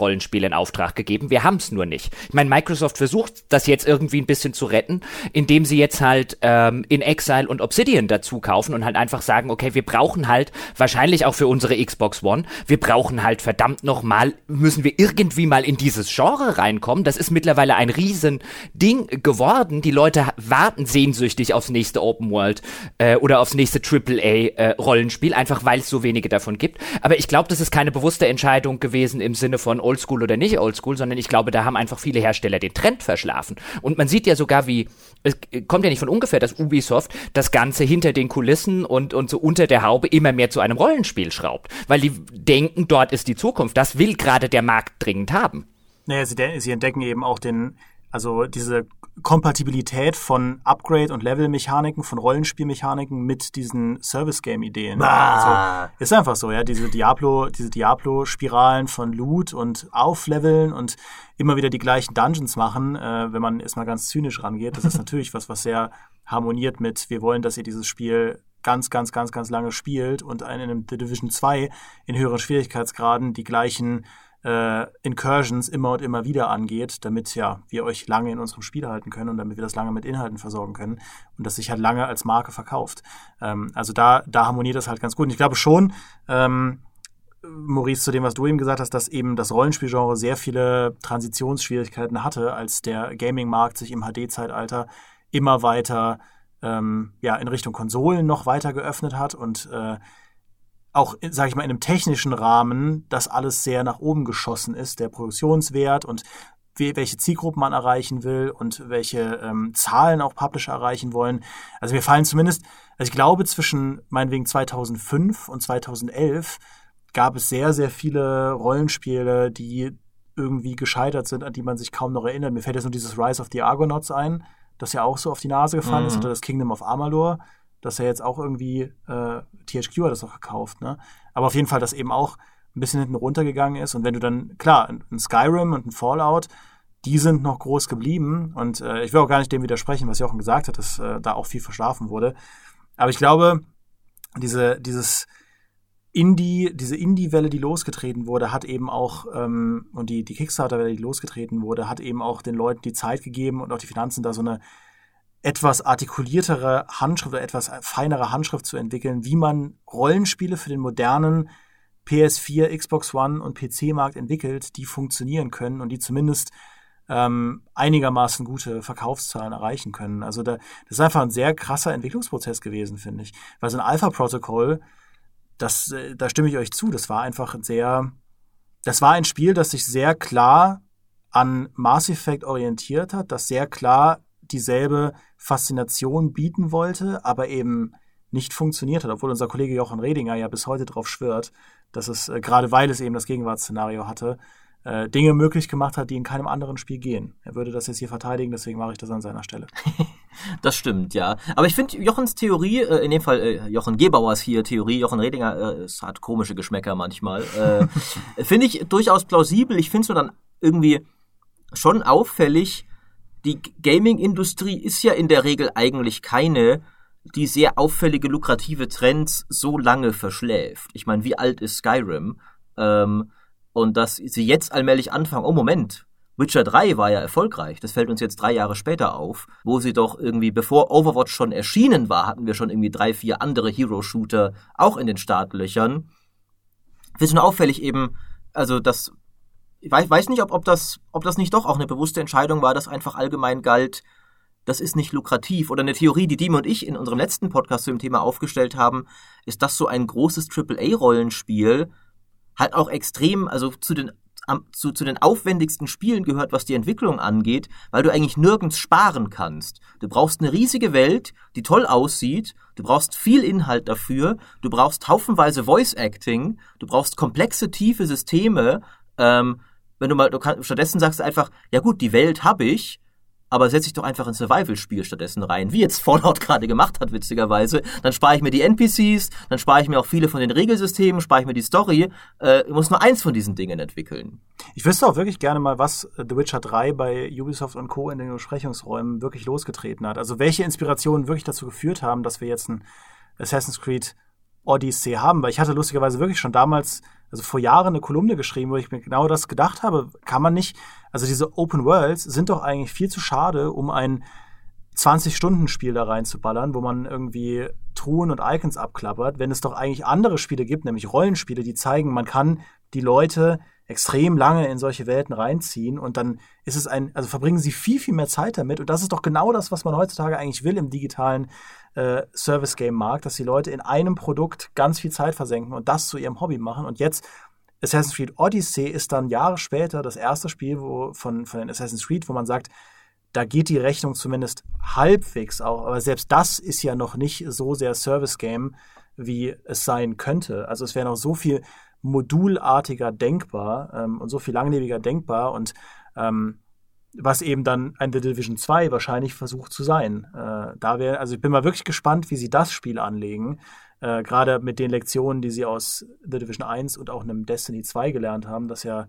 Open-World-Rollenspiel in Auftrag gegeben. Wir haben es nur nicht. Ich meine, Microsoft versucht das jetzt irgendwie ein bisschen zu retten, indem sie jetzt halt ähm, in Exile und Obsidian dazu kaufen und halt einfach sagen, okay, wir brauchen halt wahrscheinlich auch für unsere Xbox One, wir brauchen halt verdammt noch mal, müssen wir irgendwie mal in dieses Genre reinkommen. Das ist mittlerweile ein riesen geworden. Die Leute warten sehnsüchtig aufs nächste Open World äh, oder aufs nächste AAA äh, Rollenspiel, einfach weil es so wenige davon gibt. Aber ich glaube, das ist keine bewusste Entscheidung gewesen im Sinne von Oldschool oder nicht Oldschool, sondern ich glaube, da haben einfach viele Hersteller den Trend verschlafen. Und man sieht ja sogar, wie es kommt ja nicht von ungefähr, dass Ubisoft das Ganze hinter den Kulissen und und so unter der Haube immer mehr zu einem Rollenspiel schraubt, weil die denken, dort ist die Zukunft. Das will gerade der Markt dringend haben. Naja, sie, sie entdecken eben auch den, also diese Kompatibilität von Upgrade- und Level-Mechaniken, von Rollenspielmechaniken mit diesen Service-Game-Ideen. Also, ist einfach so, ja, diese Diablo, diese Diablo-Spiralen von Loot und Aufleveln und immer wieder die gleichen Dungeons machen, äh, wenn man erstmal ganz zynisch rangeht. Das ist natürlich was, was sehr harmoniert mit, wir wollen, dass ihr dieses Spiel ganz, ganz, ganz, ganz lange spielt und in einem The Division 2 in höheren Schwierigkeitsgraden die gleichen äh, Incursions immer und immer wieder angeht, damit ja wir euch lange in unserem Spiel halten können und damit wir das lange mit Inhalten versorgen können und das sich halt lange als Marke verkauft. Ähm, also da, da harmoniert das halt ganz gut. Und ich glaube schon, ähm, Maurice, zu dem, was du eben gesagt hast, dass eben das Rollenspielgenre sehr viele Transitionsschwierigkeiten hatte, als der Gaming-Markt sich im HD-Zeitalter immer weiter ähm, ja, in Richtung Konsolen noch weiter geöffnet hat und äh, auch, sage ich mal, in einem technischen Rahmen das alles sehr nach oben geschossen ist, der Produktionswert und welche Zielgruppen man erreichen will und welche ähm, Zahlen auch Publisher erreichen wollen. Also mir fallen zumindest, also ich glaube zwischen meinetwegen 2005 und 2011 gab es sehr, sehr viele Rollenspiele, die irgendwie gescheitert sind, an die man sich kaum noch erinnert. Mir fällt jetzt nur dieses Rise of the Argonauts ein, das ja auch so auf die Nase gefallen mhm. ist, oder das Kingdom of Amalur, das ja jetzt auch irgendwie, äh, THQ hat das auch gekauft, ne? Aber auf jeden Fall, das eben auch ein bisschen hinten runtergegangen ist. Und wenn du dann, klar, ein Skyrim und ein Fallout, die sind noch groß geblieben. Und äh, ich will auch gar nicht dem widersprechen, was Jochen gesagt hat, dass äh, da auch viel verschlafen wurde. Aber ich glaube, diese, dieses Indie, diese Indie-Welle, die losgetreten wurde, hat eben auch, ähm, und die, die Kickstarter-Welle, die losgetreten wurde, hat eben auch den Leuten die Zeit gegeben und auch die Finanzen, da so eine etwas artikuliertere Handschrift oder etwas feinere Handschrift zu entwickeln, wie man Rollenspiele für den modernen PS4, Xbox One und PC-Markt entwickelt, die funktionieren können und die zumindest ähm, einigermaßen gute Verkaufszahlen erreichen können. Also da, das ist einfach ein sehr krasser Entwicklungsprozess gewesen, finde ich. Weil so ein Alpha-Protokoll, äh, da stimme ich euch zu, das war einfach sehr, das war ein Spiel, das sich sehr klar an Mass Effect orientiert hat, das sehr klar dieselbe Faszination bieten wollte, aber eben nicht funktioniert hat, obwohl unser Kollege Jochen Redinger ja bis heute drauf schwört, dass es, äh, gerade weil es eben das Gegenwartsszenario hatte, äh, Dinge möglich gemacht hat, die in keinem anderen Spiel gehen. Er würde das jetzt hier verteidigen, deswegen mache ich das an seiner Stelle. das stimmt, ja. Aber ich finde Jochens Theorie, äh, in dem Fall äh, Jochen Gebauers hier Theorie, Jochen Redinger, äh, es hat komische Geschmäcker manchmal, äh, finde ich durchaus plausibel. Ich finde es nur dann irgendwie schon auffällig, die Gaming-Industrie ist ja in der Regel eigentlich keine, die sehr auffällige, lukrative Trends so lange verschläft. Ich meine, wie alt ist Skyrim? Ähm, und dass sie jetzt allmählich anfangen, oh Moment, Witcher 3 war ja erfolgreich, das fällt uns jetzt drei Jahre später auf, wo sie doch irgendwie, bevor Overwatch schon erschienen war, hatten wir schon irgendwie drei, vier andere Hero-Shooter auch in den Startlöchern. Wird schon auffällig eben, also das, ich weiß, nicht, ob, ob, das, ob das nicht doch auch eine bewusste Entscheidung war, dass einfach allgemein galt, das ist nicht lukrativ. Oder eine Theorie, die Diem und ich in unserem letzten Podcast zu dem Thema aufgestellt haben, ist, dass so ein großes AAA-Rollenspiel halt auch extrem, also zu den zu, zu den aufwendigsten Spielen gehört, was die Entwicklung angeht, weil du eigentlich nirgends sparen kannst. Du brauchst eine riesige Welt, die toll aussieht, du brauchst viel Inhalt dafür, du brauchst haufenweise Voice Acting, du brauchst komplexe, tiefe Systeme. Ähm, wenn du mal, du kann, stattdessen sagst du einfach, ja gut, die Welt habe ich, aber setze ich doch einfach ein Survival-Spiel stattdessen rein, wie jetzt Fallout gerade gemacht hat, witzigerweise. Dann spare ich mir die NPCs, dann spare ich mir auch viele von den Regelsystemen, spare ich mir die Story. Äh, ich muss nur eins von diesen Dingen entwickeln. Ich wüsste auch wirklich gerne mal, was The Witcher 3 bei Ubisoft und Co. in den Besprechungsräumen wirklich losgetreten hat. Also welche Inspirationen wirklich dazu geführt haben, dass wir jetzt ein Assassin's Creed Odyssey haben. Weil ich hatte lustigerweise wirklich schon damals also vor Jahren eine Kolumne geschrieben, wo ich mir genau das gedacht habe. Kann man nicht, also diese Open Worlds sind doch eigentlich viel zu schade, um ein 20-Stunden-Spiel da reinzuballern, wo man irgendwie Truhen und Icons abklappert, wenn es doch eigentlich andere Spiele gibt, nämlich Rollenspiele, die zeigen, man kann die Leute extrem lange in solche Welten reinziehen und dann ist es ein, also verbringen sie viel, viel mehr Zeit damit und das ist doch genau das, was man heutzutage eigentlich will im digitalen äh, Service-Game-Markt, dass die Leute in einem Produkt ganz viel Zeit versenken und das zu ihrem Hobby machen und jetzt Assassin's Creed Odyssey ist dann Jahre später das erste Spiel wo, von, von den Assassin's Creed, wo man sagt, da geht die Rechnung zumindest halbwegs auch, aber selbst das ist ja noch nicht so sehr Service-Game, wie es sein könnte. Also es wäre noch so viel modulartiger denkbar ähm, und so viel langlebiger denkbar und ähm, was eben dann ein The Division 2 wahrscheinlich versucht zu sein. Äh, da wäre, also ich bin mal wirklich gespannt, wie sie das Spiel anlegen. Äh, Gerade mit den Lektionen, die sie aus The Division 1 und auch einem Destiny 2 gelernt haben, das ja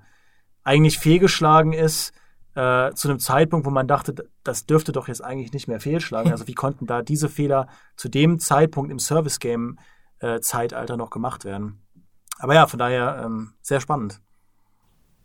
eigentlich fehlgeschlagen ist, äh, zu einem Zeitpunkt, wo man dachte, das dürfte doch jetzt eigentlich nicht mehr fehlschlagen. Also wie konnten da diese Fehler zu dem Zeitpunkt im Service-Game-Zeitalter äh, noch gemacht werden? Aber ja, von daher ähm, sehr spannend.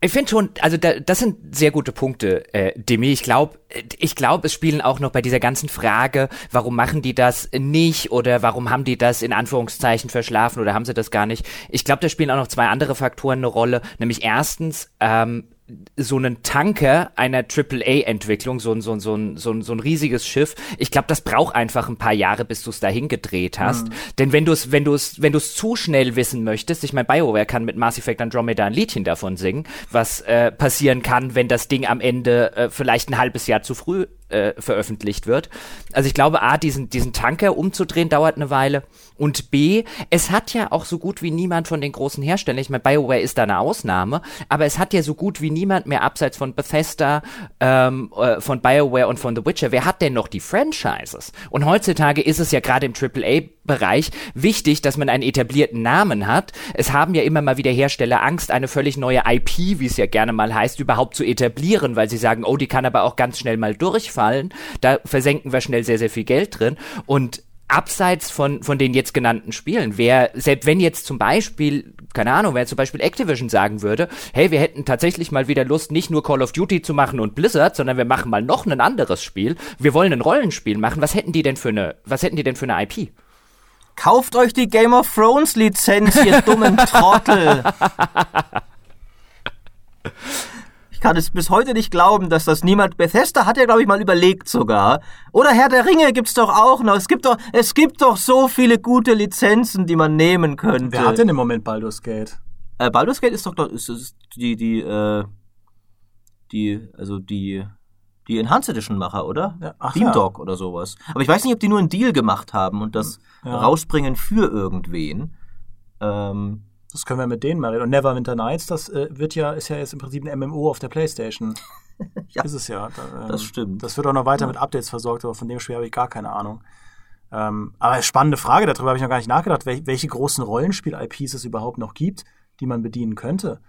Ich finde schon, also da, das sind sehr gute Punkte, äh, Demi. Ich glaube, ich glaube, es spielen auch noch bei dieser ganzen Frage, warum machen die das nicht oder warum haben die das in Anführungszeichen verschlafen oder haben sie das gar nicht. Ich glaube, da spielen auch noch zwei andere Faktoren eine Rolle. Nämlich erstens, ähm, so einen Tanker einer AAA-Entwicklung, so ein, so ein, so ein, so ein, so ein riesiges Schiff, ich glaube, das braucht einfach ein paar Jahre, bis du es dahin gedreht hast. Mhm. Denn wenn du es, wenn du es, wenn du es zu schnell wissen möchtest, ich meine, BioWare kann mit Mass Effect Andromeda ein Liedchen davon singen, was äh, passieren kann, wenn das Ding am Ende äh, vielleicht ein halbes Jahr zu früh äh, veröffentlicht wird. Also ich glaube, A, diesen, diesen Tanker umzudrehen dauert eine Weile. Und B, es hat ja auch so gut wie niemand von den großen Herstellern, ich meine, BioWare ist da eine Ausnahme, aber es hat ja so gut wie niemand mehr abseits von Bethesda, ähm, äh, von BioWare und von The Witcher. Wer hat denn noch die Franchises? Und heutzutage ist es ja gerade im AAA-Bereich wichtig, dass man einen etablierten Namen hat. Es haben ja immer mal wieder Hersteller Angst, eine völlig neue IP, wie es ja gerne mal heißt, überhaupt zu etablieren, weil sie sagen, oh, die kann aber auch ganz schnell mal durchfallen fallen. Da versenken wir schnell sehr, sehr viel Geld drin. Und abseits von, von den jetzt genannten Spielen, wer, selbst wenn jetzt zum Beispiel, keine Ahnung, wer zum Beispiel Activision sagen würde, hey, wir hätten tatsächlich mal wieder Lust, nicht nur Call of Duty zu machen und Blizzard, sondern wir machen mal noch ein anderes Spiel. Wir wollen ein Rollenspiel machen. Was hätten die denn für eine, was hätten die denn für eine IP? Kauft euch die Game of Thrones Lizenz, ihr dummen Trottel. Kann es bis heute nicht glauben, dass das niemand. Bethesda hat ja, glaube ich, mal überlegt sogar. Oder Herr der Ringe gibt's doch auch noch. Es gibt doch, es gibt doch so viele gute Lizenzen, die man nehmen könnte. Wer hat denn im Moment Baldur's Gate? Äh, Baldur's Gate ist doch, ist, ist die, die, äh, die, also die, die Enhanced Edition Macher, oder? Ja, ach, Beamdog ja. oder sowas. Aber ich weiß nicht, ob die nur einen Deal gemacht haben und das ja. rausbringen für irgendwen. Ähm, das können wir mit denen mal reden. Und Neverwinter Nights, das äh, wird ja, ist ja jetzt im Prinzip ein MMO auf der Playstation. ja, ist es ja. Da, ähm, das stimmt. Das wird auch noch weiter ja. mit Updates versorgt, aber von dem Spiel habe ich gar keine Ahnung. Ähm, aber spannende Frage, darüber habe ich noch gar nicht nachgedacht, wel welche großen Rollenspiel-IPs es überhaupt noch gibt, die man bedienen könnte.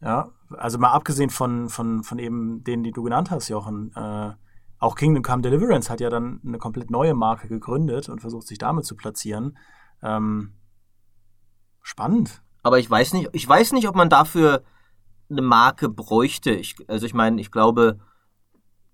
Ja, also mal abgesehen von, von, von eben denen, die du genannt hast, Jochen. Äh, auch Kingdom Come Deliverance hat ja dann eine komplett neue Marke gegründet und versucht sich damit zu platzieren. Ähm, Spannend. Aber ich weiß nicht, ich weiß nicht, ob man dafür eine Marke bräuchte. Ich, also ich meine, ich glaube,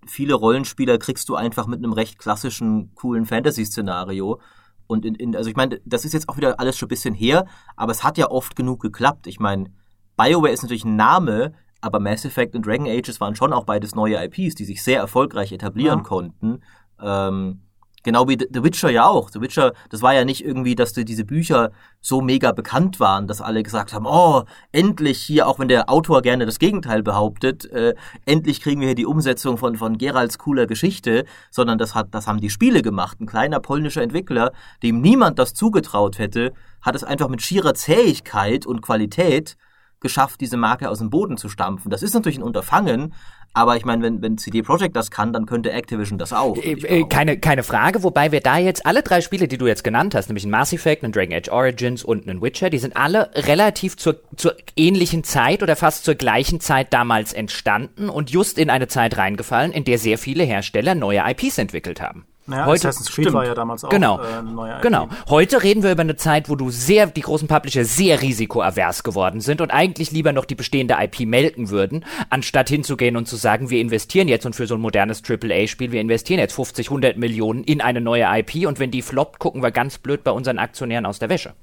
viele Rollenspieler kriegst du einfach mit einem recht klassischen, coolen Fantasy-Szenario. Und in, in, also ich meine, das ist jetzt auch wieder alles schon ein bisschen her, aber es hat ja oft genug geklappt. Ich meine, BioWare ist natürlich ein Name, aber Mass Effect und Dragon Ages waren schon auch beides neue IPs, die sich sehr erfolgreich etablieren ja. konnten. Ähm, Genau wie The Witcher ja auch. The Witcher, das war ja nicht irgendwie, dass diese Bücher so mega bekannt waren, dass alle gesagt haben, oh, endlich hier, auch wenn der Autor gerne das Gegenteil behauptet, äh, endlich kriegen wir hier die Umsetzung von, von Geralds cooler Geschichte, sondern das hat, das haben die Spiele gemacht. Ein kleiner polnischer Entwickler, dem niemand das zugetraut hätte, hat es einfach mit schierer Zähigkeit und Qualität geschafft, diese Marke aus dem Boden zu stampfen. Das ist natürlich ein Unterfangen, aber ich meine, wenn, wenn CD Projekt das kann, dann könnte Activision das auch. Äh, äh, keine, keine Frage, wobei wir da jetzt alle drei Spiele, die du jetzt genannt hast, nämlich ein Mass Effect, ein Dragon Age Origins und ein Witcher, die sind alle relativ zur, zur ähnlichen Zeit oder fast zur gleichen Zeit damals entstanden und just in eine Zeit reingefallen, in der sehr viele Hersteller neue IPs entwickelt haben. Naja, Heute, Assassin's Creed stimmt. war ja damals auch genau. äh, eine neue IP. Genau. Heute reden wir über eine Zeit, wo du sehr, die großen Publisher sehr risikoavers geworden sind und eigentlich lieber noch die bestehende IP melken würden, anstatt hinzugehen und zu sagen, wir investieren jetzt und für so ein modernes AAA-Spiel, wir investieren jetzt 50, 100 Millionen in eine neue IP und wenn die floppt, gucken wir ganz blöd bei unseren Aktionären aus der Wäsche.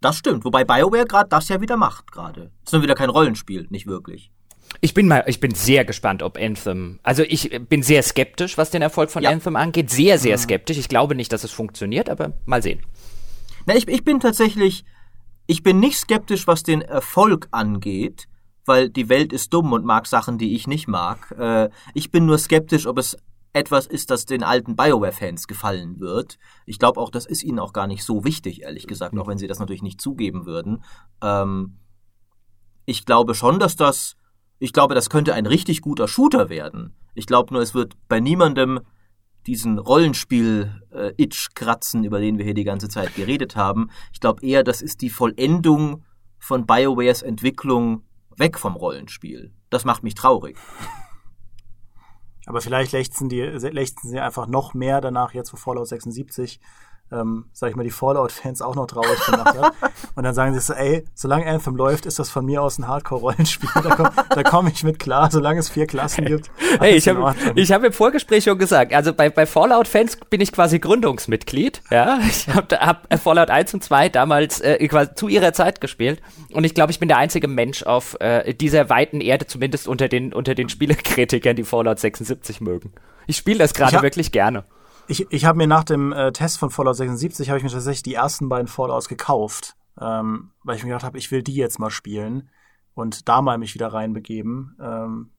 Das stimmt, wobei BioWare gerade das ja wieder macht gerade. Ist nur wieder kein Rollenspiel, nicht wirklich. Ich bin mal, ich bin sehr gespannt, ob Anthem. Also ich bin sehr skeptisch, was den Erfolg von ja. Anthem angeht. Sehr, sehr mhm. skeptisch. Ich glaube nicht, dass es funktioniert, aber mal sehen. Na, ich, ich bin tatsächlich, ich bin nicht skeptisch, was den Erfolg angeht, weil die Welt ist dumm und mag Sachen, die ich nicht mag. Äh, ich bin nur skeptisch, ob es etwas ist, das den alten BioWare-Fans gefallen wird. Ich glaube auch, das ist ihnen auch gar nicht so wichtig, ehrlich gesagt, auch wenn sie das natürlich nicht zugeben würden. Ähm, ich glaube schon, dass das ich glaube, das könnte ein richtig guter Shooter werden. Ich glaube nur, es wird bei niemandem diesen Rollenspiel-Itch äh, kratzen, über den wir hier die ganze Zeit geredet haben. Ich glaube eher, das ist die Vollendung von BioWares Entwicklung weg vom Rollenspiel. Das macht mich traurig. Aber vielleicht lechzen, die, lechzen sie einfach noch mehr danach, jetzt wo Fallout 76 ähm, sag ich mal, die Fallout-Fans auch noch traurig gemacht hat. Und dann sagen sie so, ey, solange Anthem läuft, ist das von mir aus ein Hardcore-Rollenspiel. Da komme komm ich mit klar, solange es vier Klassen gibt. Hey, ich habe hab im Vorgespräch schon gesagt, also bei, bei Fallout-Fans bin ich quasi Gründungsmitglied. Ja, ich habe hab Fallout 1 und 2 damals äh, quasi zu ihrer Zeit gespielt. Und ich glaube, ich bin der einzige Mensch auf äh, dieser weiten Erde, zumindest unter den, unter den Spielekritikern, die Fallout 76 mögen. Ich spiele das gerade wirklich gerne. Ich, ich habe mir nach dem äh, Test von Fallout 76 habe ich mir tatsächlich die ersten beiden Fallouts gekauft, ähm, weil ich mir gedacht habe, ich will die jetzt mal spielen und da mal mich wieder reinbegeben, ähm,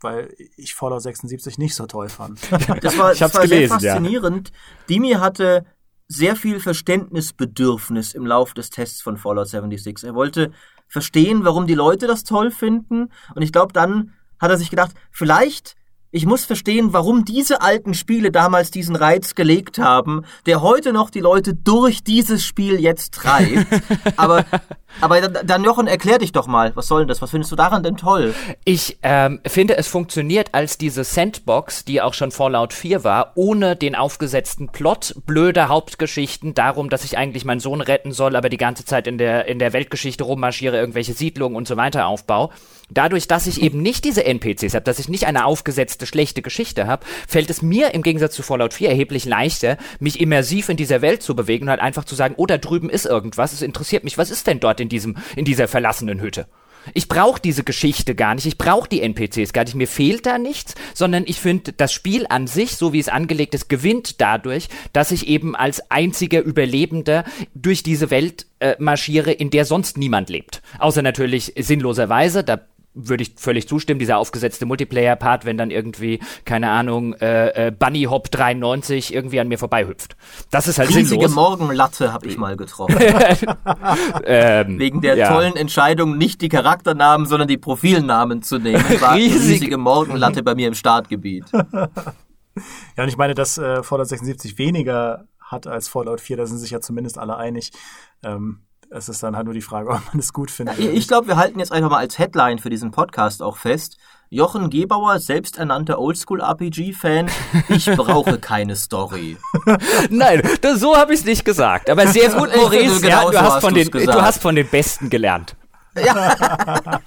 weil ich Fallout 76 nicht so toll fand. Das war, das war gelesen, sehr faszinierend. Ja. Dimi hatte sehr viel Verständnisbedürfnis im Lauf des Tests von Fallout 76. Er wollte verstehen, warum die Leute das toll finden und ich glaube, dann hat er sich gedacht, vielleicht ich muss verstehen, warum diese alten Spiele damals diesen Reiz gelegt haben, der heute noch die Leute durch dieses Spiel jetzt treibt. aber, aber dann, Jochen, erklär dich doch mal, was soll denn das? Was findest du daran denn toll? Ich ähm, finde, es funktioniert als diese Sandbox, die auch schon Fallout 4 war, ohne den aufgesetzten Plot, blöde Hauptgeschichten darum, dass ich eigentlich meinen Sohn retten soll, aber die ganze Zeit in der, in der Weltgeschichte rummarschiere, irgendwelche Siedlungen und so weiter aufbaue. Dadurch, dass ich eben nicht diese NPCs habe, dass ich nicht eine aufgesetzte schlechte Geschichte habe, fällt es mir im Gegensatz zu Fallout 4 erheblich leichter, mich immersiv in dieser Welt zu bewegen und halt einfach zu sagen, oh, da drüben ist irgendwas, es interessiert mich, was ist denn dort in diesem, in dieser verlassenen Hütte? Ich brauche diese Geschichte gar nicht, ich brauche die NPCs gar nicht, mir fehlt da nichts, sondern ich finde, das Spiel an sich, so wie es angelegt ist, gewinnt dadurch, dass ich eben als einziger Überlebender durch diese Welt äh, marschiere, in der sonst niemand lebt. Außer natürlich sinnloserweise, da würde ich völlig zustimmen, dieser aufgesetzte Multiplayer-Part, wenn dann irgendwie, keine Ahnung, äh, äh, Bunny Hop 93 irgendwie an mir vorbeihüpft. Das ist halt Riesige sinnlos. Morgenlatte habe ich mal getroffen. ähm, Wegen der ja. tollen Entscheidung, nicht die Charakternamen, sondern die Profilnamen zu nehmen. War Riesig riesige Morgenlatte bei mir im Startgebiet. Ja, und ich meine, dass äh, Fallout 76 weniger hat als Fallout 4, da sind sich ja zumindest alle einig. Ähm, es ist dann halt nur die Frage, ob man es gut findet. Ja, ich glaube, wir halten jetzt einfach mal als Headline für diesen Podcast auch fest. Jochen Gebauer, selbsternannter Oldschool-RPG-Fan, ich brauche keine Story. Nein, das, so habe ich es nicht gesagt. Aber sehr gut, Maurice, genau ja, du, hast von den, du hast von den Besten gelernt. Ja.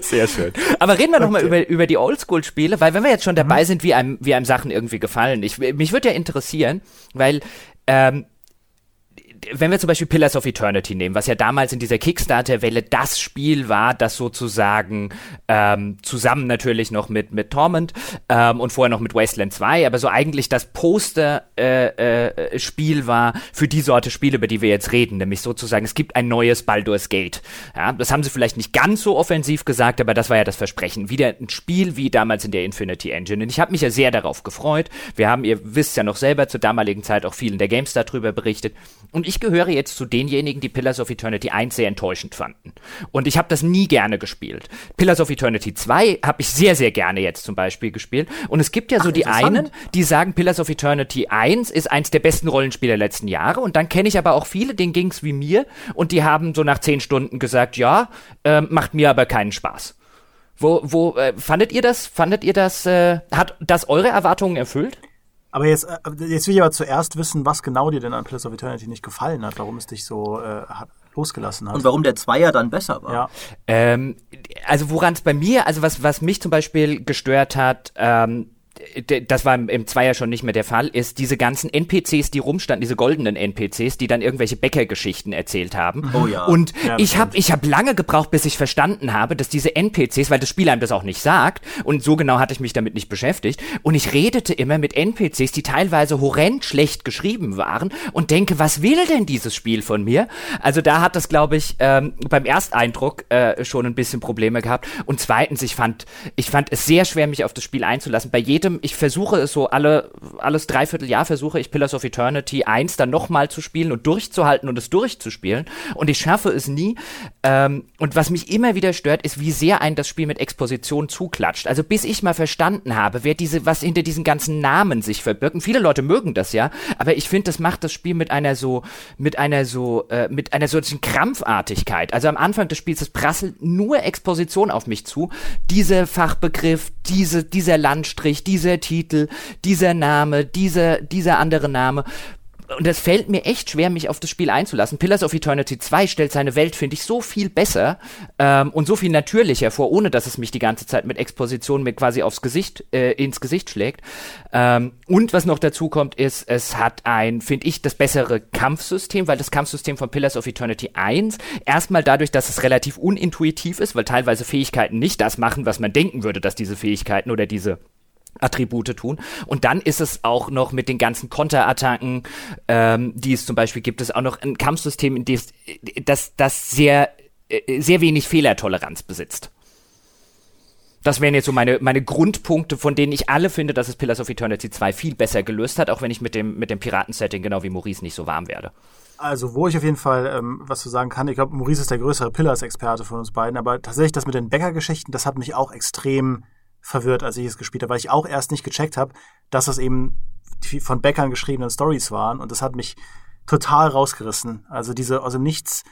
Sehr schön. Aber reden wir okay. noch mal über, über die Oldschool-Spiele, weil wenn wir jetzt schon dabei mhm. sind, wie einem, wie einem Sachen irgendwie gefallen. Ich, mich würde ja interessieren, weil ähm, wenn wir zum Beispiel Pillars of Eternity nehmen, was ja damals in dieser Kickstarter-Welle das Spiel war, das sozusagen ähm, zusammen natürlich noch mit, mit Torment ähm, und vorher noch mit Wasteland 2, aber so eigentlich das Poster-Spiel äh, äh, war für die Sorte Spiele, über die wir jetzt reden, nämlich sozusagen, es gibt ein neues Baldur's Gate. Ja, das haben sie vielleicht nicht ganz so offensiv gesagt, aber das war ja das Versprechen. Wieder ein Spiel wie damals in der Infinity Engine. Und ich habe mich ja sehr darauf gefreut. Wir haben, ihr wisst ja noch selber, zur damaligen Zeit auch viel in der GameStar drüber berichtet. Und ich gehöre jetzt zu denjenigen, die Pillars of Eternity 1 sehr enttäuschend fanden. Und ich habe das nie gerne gespielt. Pillars of Eternity 2 habe ich sehr, sehr gerne jetzt zum Beispiel gespielt. Und es gibt ja so Ach, die einen, die sagen, Pillars of Eternity 1 ist eins der besten Rollenspiele der letzten Jahre. Und dann kenne ich aber auch viele, denen ging's wie mir. Und die haben so nach zehn Stunden gesagt, ja, äh, macht mir aber keinen Spaß. Wo, wo äh, fandet ihr das? Fandet ihr das? Äh, hat das eure Erwartungen erfüllt? Aber jetzt, äh, jetzt will ich aber zuerst wissen, was genau dir denn an Pillars of Eternity nicht gefallen hat, warum es dich so äh, losgelassen hat. Und warum der Zweier dann besser war. Ja. Ähm, also woran es bei mir, also was, was mich zum Beispiel gestört hat, ähm, das war im, Zweier schon nicht mehr der Fall, ist diese ganzen NPCs, die rumstanden, diese goldenen NPCs, die dann irgendwelche Bäckergeschichten erzählt haben. Oh ja. Und ja, ich habe ich hab lange gebraucht, bis ich verstanden habe, dass diese NPCs, weil das Spiel einem das auch nicht sagt, und so genau hatte ich mich damit nicht beschäftigt, und ich redete immer mit NPCs, die teilweise horrend schlecht geschrieben waren, und denke, was will denn dieses Spiel von mir? Also da hat das, glaube ich, ähm, beim Ersteindruck äh, schon ein bisschen Probleme gehabt. Und zweitens, ich fand, ich fand es sehr schwer, mich auf das Spiel einzulassen. Bei jedem jedem, ich versuche es so alle, alles Dreivierteljahr versuche ich Pillars of Eternity 1 dann nochmal zu spielen und durchzuhalten und es durchzuspielen. Und ich schaffe es nie. Ähm, und was mich immer wieder stört, ist, wie sehr ein das Spiel mit Exposition zuklatscht. Also bis ich mal verstanden habe, wer diese, was hinter diesen ganzen Namen sich verbirgt. Und viele Leute mögen das ja, aber ich finde, das macht das Spiel mit einer so, mit einer so, äh, mit einer solchen Krampfartigkeit. Also am Anfang des Spiels, es prasselt nur Exposition auf mich zu. Dieser Fachbegriff, diese, dieser Landstrich, diese dieser Titel, dieser Name, dieser, dieser andere Name. und es fällt mir echt schwer, mich auf das Spiel einzulassen. Pillars of Eternity 2 stellt seine Welt, finde ich, so viel besser ähm, und so viel natürlicher vor, ohne dass es mich die ganze Zeit mit Exposition mir quasi aufs Gesicht, äh, ins Gesicht schlägt. Ähm, und was noch dazu kommt, ist, es hat ein, finde ich, das bessere Kampfsystem, weil das Kampfsystem von Pillars of Eternity 1 erstmal dadurch, dass es relativ unintuitiv ist, weil teilweise Fähigkeiten nicht das machen, was man denken würde, dass diese Fähigkeiten oder diese Attribute tun. Und dann ist es auch noch mit den ganzen Konterattacken, ähm, die es zum Beispiel gibt, es auch noch ein Kampfsystem, in dem das, das sehr, äh, sehr wenig Fehlertoleranz besitzt. Das wären jetzt so meine, meine Grundpunkte, von denen ich alle finde, dass es Pillars of Eternity 2 viel besser gelöst hat, auch wenn ich mit dem, mit dem Piraten-Setting genau wie Maurice nicht so warm werde. Also, wo ich auf jeden Fall ähm, was zu sagen kann, ich glaube, Maurice ist der größere Pillars-Experte von uns beiden, aber tatsächlich das mit den Bäcker-Geschichten, das hat mich auch extrem verwirrt, als ich es gespielt habe, weil ich auch erst nicht gecheckt habe, dass das eben die von Bäckern geschriebenen Stories waren und das hat mich total rausgerissen. Also diese aus dem Nichts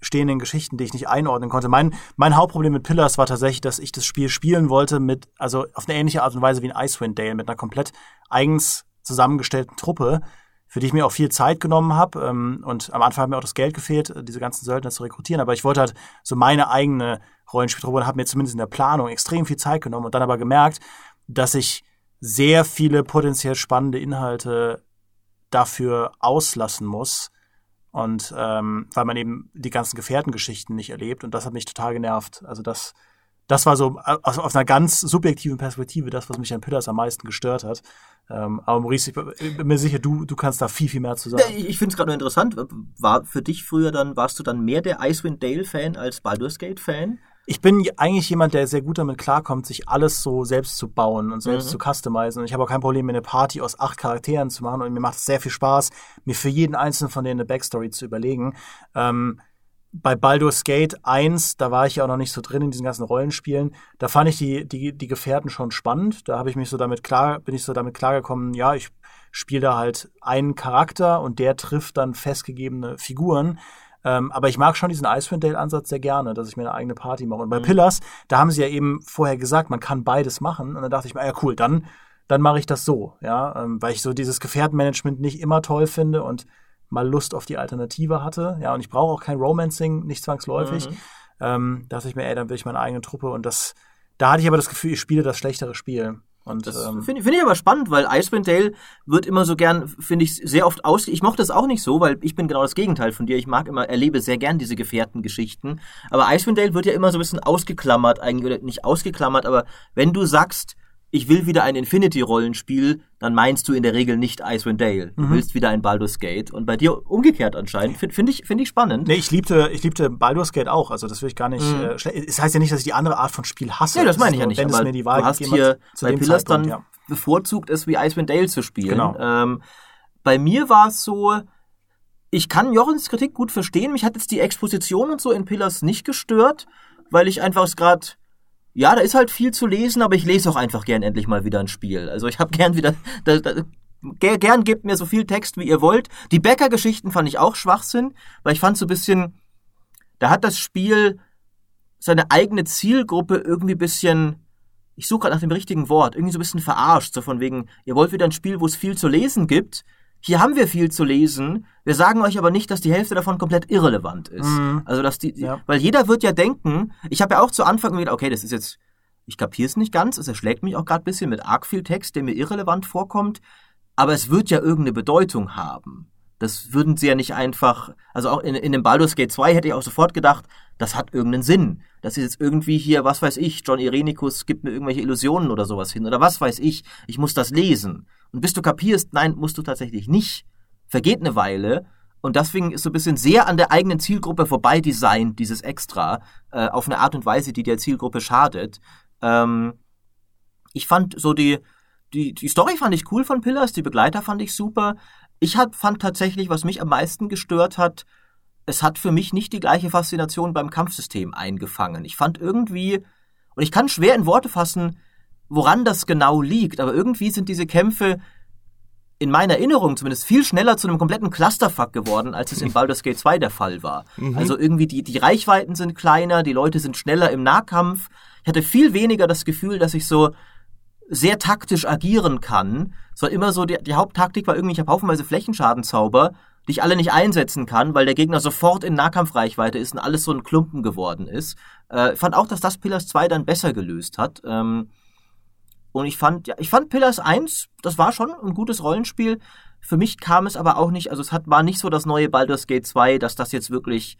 stehenden Geschichten, die ich nicht einordnen konnte. Mein, mein Hauptproblem mit Pillars war tatsächlich, dass ich das Spiel spielen wollte mit, also auf eine ähnliche Art und Weise wie ein Icewind Dale, mit einer komplett eigens zusammengestellten Truppe, für die ich mir auch viel Zeit genommen habe. Ähm, und am Anfang hat mir auch das Geld gefehlt, diese ganzen Söldner zu rekrutieren. Aber ich wollte halt so meine eigene Rollenspieltruppe und habe mir zumindest in der Planung extrem viel Zeit genommen und dann aber gemerkt, dass ich sehr viele potenziell spannende Inhalte dafür auslassen muss. Und ähm, weil man eben die ganzen Gefährtengeschichten nicht erlebt und das hat mich total genervt. Also das, das war so also auf einer ganz subjektiven Perspektive das, was mich an Pillars am meisten gestört hat. Ähm, aber Maurice, ich bin mir sicher, du, du kannst da viel, viel mehr zu sagen. Ich finde es gerade nur interessant. War für dich früher dann, warst du dann mehr der Icewind Dale-Fan als Baldur's Gate-Fan? Ich bin eigentlich jemand, der sehr gut damit klarkommt, sich alles so selbst zu bauen und selbst mhm. zu customizen. Und ich habe auch kein Problem, mir eine Party aus acht Charakteren zu machen. Und mir macht es sehr viel Spaß, mir für jeden einzelnen von denen eine Backstory zu überlegen. Ähm, bei Baldur's Gate 1, da war ich ja auch noch nicht so drin in diesen ganzen Rollenspielen, da fand ich die, die, die Gefährten schon spannend. Da habe ich mich so damit klar, bin ich so damit klargekommen, ja, ich spiele da halt einen Charakter und der trifft dann festgegebene Figuren. Ähm, aber ich mag schon diesen Icewind Dale-Ansatz sehr gerne, dass ich mir eine eigene Party mache. Und bei mhm. Pillars, da haben sie ja eben vorher gesagt, man kann beides machen. Und dann dachte ich mir, ja cool, dann, dann mache ich das so, ja, ähm, weil ich so dieses Gefährtenmanagement nicht immer toll finde und mal Lust auf die Alternative hatte. Ja, und ich brauche auch kein Romancing, nicht zwangsläufig. Mhm. Ähm, dachte ich mir, ey, dann will ich meine eigene Truppe. Und das, da hatte ich aber das Gefühl, ich spiele das schlechtere Spiel. Und, das ähm, finde find ich aber spannend, weil Icewind Dale wird immer so gern, finde ich, sehr oft aus. Ich mochte das auch nicht so, weil ich bin genau das Gegenteil von dir. Ich mag immer, erlebe sehr gern diese Gefährtengeschichten. Aber Icewind Dale wird ja immer so ein bisschen ausgeklammert, eigentlich, oder nicht ausgeklammert, aber wenn du sagst, ich will wieder ein Infinity-Rollenspiel, dann meinst du in der Regel nicht Icewind Dale. Du mhm. willst wieder ein Baldur's Gate. Und bei dir umgekehrt anscheinend. Finde find ich, find ich spannend. Nee, ich liebte, ich liebte Baldur's Gate auch. Also das will ich gar nicht. Mhm. Äh, es heißt ja nicht, dass ich die andere Art von Spiel hasse. Nee, das meine ich ja nicht. Wenn es mir die Wahl du hast hier bei Pillars dann ja. bevorzugt es wie Icewind Dale zu spielen. Genau. Ähm, bei mir war es so, ich kann Jochens Kritik gut verstehen. Mich hat jetzt die Exposition und so in Pillars nicht gestört, weil ich einfach es gerade ja, da ist halt viel zu lesen, aber ich lese auch einfach gern endlich mal wieder ein Spiel. Also ich habe gern wieder, da, da, gern gebt mir so viel Text, wie ihr wollt. Die Bäcker-Geschichten fand ich auch Schwachsinn, weil ich fand so ein bisschen, da hat das Spiel seine eigene Zielgruppe irgendwie bisschen, ich suche gerade nach dem richtigen Wort, irgendwie so ein bisschen verarscht, so von wegen, ihr wollt wieder ein Spiel, wo es viel zu lesen gibt, hier haben wir viel zu lesen. Wir sagen euch aber nicht, dass die Hälfte davon komplett irrelevant ist. Mhm. Also dass die, ja. weil jeder wird ja denken. Ich habe ja auch zu Anfang gedacht, okay, das ist jetzt, ich kapiere es nicht ganz. Es erschlägt mich auch gerade ein bisschen mit arg viel Text, der mir irrelevant vorkommt. Aber es wird ja irgendeine Bedeutung haben. Das würden sie ja nicht einfach, also auch in, in dem Baldur's Gate 2 hätte ich auch sofort gedacht, das hat irgendeinen Sinn. Das ist jetzt irgendwie hier, was weiß ich, John Irenicus gibt mir irgendwelche Illusionen oder sowas hin. Oder was weiß ich, ich muss das lesen. Und bis du kapierst, nein, musst du tatsächlich nicht. Vergeht eine Weile. Und deswegen ist so ein bisschen sehr an der eigenen Zielgruppe vorbei designt, dieses Extra, äh, auf eine Art und Weise, die der Zielgruppe schadet. Ähm, ich fand so die, die, die Story fand ich cool von Pillars, die Begleiter fand ich super. Ich hat, fand tatsächlich, was mich am meisten gestört hat, es hat für mich nicht die gleiche Faszination beim Kampfsystem eingefangen. Ich fand irgendwie, und ich kann schwer in Worte fassen, woran das genau liegt, aber irgendwie sind diese Kämpfe in meiner Erinnerung zumindest viel schneller zu einem kompletten Clusterfuck geworden, als es in Baldur's Gate 2 der Fall war. Mhm. Also irgendwie die, die Reichweiten sind kleiner, die Leute sind schneller im Nahkampf. Ich hatte viel weniger das Gefühl, dass ich so sehr taktisch agieren kann. Es war immer so, die, die Haupttaktik war irgendwie, ich habe haufenweise Flächenschadenzauber, ich alle nicht einsetzen kann, weil der Gegner sofort in Nahkampfreichweite ist und alles so ein Klumpen geworden ist. Äh, fand auch, dass das Pillars 2 dann besser gelöst hat. Ähm, und ich fand, ja, ich fand Pillars 1, das war schon ein gutes Rollenspiel. Für mich kam es aber auch nicht, also es hat, war nicht so das neue Baldur's Gate 2, dass das jetzt wirklich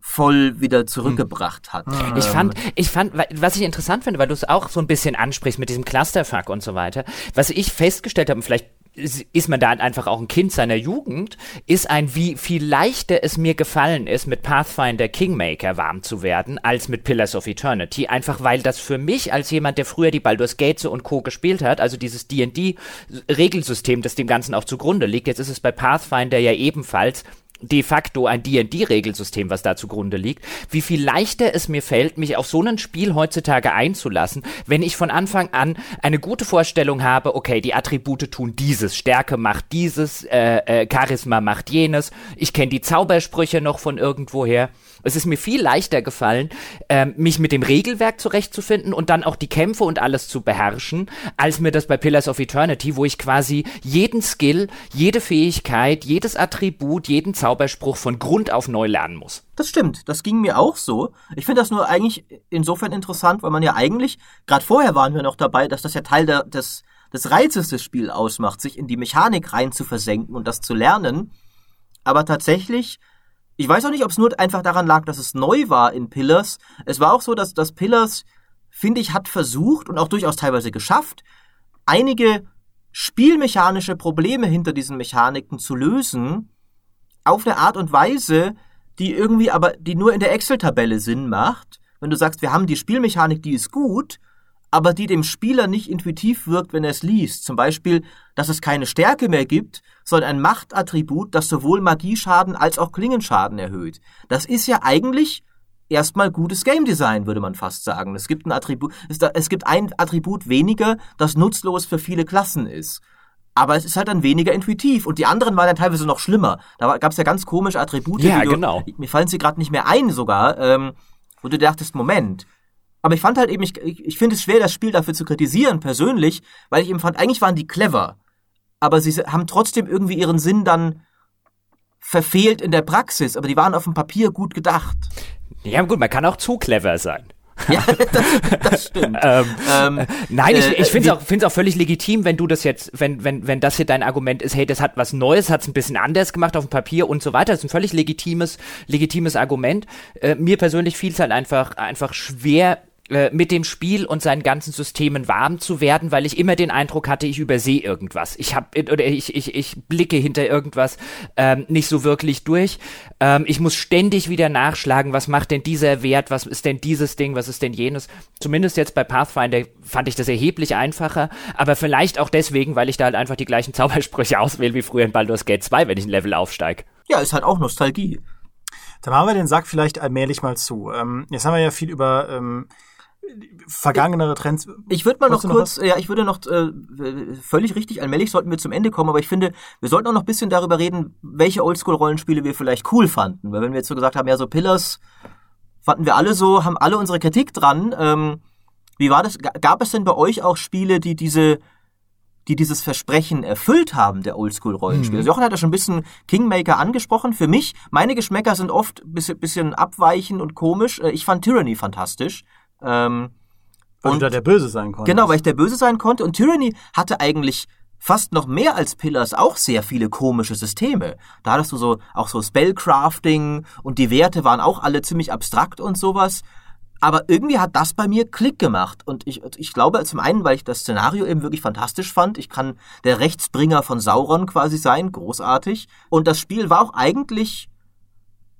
voll wieder zurückgebracht hat. Ich fand, ich fand, was ich interessant finde, weil du es auch so ein bisschen ansprichst mit diesem Clusterfuck und so weiter, was ich festgestellt habe, und vielleicht ist man da einfach auch ein Kind seiner Jugend, ist ein, wie viel leichter es mir gefallen ist, mit Pathfinder Kingmaker warm zu werden, als mit Pillars of Eternity. Einfach weil das für mich, als jemand, der früher die Baldur's Gates und Co. gespielt hat, also dieses D&D-Regelsystem, das dem Ganzen auch zugrunde liegt, jetzt ist es bei Pathfinder ja ebenfalls de facto ein D&D-Regelsystem, was da zugrunde liegt, wie viel leichter es mir fällt, mich auf so ein Spiel heutzutage einzulassen, wenn ich von Anfang an eine gute Vorstellung habe, okay, die Attribute tun dieses, Stärke macht dieses, äh, äh, Charisma macht jenes, ich kenne die Zaubersprüche noch von irgendwoher. Es ist mir viel leichter gefallen, ähm, mich mit dem Regelwerk zurechtzufinden und dann auch die Kämpfe und alles zu beherrschen, als mir das bei Pillars of Eternity, wo ich quasi jeden Skill, jede Fähigkeit, jedes Attribut, jeden Zauberspruch von Grund auf neu lernen muss. Das stimmt, das ging mir auch so. Ich finde das nur eigentlich insofern interessant, weil man ja eigentlich, gerade vorher waren wir noch dabei, dass das ja Teil der, des, des Reizes des Spiels ausmacht, sich in die Mechanik rein zu versenken und das zu lernen. Aber tatsächlich ich weiß auch nicht, ob es nur einfach daran lag, dass es neu war in Pillars. Es war auch so, dass das Pillars, finde ich, hat versucht und auch durchaus teilweise geschafft, einige spielmechanische Probleme hinter diesen Mechaniken zu lösen, auf eine Art und Weise, die irgendwie aber, die nur in der Excel-Tabelle Sinn macht. Wenn du sagst, wir haben die Spielmechanik, die ist gut, aber die dem Spieler nicht intuitiv wirkt, wenn er es liest. Zum Beispiel, dass es keine Stärke mehr gibt, sondern ein Machtattribut, das sowohl Magieschaden als auch Klingenschaden erhöht. Das ist ja eigentlich erstmal gutes Game Design, würde man fast sagen. Es gibt ein Attribut, es gibt ein Attribut weniger, das nutzlos für viele Klassen ist. Aber es ist halt dann weniger intuitiv. Und die anderen waren dann teilweise noch schlimmer. Da gab es ja ganz komische Attribute. Ja, du, genau. Mir fallen sie gerade nicht mehr ein sogar, ähm, wo du dachtest, Moment, aber ich fand halt eben, ich, ich finde es schwer, das Spiel dafür zu kritisieren, persönlich, weil ich eben fand, eigentlich waren die clever. Aber sie haben trotzdem irgendwie ihren Sinn dann verfehlt in der Praxis. Aber die waren auf dem Papier gut gedacht. Ja, gut, man kann auch zu clever sein. Ja, das, das stimmt. ähm, ähm, nein, ich, ich finde es auch, find's auch völlig legitim, wenn du das jetzt, wenn, wenn, wenn das hier dein Argument ist, hey, das hat was Neues, hat es ein bisschen anders gemacht auf dem Papier und so weiter. Das ist ein völlig legitimes, legitimes Argument. Äh, mir persönlich fiel es halt einfach, einfach schwer, äh, mit dem Spiel und seinen ganzen Systemen warm zu werden, weil ich immer den Eindruck hatte, ich übersehe irgendwas. Ich habe oder ich, ich, ich blicke hinter irgendwas ähm, nicht so wirklich durch. Ähm, ich muss ständig wieder nachschlagen, was macht denn dieser Wert, was ist denn dieses Ding, was ist denn jenes. Zumindest jetzt bei Pathfinder fand ich das erheblich einfacher, aber vielleicht auch deswegen, weil ich da halt einfach die gleichen Zaubersprüche auswähle wie früher in Baldur's Gate 2, wenn ich ein Level aufsteige. Ja, ist halt auch Nostalgie. Dann machen wir den Sack vielleicht allmählich mal zu. Ähm, jetzt haben wir ja viel über ähm, vergangenere Trends. Ich würde mal noch kurz, noch ja, ich würde noch äh, völlig richtig, allmählich sollten wir zum Ende kommen, aber ich finde, wir sollten auch noch ein bisschen darüber reden, welche Oldschool-Rollenspiele wir vielleicht cool fanden. Weil wenn wir jetzt so gesagt haben, ja, so Pillars fanden wir alle so, haben alle unsere Kritik dran. Ähm, wie war das? Gab es denn bei euch auch Spiele, die diese die dieses Versprechen erfüllt haben, der Oldschool-Rollenspiele. Mhm. Jochen hat ja schon ein bisschen Kingmaker angesprochen. Für mich, meine Geschmäcker sind oft ein bisschen, abweichend und komisch. Äh, ich fand Tyranny fantastisch. Ähm, weil und, du da der Böse sein konntest. Genau, weil ich der Böse sein konnte. Und Tyranny hatte eigentlich fast noch mehr als Pillars auch sehr viele komische Systeme. Da hattest du so auch so Spellcrafting und die Werte waren auch alle ziemlich abstrakt und sowas. Aber irgendwie hat das bei mir Klick gemacht. Und ich, ich glaube zum einen, weil ich das Szenario eben wirklich fantastisch fand. Ich kann der Rechtsbringer von Sauron quasi sein, großartig. Und das Spiel war auch eigentlich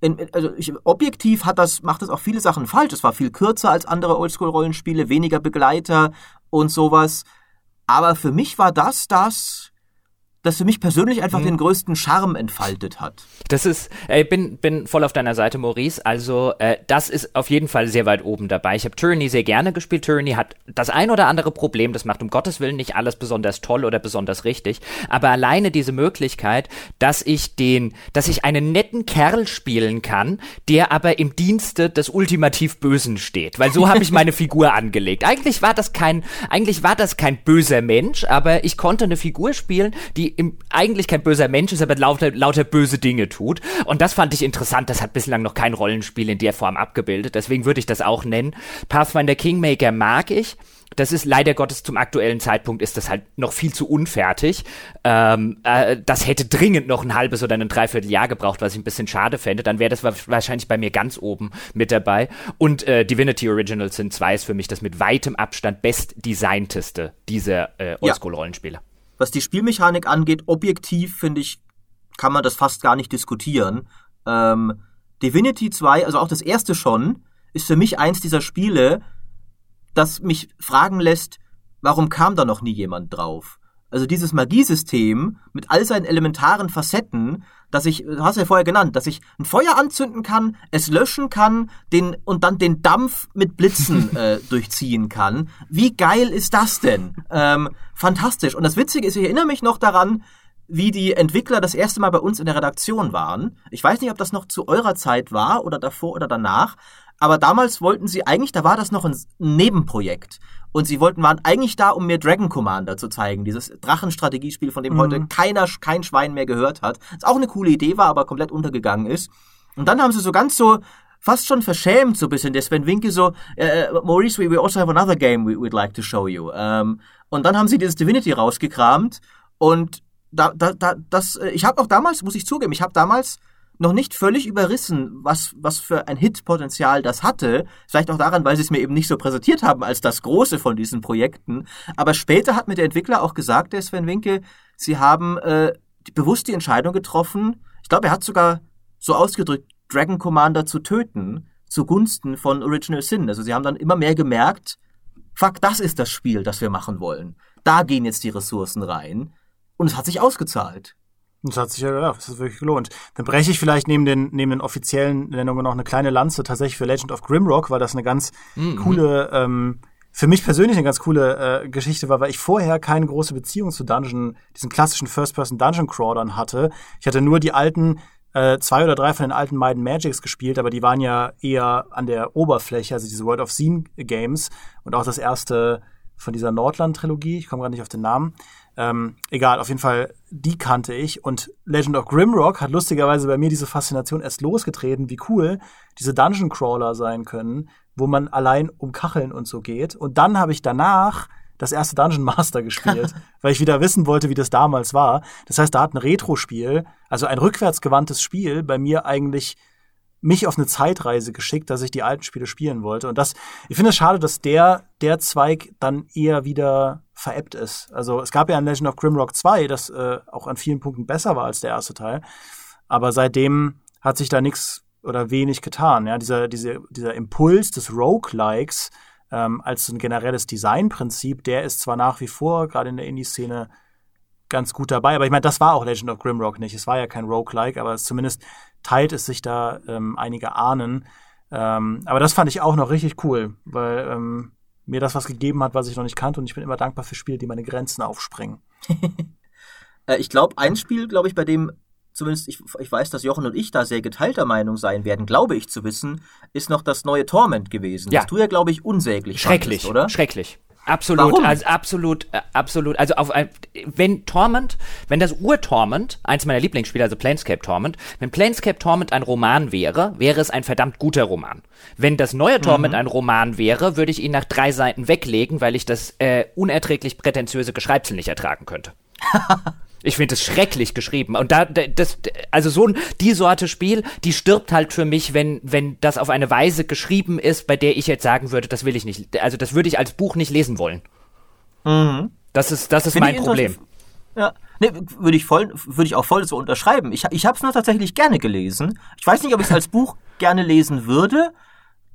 in, also ich, objektiv hat das, macht das auch viele Sachen falsch. Es war viel kürzer als andere Oldschool-Rollenspiele, weniger Begleiter und sowas. Aber für mich war das das, das für mich persönlich einfach hm. den größten Charme entfaltet hat. Das ist, äh, ich bin, bin voll auf deiner Seite, Maurice. Also, äh, das ist auf jeden Fall sehr weit oben dabei. Ich habe Tyranny sehr gerne gespielt. Tyranny hat das ein oder andere Problem. Das macht um Gottes Willen nicht alles besonders toll oder besonders richtig. Aber alleine diese Möglichkeit, dass ich den, dass ich einen netten Kerl spielen kann, der aber im Dienste des ultimativ Bösen steht. Weil so habe ich meine Figur angelegt. Eigentlich war das kein, eigentlich war das kein böser Mensch, aber ich konnte eine Figur spielen, die im, eigentlich kein böser Mensch ist, aber lauter, lauter böse Dinge tut. Und das fand ich interessant. Das hat bislang noch kein Rollenspiel in der Form abgebildet. Deswegen würde ich das auch nennen. Pathfinder Kingmaker mag ich. Das ist leider Gottes zum aktuellen Zeitpunkt ist das halt noch viel zu unfertig. Ähm, äh, das hätte dringend noch ein halbes oder ein Dreivierteljahr gebraucht, was ich ein bisschen schade fände. Dann wäre das wahrscheinlich bei mir ganz oben mit dabei. Und äh, Divinity Original Sin 2 ist für mich das mit weitem Abstand bestdesignteste dieser äh, Oldschool-Rollenspiele. Was die Spielmechanik angeht, objektiv finde ich, kann man das fast gar nicht diskutieren. Ähm, Divinity 2, also auch das erste schon, ist für mich eins dieser Spiele, das mich fragen lässt, warum kam da noch nie jemand drauf? Also dieses Magiesystem mit all seinen elementaren Facetten, dass ich, du hast ja vorher genannt, dass ich ein Feuer anzünden kann, es löschen kann, den und dann den Dampf mit Blitzen äh, durchziehen kann. Wie geil ist das denn? Ähm, fantastisch. Und das Witzige ist, ich erinnere mich noch daran, wie die Entwickler das erste Mal bei uns in der Redaktion waren. Ich weiß nicht, ob das noch zu eurer Zeit war oder davor oder danach, aber damals wollten sie eigentlich, da war das noch ein Nebenprojekt. Und sie wollten, waren eigentlich da, um mir Dragon Commander zu zeigen, dieses Drachenstrategiespiel, von dem mhm. heute keiner, kein Schwein mehr gehört hat. Das auch eine coole Idee war, aber komplett untergegangen ist. Und dann haben sie so ganz so, fast schon verschämt so ein bisschen, der Sven Winke so, äh, Maurice, we, we also have another game we, we'd like to show you. Ähm, und dann haben sie dieses Divinity rausgekramt und da, da, da, das, äh, ich habe auch damals, muss ich zugeben, ich habe damals noch nicht völlig überrissen, was, was für ein Hitpotenzial das hatte. Vielleicht auch daran, weil sie es mir eben nicht so präsentiert haben als das Große von diesen Projekten. Aber später hat mir der Entwickler auch gesagt, der Sven Winke, sie haben äh, bewusst die Entscheidung getroffen, ich glaube, er hat sogar so ausgedrückt, Dragon Commander zu töten, zugunsten von Original Sin. Also sie haben dann immer mehr gemerkt, fuck, das ist das Spiel, das wir machen wollen. Da gehen jetzt die Ressourcen rein. Und es hat sich ausgezahlt. Das hat sich ja, ja, das ist wirklich gelohnt. Dann breche ich vielleicht neben den, neben den offiziellen Nennungen noch eine kleine Lanze tatsächlich für Legend of Grimrock, weil das eine ganz mhm. coole, ähm, für mich persönlich eine ganz coole äh, Geschichte war, weil ich vorher keine große Beziehung zu Dungeon, diesen klassischen First-Person-Dungeon-Crawlern hatte. Ich hatte nur die alten, äh, zwei oder drei von den alten Maiden Magics gespielt, aber die waren ja eher an der Oberfläche, also diese World of Scene Games und auch das erste von dieser Nordland-Trilogie, ich komme gerade nicht auf den Namen. Ähm, egal, auf jeden Fall, die kannte ich. Und Legend of Grimrock hat lustigerweise bei mir diese Faszination erst losgetreten, wie cool diese Dungeon Crawler sein können, wo man allein um Kacheln und so geht. Und dann habe ich danach das erste Dungeon Master gespielt, weil ich wieder wissen wollte, wie das damals war. Das heißt, da hat ein Retro-Spiel, also ein rückwärtsgewandtes Spiel, bei mir eigentlich mich auf eine Zeitreise geschickt, dass ich die alten Spiele spielen wollte. Und das, ich finde es schade, dass der, der Zweig dann eher wieder veräppt ist. Also es gab ja ein Legend of Grimrock 2, das äh, auch an vielen Punkten besser war als der erste Teil. Aber seitdem hat sich da nichts oder wenig getan. Ja, dieser, dieser, dieser Impuls des Roguelikes ähm, als ein generelles Designprinzip, der ist zwar nach wie vor, gerade in der Indie-Szene, ganz gut dabei. Aber ich meine, das war auch Legend of Grimrock nicht. Es war ja kein Roguelike, aber es zumindest teilt es sich da ähm, einige Ahnen. Ähm, aber das fand ich auch noch richtig cool, weil ähm, mir das was gegeben hat, was ich noch nicht kannte und ich bin immer dankbar für Spiele, die meine Grenzen aufspringen. Äh, ich glaube, ein Spiel, glaube ich, bei dem zumindest ich, ich weiß, dass Jochen und ich da sehr geteilter Meinung sein werden, glaube ich zu wissen, ist noch das neue Torment gewesen. Ja. Das du ja, glaube ich, unsäglich Schrecklich, fandest, oder? Schrecklich. Absolut, Warum? also absolut, äh, absolut. Also auf ein, wenn Torment, wenn das Ur-Torment, eins meiner Lieblingsspiele, also Planescape Torment, wenn Planescape Torment ein Roman wäre, wäre es ein verdammt guter Roman. Wenn das neue Torment mhm. ein Roman wäre, würde ich ihn nach drei Seiten weglegen, weil ich das äh, unerträglich prätentiöse Geschreibsel nicht ertragen könnte. Ich finde es schrecklich geschrieben. Und da, das, also so die Sorte Spiel, die stirbt halt für mich, wenn, wenn das auf eine Weise geschrieben ist, bei der ich jetzt sagen würde, das will ich nicht, also das würde ich als Buch nicht lesen wollen. Mhm. Das ist, das ist Find mein Problem. Ja, nee, würde ich voll, würde ich auch voll so unterschreiben. Ich, ich habe es nur tatsächlich gerne gelesen. Ich weiß nicht, ob ich es als Buch gerne lesen würde,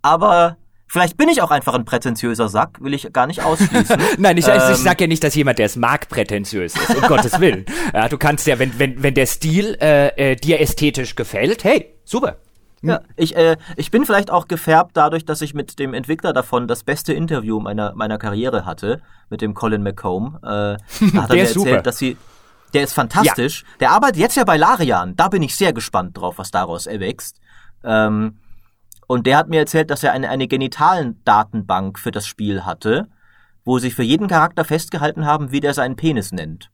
aber Vielleicht bin ich auch einfach ein prätentiöser Sack, will ich gar nicht ausschließen. Nein, ich, ähm, ich sag ja nicht, dass jemand, der es mag, prätentiös ist, um Gottes Willen. Ja, du kannst ja, wenn, wenn, wenn der Stil äh, äh, dir ästhetisch gefällt, hey, super. Ja, ich, äh, ich bin vielleicht auch gefärbt dadurch, dass ich mit dem Entwickler davon das beste Interview meiner, meiner Karriere hatte, mit dem Colin McComb. Äh, da hat er mir erzählt, super. dass sie. Der ist fantastisch. Der arbeitet jetzt ja bei Larian. Da bin ich sehr gespannt drauf, was daraus erwächst. Ähm, und der hat mir erzählt, dass er eine, eine Genitalen-Datenbank für das Spiel hatte, wo sie für jeden Charakter festgehalten haben, wie der seinen Penis nennt.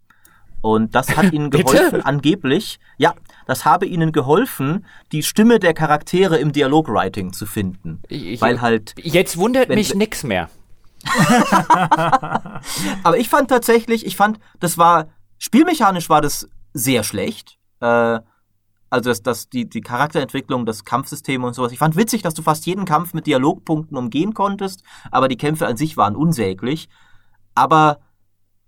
Und das hat ihnen geholfen, angeblich, ja, das habe ihnen geholfen, die Stimme der Charaktere im Dialogwriting zu finden. Ich- weil halt, Jetzt wundert Wenn- mich nix mehr. aber ich fand tatsächlich, ich fand, das war, spielmechanisch war das sehr schlecht. Äh, also das, das, die, die Charakterentwicklung, das Kampfsystem und sowas. Ich fand witzig, dass du fast jeden Kampf mit Dialogpunkten umgehen konntest, aber die Kämpfe an sich waren unsäglich. Aber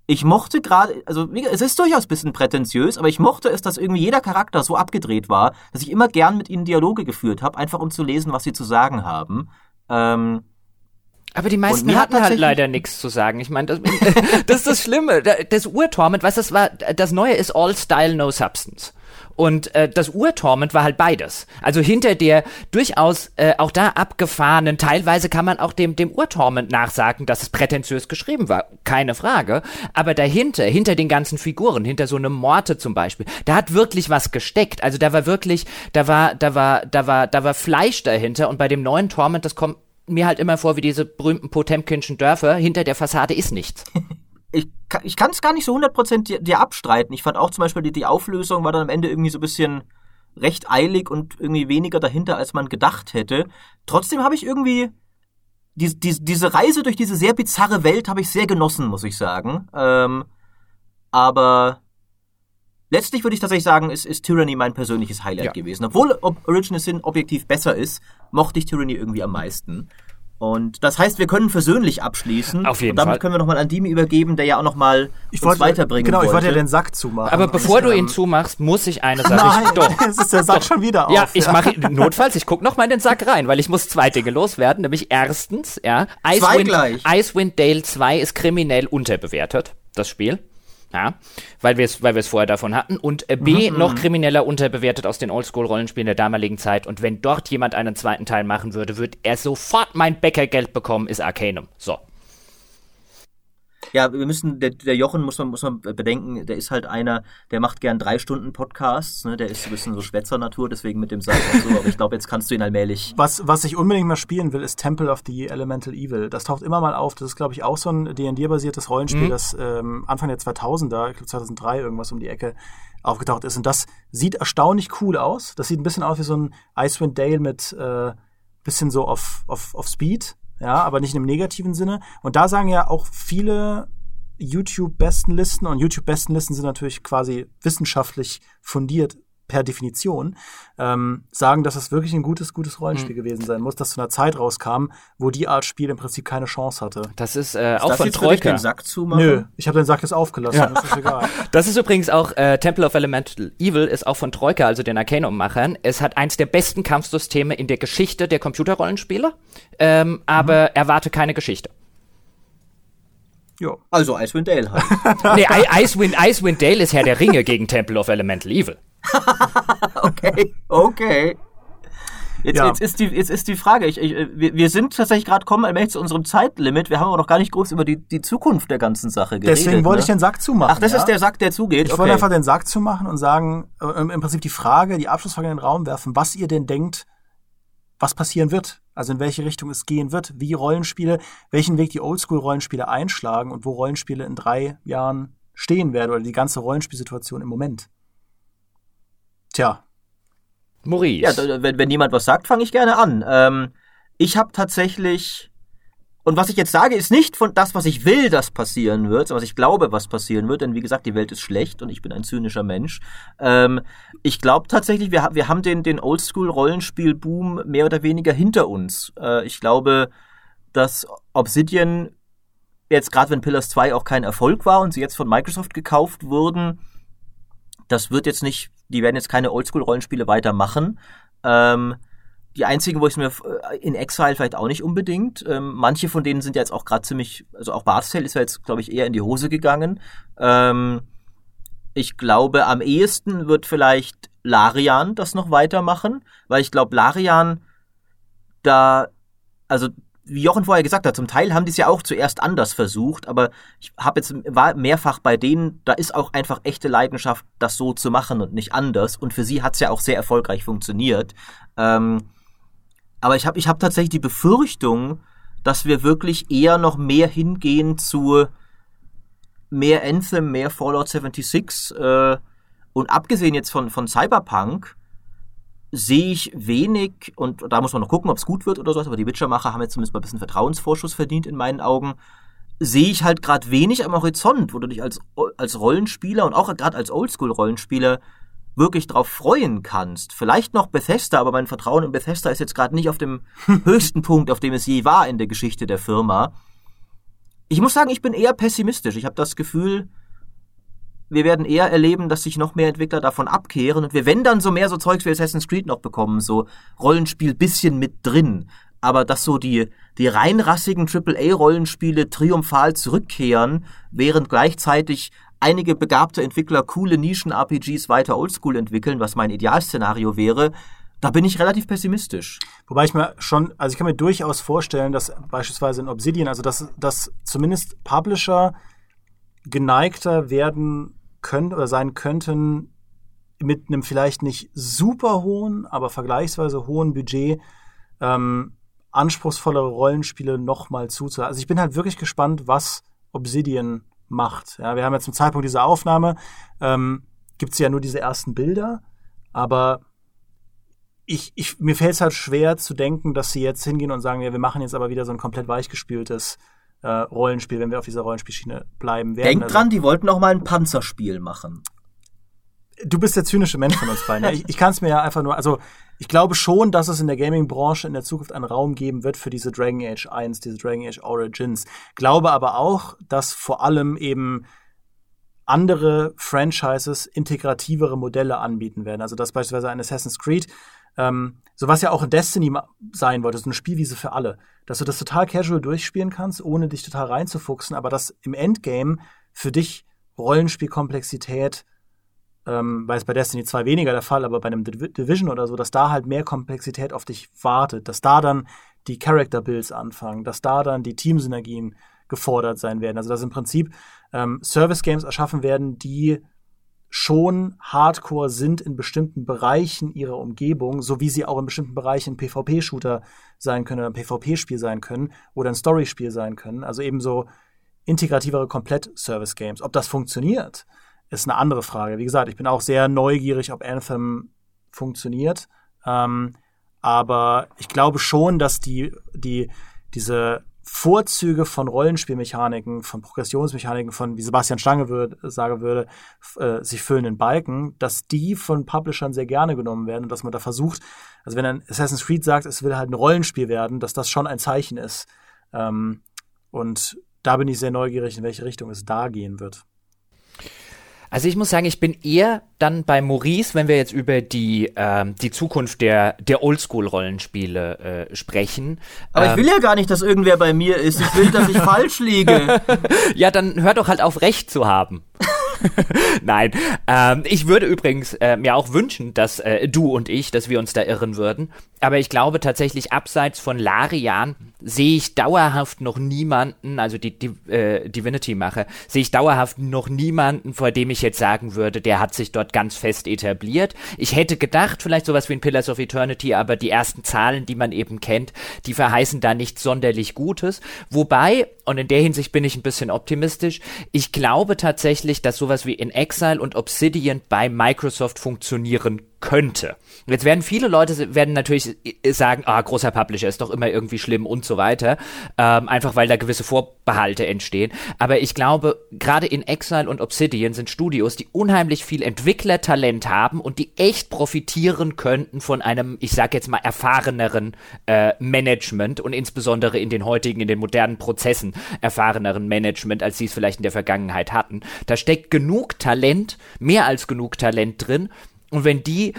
ich mochte gerade, also es ist durchaus ein bisschen prätentiös, aber ich mochte es, dass irgendwie jeder Charakter so abgedreht war, dass ich immer gern mit ihnen Dialoge geführt habe, einfach um zu lesen, was sie zu sagen haben. Ähm, Aber die meisten hatten halt leider nichts zu sagen. Ich meine, das, das ist das Schlimme. Da- Das Urtorment, was das war, das Neue ist All Style, No Substance. Und äh, das Urtorment war halt beides. Also hinter der durchaus äh, auch da abgefahrenen, teilweise kann man auch dem, dem Urtorment nachsagen, dass es prätentiös geschrieben war. Keine Frage. Aber dahinter, hinter den ganzen Figuren, hinter so einem Morte zum Beispiel, da hat wirklich was gesteckt. Also da war wirklich, da war, da war, da war, da war Fleisch dahinter. Und bei dem neuen Torment, das kommt mir halt immer vor wie diese berühmten Potemkinschen Dörfer. Hinter der Fassade ist nichts. ich, ich kann es gar nicht so 100% dir, dir abstreiten. Ich fand auch zum Beispiel, die, die Auflösung war dann am Ende irgendwie so ein bisschen recht eilig und irgendwie weniger dahinter, als man gedacht hätte. Trotzdem habe ich irgendwie die, die, diese Reise durch diese sehr bizarre Welt habe ich sehr genossen, muss ich sagen. Ähm, aber letztlich würde ich tatsächlich sagen, ist, ist Tyranny mein persönliches Highlight Ja. gewesen. Obwohl ob Original Sin objektiv besser ist, mochte ich Tyranny irgendwie am meisten. Und das heißt, wir können versöhnlich abschließen. Auf jeden und damit Fall. können wir nochmal an Dimi übergeben, der ja auch nochmal uns weiterbringen Genau, ich wollte wollte. ja den Sack zumachen. Aber bevor du Ähm, ihn zumachst, muss ich eine Sache. Nein, ich, doch. es ist der Sack schon wieder auf. Ja, ich mache notfalls, ich guck noch mal in den Sack rein, weil ich muss zwei Dinge loswerden, nämlich erstens, ja, Icewind. Icewind Dale 2 ist kriminell unterbewertet, das Spiel. Ja, weil wir es weil wir es vorher davon hatten und äh, B Mhm, noch krimineller unterbewertet aus den Oldschool Rollenspielen der damaligen Zeit und wenn dort jemand einen zweiten Teil machen würde, würde er sofort mein Bäckergeld bekommen, ist Arcanum. So. Ja, wir müssen, der, der Jochen muss man, muss man bedenken, der ist halt einer, der macht gern drei Stunden Podcasts, ne? der ist ein bisschen so Schwätzer-Natur, deswegen mit dem Sack und so, aber ich glaube, jetzt kannst du ihn allmählich. Was, was ich unbedingt mal spielen will, ist Temple of the Elemental Evil. Das taucht immer mal auf. Das ist, glaube ich, auch so ein D&D-basiertes Rollenspiel, das ähm, Anfang der 2000er, ich glaube 2003 irgendwas um die Ecke, aufgetaucht ist. Und das sieht erstaunlich cool aus. Das sieht ein bisschen aus wie so ein Icewind Dale mit äh, bisschen so auf, auf, auf Speed, ja, aber nicht im negativen Sinne. Und da sagen ja auch viele YouTube-Bestenlisten, und YouTube-Bestenlisten sind natürlich quasi wissenschaftlich fundiert per Definition, ähm, sagen, dass es wirklich ein gutes, gutes Rollenspiel gewesen sein muss, das zu einer Zeit rauskam, wo die Art Spiel im Prinzip keine Chance hatte. Das ist äh, auch das von Troika. den Sack zumachen? Nö, ich habe den Sack jetzt aufgelassen, Ja. das ist egal. Das ist übrigens auch äh, Temple of Elemental Evil ist auch von Troika, also den Arcanum-Machern. Es hat eins der besten Kampfsysteme in der Geschichte der Computerrollenspiele, ähm, aber erwarte keine Geschichte. Jo. Also Icewind Dale halt. Nee, I Icewind, Icewind Dale ist Herr der Ringe gegen Temple of Elemental Evil. Okay, okay. Jetzt, Ja. jetzt, ist die, jetzt ist die Frage, ich, ich, wir, wir sind tatsächlich gerade kommen allmählich zu unserem Zeitlimit, wir haben aber noch gar nicht groß über die, die Zukunft der ganzen Sache geredet. Deswegen wollte ne? ich den Sack zumachen. Ach, das ja? ist der Sack, der zugeht. Ich okay. wollte einfach den Sack zumachen und sagen, äh, im im Prinzip die Frage, die Abschlussfrage in den Raum werfen, was ihr denn denkt, was passieren wird. Also in welche Richtung es gehen wird, wie Rollenspiele, welchen Weg die Oldschool-Rollenspiele einschlagen und wo Rollenspiele in drei Jahren stehen werden oder die ganze Rollenspielsituation im Moment. Tja, Maurice. Ja, wenn, wenn niemand was sagt, fange ich gerne an. Ähm, ich habe tatsächlich, und was ich jetzt sage, ist nicht von das, was ich will, dass passieren wird, sondern was ich glaube, was passieren wird, denn wie gesagt, die Welt ist schlecht und ich bin ein zynischer Mensch. Ähm, ich glaube tatsächlich, wir, wir haben den, den Oldschool-Rollenspiel-Boom mehr oder weniger hinter uns. Äh, ich glaube, dass Obsidian jetzt gerade wenn Pillars 2 auch kein Erfolg war und sie jetzt von Microsoft gekauft wurden, das wird jetzt nicht, die werden jetzt keine Oldschool-Rollenspiele weitermachen. Ähm, die einzigen, wo ich mir äh, in Exile vielleicht auch nicht unbedingt. Ähm, manche von denen sind ja jetzt auch gerade ziemlich, also auch Barstale ist ja jetzt, glaube ich, eher in die Hose gegangen. Ähm, ich glaube, am ehesten wird vielleicht Larian das noch weitermachen, weil ich glaube, Larian da, also wie Jochen vorher gesagt hat, zum Teil haben die es ja auch zuerst anders versucht, aber ich habe jetzt war mehrfach bei denen, da ist auch einfach echte Leidenschaft, das so zu machen und nicht anders. Und für sie hat es ja auch sehr erfolgreich funktioniert. Ähm, aber ich habe ich hab tatsächlich die Befürchtung, dass wir wirklich eher noch mehr hingehen zu mehr Anthem, mehr Fallout 76. Äh, und abgesehen jetzt von, von Cyberpunk, sehe ich wenig, und da muss man noch gucken, ob es gut wird oder sowas, aber die Witcher-Macher haben jetzt zumindest mal ein bisschen Vertrauensvorschuss verdient in meinen Augen, sehe ich halt gerade wenig am Horizont, wo du dich als, als Rollenspieler und auch gerade als Oldschool-Rollenspieler wirklich drauf freuen kannst. Vielleicht noch Bethesda, aber mein Vertrauen in Bethesda ist jetzt gerade nicht auf dem höchsten Punkt, auf dem es je war in der Geschichte der Firma. Ich muss sagen, ich bin eher pessimistisch. Ich habe das Gefühl, wir werden eher erleben, dass sich noch mehr Entwickler davon abkehren und wir wenn dann so mehr so Zeugs wie Assassin's Creed noch bekommen, so Rollenspiel bisschen mit drin, aber dass so die die reinrassigen AAA Rollenspiele triumphal zurückkehren, während gleichzeitig einige begabte Entwickler coole Nischen RPGs weiter oldschool entwickeln, was mein Idealszenario wäre, da bin ich relativ pessimistisch. Wobei ich mir schon, also ich kann mir durchaus vorstellen, dass beispielsweise in Obsidian, also dass, dass zumindest Publisher geneigter werden können oder sein könnten, mit einem vielleicht nicht super hohen, aber vergleichsweise hohen Budget ähm, anspruchsvollere Rollenspiele nochmal zuzuhören. Also ich bin halt wirklich gespannt, was Obsidian macht. Ja, wir haben ja zum Zeitpunkt dieser Aufnahme, ähm, gibt es ja nur diese ersten Bilder, aber ich, ich, mir fällt es halt schwer zu denken, dass sie jetzt hingehen und sagen, ja, wir machen jetzt aber wieder so ein komplett weichgespültes äh, Rollenspiel, wenn wir auf dieser Rollenspielschiene bleiben werden. Denk also, dran, die wollten auch mal ein Panzerspiel machen. Du bist der zynische Mensch von uns beiden. Ich, ich kann es mir ja einfach nur, also ich glaube schon, dass es in der Gaming-Branche in der Zukunft einen Raum geben wird für diese Dragon Age 1, diese Dragon Age Origins. Glaube aber auch, dass vor allem eben andere Franchises integrativere Modelle anbieten werden. Also dass beispielsweise ein Assassin's Creed ähm, so was ja auch in Destiny sein wollte, so eine Spielwiese für alle. Dass du das total casual durchspielen kannst, ohne dich total reinzufuchsen, aber dass im Endgame für dich Rollenspielkomplexität, ähm, weil es bei Destiny 2 weniger der Fall, aber bei einem Div Division oder so, dass da halt mehr Komplexität auf dich wartet, dass da dann die Character Builds anfangen, dass da dann die Teamsynergien gefordert sein werden. Also dass im Prinzip ähm, Service Games erschaffen werden, die schon Hardcore sind in bestimmten Bereichen ihrer Umgebung, so wie sie auch in bestimmten Bereichen PvP-Shooter sein können oder ein PvP-Spiel sein können oder ein Story-Spiel sein können. Also eben so integrativere Komplett-Service-Games. Ob das funktioniert, ist eine andere Frage. Wie gesagt, ich bin auch sehr neugierig, ob Anthem funktioniert. Ähm, aber ich glaube schon, dass die, die, diese Vorzüge von Rollenspielmechaniken, von Progressionsmechaniken, von, wie Sebastian Stange würd, sagen würde, äh, sich füllenden Balken, dass die von Publishern sehr gerne genommen werden und dass man da versucht, also wenn ein Assassin's Creed sagt, es will halt ein Rollenspiel werden, dass das schon ein Zeichen ist. Ähm, und da bin ich sehr neugierig, in welche Richtung es da gehen wird. Also ich muss sagen, ich bin eher dann bei Maurice, wenn wir jetzt über die, ähm, die Zukunft der, der Oldschool-Rollenspiele äh, sprechen. Aber ähm, ich will ja gar nicht, dass irgendwer bei mir ist. Ich will, dass ich falsch liege. ja, dann hör doch halt auf, Recht zu haben. Nein, ähm, ich würde übrigens äh, mir auch wünschen, dass äh, du und ich, dass wir uns da irren würden. Aber ich glaube tatsächlich, abseits von Larian sehe ich dauerhaft noch niemanden, also die, die äh, Divinity-Mache, sehe ich dauerhaft noch niemanden, vor dem ich jetzt sagen würde, der hat sich dort ganz fest etabliert. Ich hätte gedacht, vielleicht sowas wie ein Pillars of Eternity, aber die ersten Zahlen, die man eben kennt, die verheißen da nichts sonderlich Gutes. Wobei, und in der Hinsicht bin ich ein bisschen optimistisch, ich glaube tatsächlich, dass sowas wie In Exile und Obsidian bei Microsoft funktionieren könnte. Jetzt werden viele Leute werden natürlich sagen, ah, großer Publisher ist doch immer irgendwie schlimm und so weiter, ähm, einfach weil da gewisse Vorbehalte entstehen. Aber ich glaube, gerade in Exile und Obsidian sind Studios, die unheimlich viel Entwicklertalent haben und die echt profitieren könnten von einem, ich sag jetzt mal, erfahreneren äh, Management und insbesondere in den heutigen, in den modernen Prozessen erfahreneren Management, als sie es vielleicht in der Vergangenheit hatten. Da steckt genug Talent, mehr als genug Talent drin, und wenn die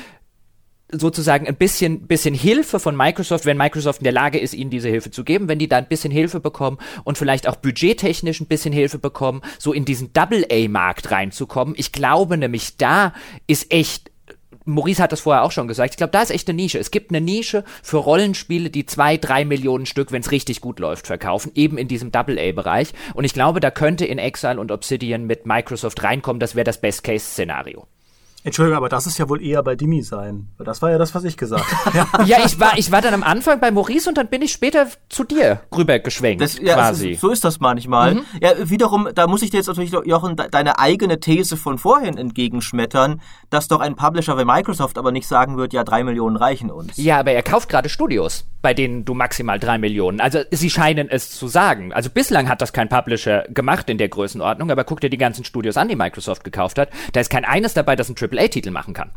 sozusagen ein bisschen, bisschen Hilfe von Microsoft, wenn Microsoft in der Lage ist, ihnen diese Hilfe zu geben, wenn die da ein bisschen Hilfe bekommen und vielleicht auch budgettechnisch ein bisschen Hilfe bekommen, so in diesen Double-A-Markt reinzukommen. Ich glaube nämlich, da ist echt Maurice hat das vorher auch schon gesagt. Ich glaube, da ist echt eine Nische. Es gibt eine Nische für Rollenspiele, die zwei, drei Millionen Stück, wenn es richtig gut läuft, verkaufen, eben in diesem Double-A-Bereich. Und ich glaube, da könnte in Exile und Obsidian mit Microsoft reinkommen. Das wäre das Best-Case-Szenario. Entschuldigung, aber das ist ja wohl eher bei Dimi sein. Das war ja das, was ich gesagt habe. ja, ich war, ich war dann am Anfang bei Maurice und dann bin ich später zu dir rübergeschwenkt, das, ja, quasi. Ist, so ist das manchmal. Mhm. Ja, wiederum, da muss ich dir jetzt natürlich, Jochen, deine eigene These von vorhin entgegenschmettern, dass doch ein Publisher wie Microsoft aber nicht sagen wird, ja, drei Millionen reichen uns. Ja, aber er kauft gerade Studios, bei denen du maximal drei Millionen. Also sie scheinen es zu sagen. Also bislang hat das kein Publisher gemacht in der Größenordnung, aber guck dir die ganzen Studios an, die Microsoft gekauft hat. Da ist kein eines dabei, das ein AAA-Titel machen kann.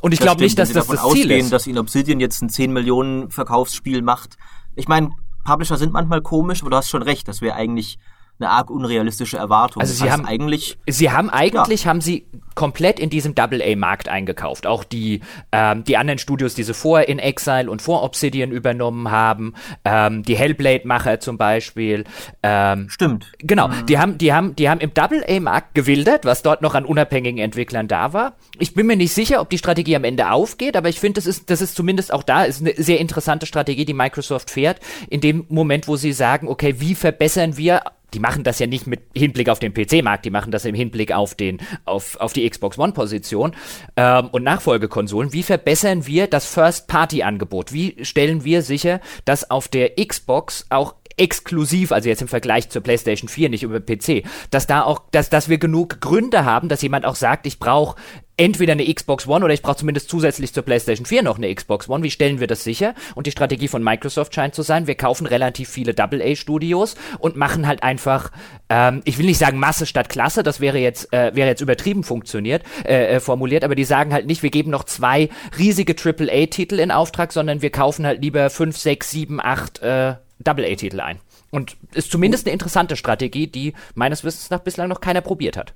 Und ich glaube nicht, dass das das Ziel ausgehen, ist. dass in Obsidian jetzt ein 10 Millionen Verkaufsspiel macht. Ich meine, Publisher sind manchmal komisch, aber du hast schon recht, das wäre eigentlich eine arg unrealistische Erwartung. Also sie haben eigentlich, sie haben eigentlich ja. haben sie komplett in diesem Double A Markt eingekauft. Auch die ähm, die anderen Studios, die sie vor in Exile und vor Obsidian übernommen haben, ähm, die Hellblade Macher zum Beispiel. Ähm, Stimmt. Genau. Mhm. Die haben die haben die haben im Double A Markt gewildert, was dort noch an unabhängigen Entwicklern da war. Ich bin mir nicht sicher, ob die Strategie am Ende aufgeht, aber ich finde, das ist das ist zumindest auch da ist eine sehr interessante Strategie, die Microsoft fährt. In dem Moment, wo sie sagen, okay, wie verbessern wir die machen das ja nicht mit Hinblick auf den PC-Markt, die machen das im Hinblick auf den, auf, auf die Xbox One-Position ähm, und Nachfolgekonsolen. Wie verbessern wir das First-Party-Angebot? Wie stellen wir sicher, dass auf der Xbox auch exklusiv, also jetzt im Vergleich zur PlayStation 4, nicht über PC, dass da auch, dass, dass wir genug Gründe haben, dass jemand auch sagt, ich brauche entweder eine Xbox One oder ich brauche zumindest zusätzlich zur PlayStation 4 noch eine Xbox One. Wie stellen wir das sicher? Und die Strategie von Microsoft scheint zu sein, wir kaufen relativ viele AA-Studios und machen halt einfach, ähm, ich will nicht sagen Masse statt Klasse, das wäre jetzt, äh, wäre jetzt übertrieben funktioniert, äh, äh, formuliert, aber die sagen halt nicht, wir geben noch zwei riesige AAA-Titel in Auftrag, sondern wir kaufen halt lieber fünf, sechs, sieben, acht äh, Double-A-Titel ein. Und ist zumindest eine interessante Strategie, die meines Wissens nach bislang noch keiner probiert hat.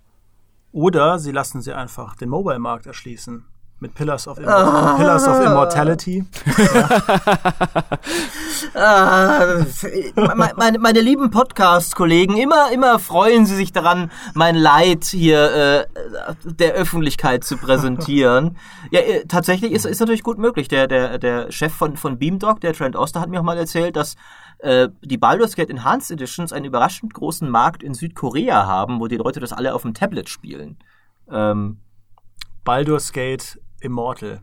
Oder sie lassen sie einfach den Mobile-Markt erschließen. Mit Pillars of, Immor ah. Pillars of Immortality. ah, meine, meine, lieben Podcast-Kollegen, immer, immer freuen sie sich daran, mein Leid hier äh, der Öffentlichkeit zu präsentieren. ja, äh, tatsächlich ist, ist natürlich gut möglich. Der, der, der Chef von, von Beamdog, der Trent Oster, hat mir auch mal erzählt, dass äh, die Baldur's Gate Enhanced Editions einen überraschend großen Markt in Südkorea haben, wo die Leute das alle auf dem Tablet spielen. Ähm, Baldur's Gate Immortal.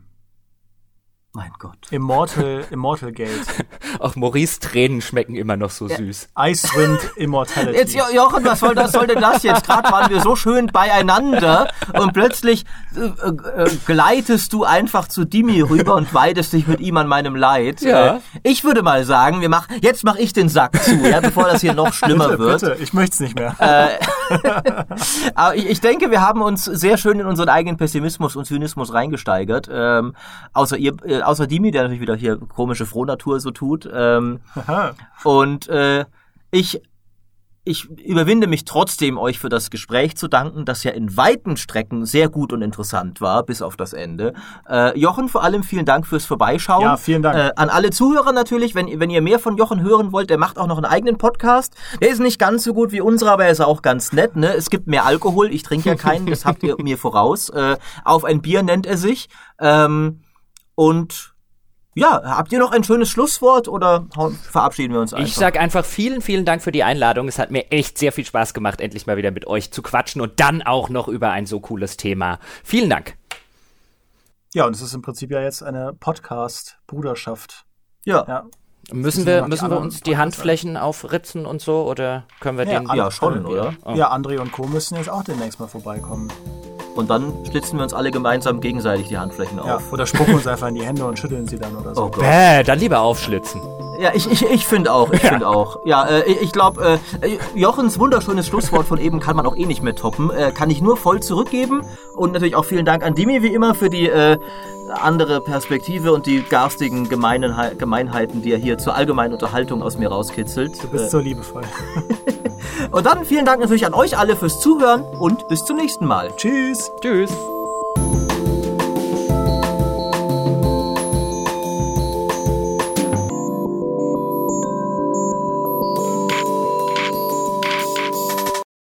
Mein Gott. Immortal, Immortal Gate. Auch Maurice Tränen schmecken immer noch so ja. süß. Icewind Immortality. Jetzt, Jochen, was soll das, soll denn das jetzt? Gerade waren wir so schön beieinander und plötzlich äh, äh, gleitest du einfach zu Dimi rüber und weidest dich mit ihm an meinem Leid. Ja. Äh, ich würde mal sagen, wir mach, jetzt mache ich den Sack zu, ja, bevor das hier noch schlimmer bitte, wird. Bitte, ich möchte es nicht mehr. Äh, aber ich, ich, denke, wir haben uns sehr schön in unseren eigenen Pessimismus und Zynismus reingesteigert. Ähm, außer ihr, äh, außer Dimi, der natürlich wieder hier komische Frohnatur so tut. Ähm, und äh, ich ich überwinde mich trotzdem, euch für das Gespräch zu danken, das ja in weiten Strecken sehr gut und interessant war, bis auf das Ende. Äh, Jochen, vor allem vielen Dank fürs Vorbeischauen. Ja, vielen Dank. Äh, an alle Zuhörer natürlich, wenn, wenn ihr mehr von Jochen hören wollt, der macht auch noch einen eigenen Podcast. Der ist nicht ganz so gut wie unserer, aber er ist auch ganz nett. Ne? Es gibt mehr Alkohol, ich trinke ja keinen, das habt ihr mir voraus. Äh, auf ein Bier nennt er sich. Ähm, und ja, habt ihr noch ein schönes Schlusswort oder verabschieden wir uns einfach? Ich sag einfach vielen, vielen Dank für die Einladung. Es hat mir echt sehr viel Spaß gemacht, endlich mal wieder mit euch zu quatschen und dann auch noch über ein so cooles Thema. Vielen Dank. Ja, und es ist im Prinzip ja jetzt eine Podcast-Bruderschaft. Ja. ja. Müssen wir, müssen wir uns die Handflächen aufritzen und so oder können wir ja, den? Ja, schon, oder? Oh. Ja, André und Co. müssen jetzt auch demnächst mal vorbeikommen. Und dann schlitzen wir uns alle gemeinsam gegenseitig die Handflächen auf. Ja, oder spucken uns einfach in die Hände und schütteln sie dann oder so. Oh Gott. Bäh, dann lieber aufschlitzen. Ja, ich, ich, ich finde auch, ich ja. finde auch. Ja, äh, ich glaube, äh, Jochens wunderschönes Schlusswort von eben kann man auch eh nicht mehr toppen. Äh, kann ich nur voll zurückgeben. Und natürlich auch vielen Dank an Dimi wie immer für die äh, andere Perspektive und die garstigen Gemeinheit, Gemeinheiten, die er hier zur allgemeinen Unterhaltung aus mir rauskitzelt. Du bist äh, so liebevoll. und dann vielen Dank natürlich an euch alle fürs Zuhören und bis zum nächsten Mal. Tschüss.